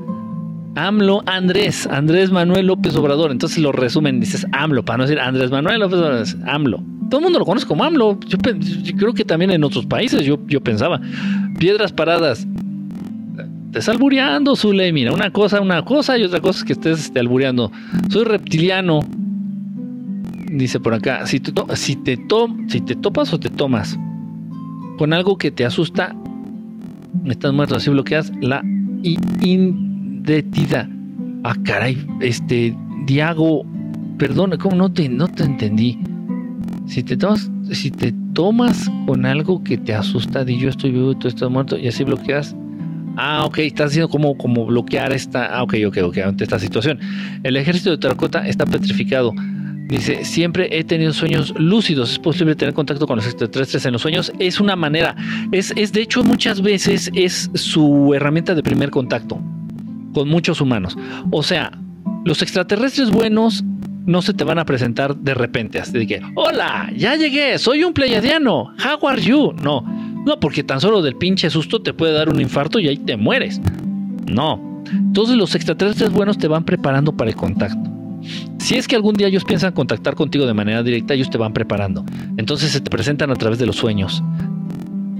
AMLO, Andrés, Andrés Manuel López Obrador. Entonces lo resumen, dices AMLO, para no decir Andrés Manuel López Obrador, AMLO. Todo el mundo lo conoce como AMLO. Yo, creo que también en otros países yo, yo pensaba. Piedras paradas. Te albureando, Zule. Mira, una cosa, una cosa y otra cosa es que estés este, albureando. Soy reptiliano. Dice por acá, si te, si, te si te topas o te tomas con algo que te asusta, estás muerto. Así bloqueas la identidad. Ah, caray, este, Diago, perdón, ¿cómo no te, no te entendí? Si te tomas, si te tomas con algo que te asusta, di yo estoy vivo y tú estás muerto, y así bloqueas. Ah, ok, estás haciendo como, como bloquear esta. Ah, ok, ok, ok, ante esta situación. El ejército de terracota está petrificado. Dice, siempre he tenido sueños lúcidos. Es posible tener contacto con los extraterrestres en los sueños. Es una manera. Es, es de hecho, muchas veces es su herramienta de primer contacto con muchos humanos. O sea, los extraterrestres buenos no se te van a presentar de repente, así que, hola, ya llegué, soy un pleiadiano, how are you? No, no, porque tan solo del pinche susto te puede dar un infarto y ahí te mueres. No, entonces los extraterrestres buenos te van preparando para el contacto. Si es que algún día ellos piensan contactar contigo de manera directa, ellos te van preparando. Entonces se te presentan a través de los sueños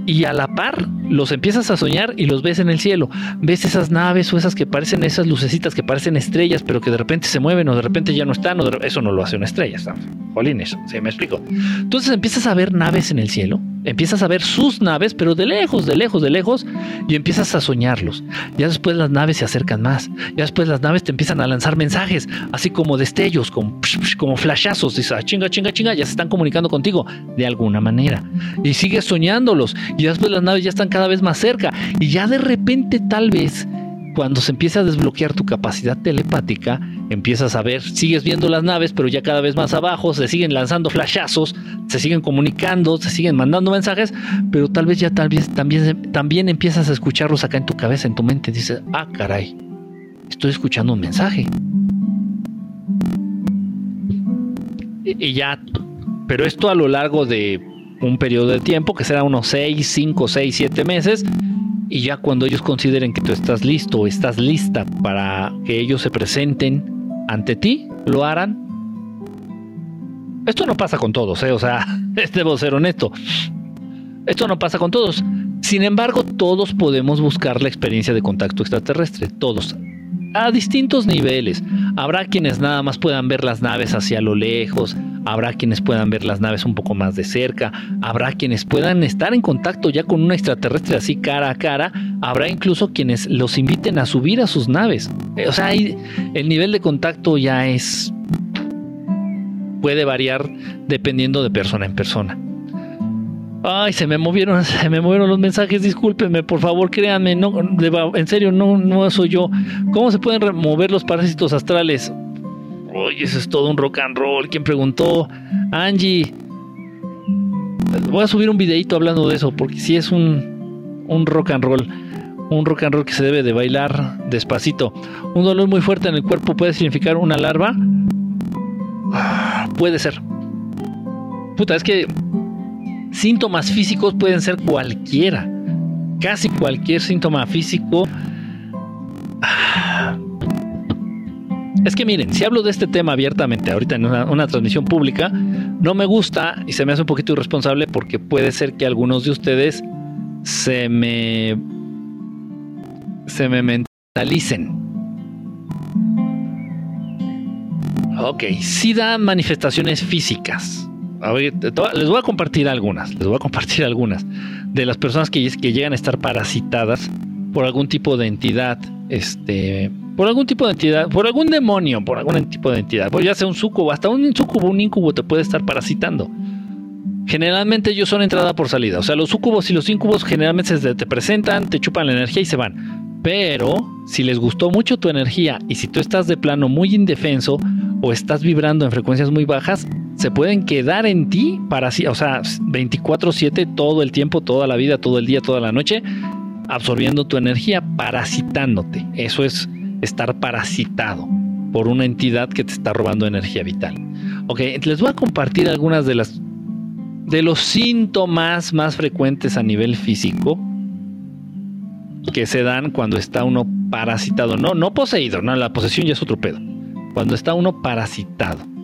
y a la par los empiezas a soñar y los ves en el cielo. Ves esas naves o esas que parecen esas lucecitas que parecen estrellas, pero que de repente se mueven o de repente ya no están. O eso no lo hace una estrella, Jolines, ¿sí me explico? Entonces empiezas a ver naves en el cielo, empiezas a ver sus naves, pero de lejos, de lejos, de lejos, y empiezas a soñarlos. Ya después las naves se acercan más, ya después las naves te empiezan a lanzar mensajes, así como destellos, como, como flashazos, dices, ah, chinga, chinga, chinga, ya se están comunicando contigo de alguna manera. Y sigues soñándolos, y después las naves ya están cada vez más cerca, y ya de repente tal vez cuando se empieza a desbloquear tu capacidad telepática, empiezas a ver, sigues viendo las naves, pero ya cada vez más abajo, se siguen lanzando flashazos, se siguen comunicando, se siguen mandando mensajes, pero tal vez ya tal vez también, también empiezas a escucharlos acá en tu cabeza, en tu mente, dices, ah, caray, estoy escuchando un mensaje. Y, y ya, pero esto a lo largo de un periodo de tiempo, que será unos 6, 5, 6, 7 meses, y ya cuando ellos consideren que tú estás listo o estás lista para que ellos se presenten ante ti, lo harán. Esto no pasa con todos, ¿eh? o sea, debo ser honesto. Esto no pasa con todos. Sin embargo, todos podemos buscar la experiencia de contacto extraterrestre, todos a distintos niveles. Habrá quienes nada más puedan ver las naves hacia lo lejos, habrá quienes puedan ver las naves un poco más de cerca, habrá quienes puedan estar en contacto ya con un extraterrestre así cara a cara, habrá incluso quienes los inviten a subir a sus naves. O sea, el nivel de contacto ya es... puede variar dependiendo de persona en persona. Ay, se me movieron, se me movieron los mensajes, discúlpenme, por favor, créanme, no, en serio, no, no soy yo. ¿Cómo se pueden remover los parásitos astrales? Oye, eso es todo un rock and roll. ¿Quién preguntó? Angie. Voy a subir un videito hablando de eso, porque sí es un, un rock and roll. Un rock and roll que se debe de bailar despacito. Un dolor muy fuerte en el cuerpo puede significar una larva. Puede ser. Puta, es que Síntomas físicos pueden ser cualquiera, casi cualquier síntoma físico. Es que miren, si hablo de este tema abiertamente ahorita en una, transmisión pública, no me gusta y se me hace un poquito irresponsable porque puede ser que algunos de ustedes se me se me mentalicen. Ok, sí da manifestaciones físicas les voy a compartir algunas, les voy a compartir algunas de las personas que, llegan a estar parasitadas por algún tipo de entidad, este, por algún tipo de entidad, por algún demonio, por algún tipo de entidad, pues ya sea un sucubo, hasta un sucubo, un incubo te puede estar parasitando. Generalmente ellos son entrada por salida, o sea, los sucubos y los incubos generalmente te presentan, te chupan la energía y se van. Pero si les gustó mucho tu energía y si tú estás de plano muy indefenso o estás vibrando en frecuencias muy bajas, se pueden quedar en ti para o sea, 24/7 todo el tiempo, toda la vida, todo el día, toda la noche, absorbiendo tu energía, parasitándote. Eso es estar parasitado por una entidad que te está robando energía vital. Ok, les voy a compartir algunas de las de los síntomas más frecuentes a nivel físico que se dan cuando está uno parasitado, no, no poseído, no, la posesión ya es otro pedo. Cuando está uno parasitado.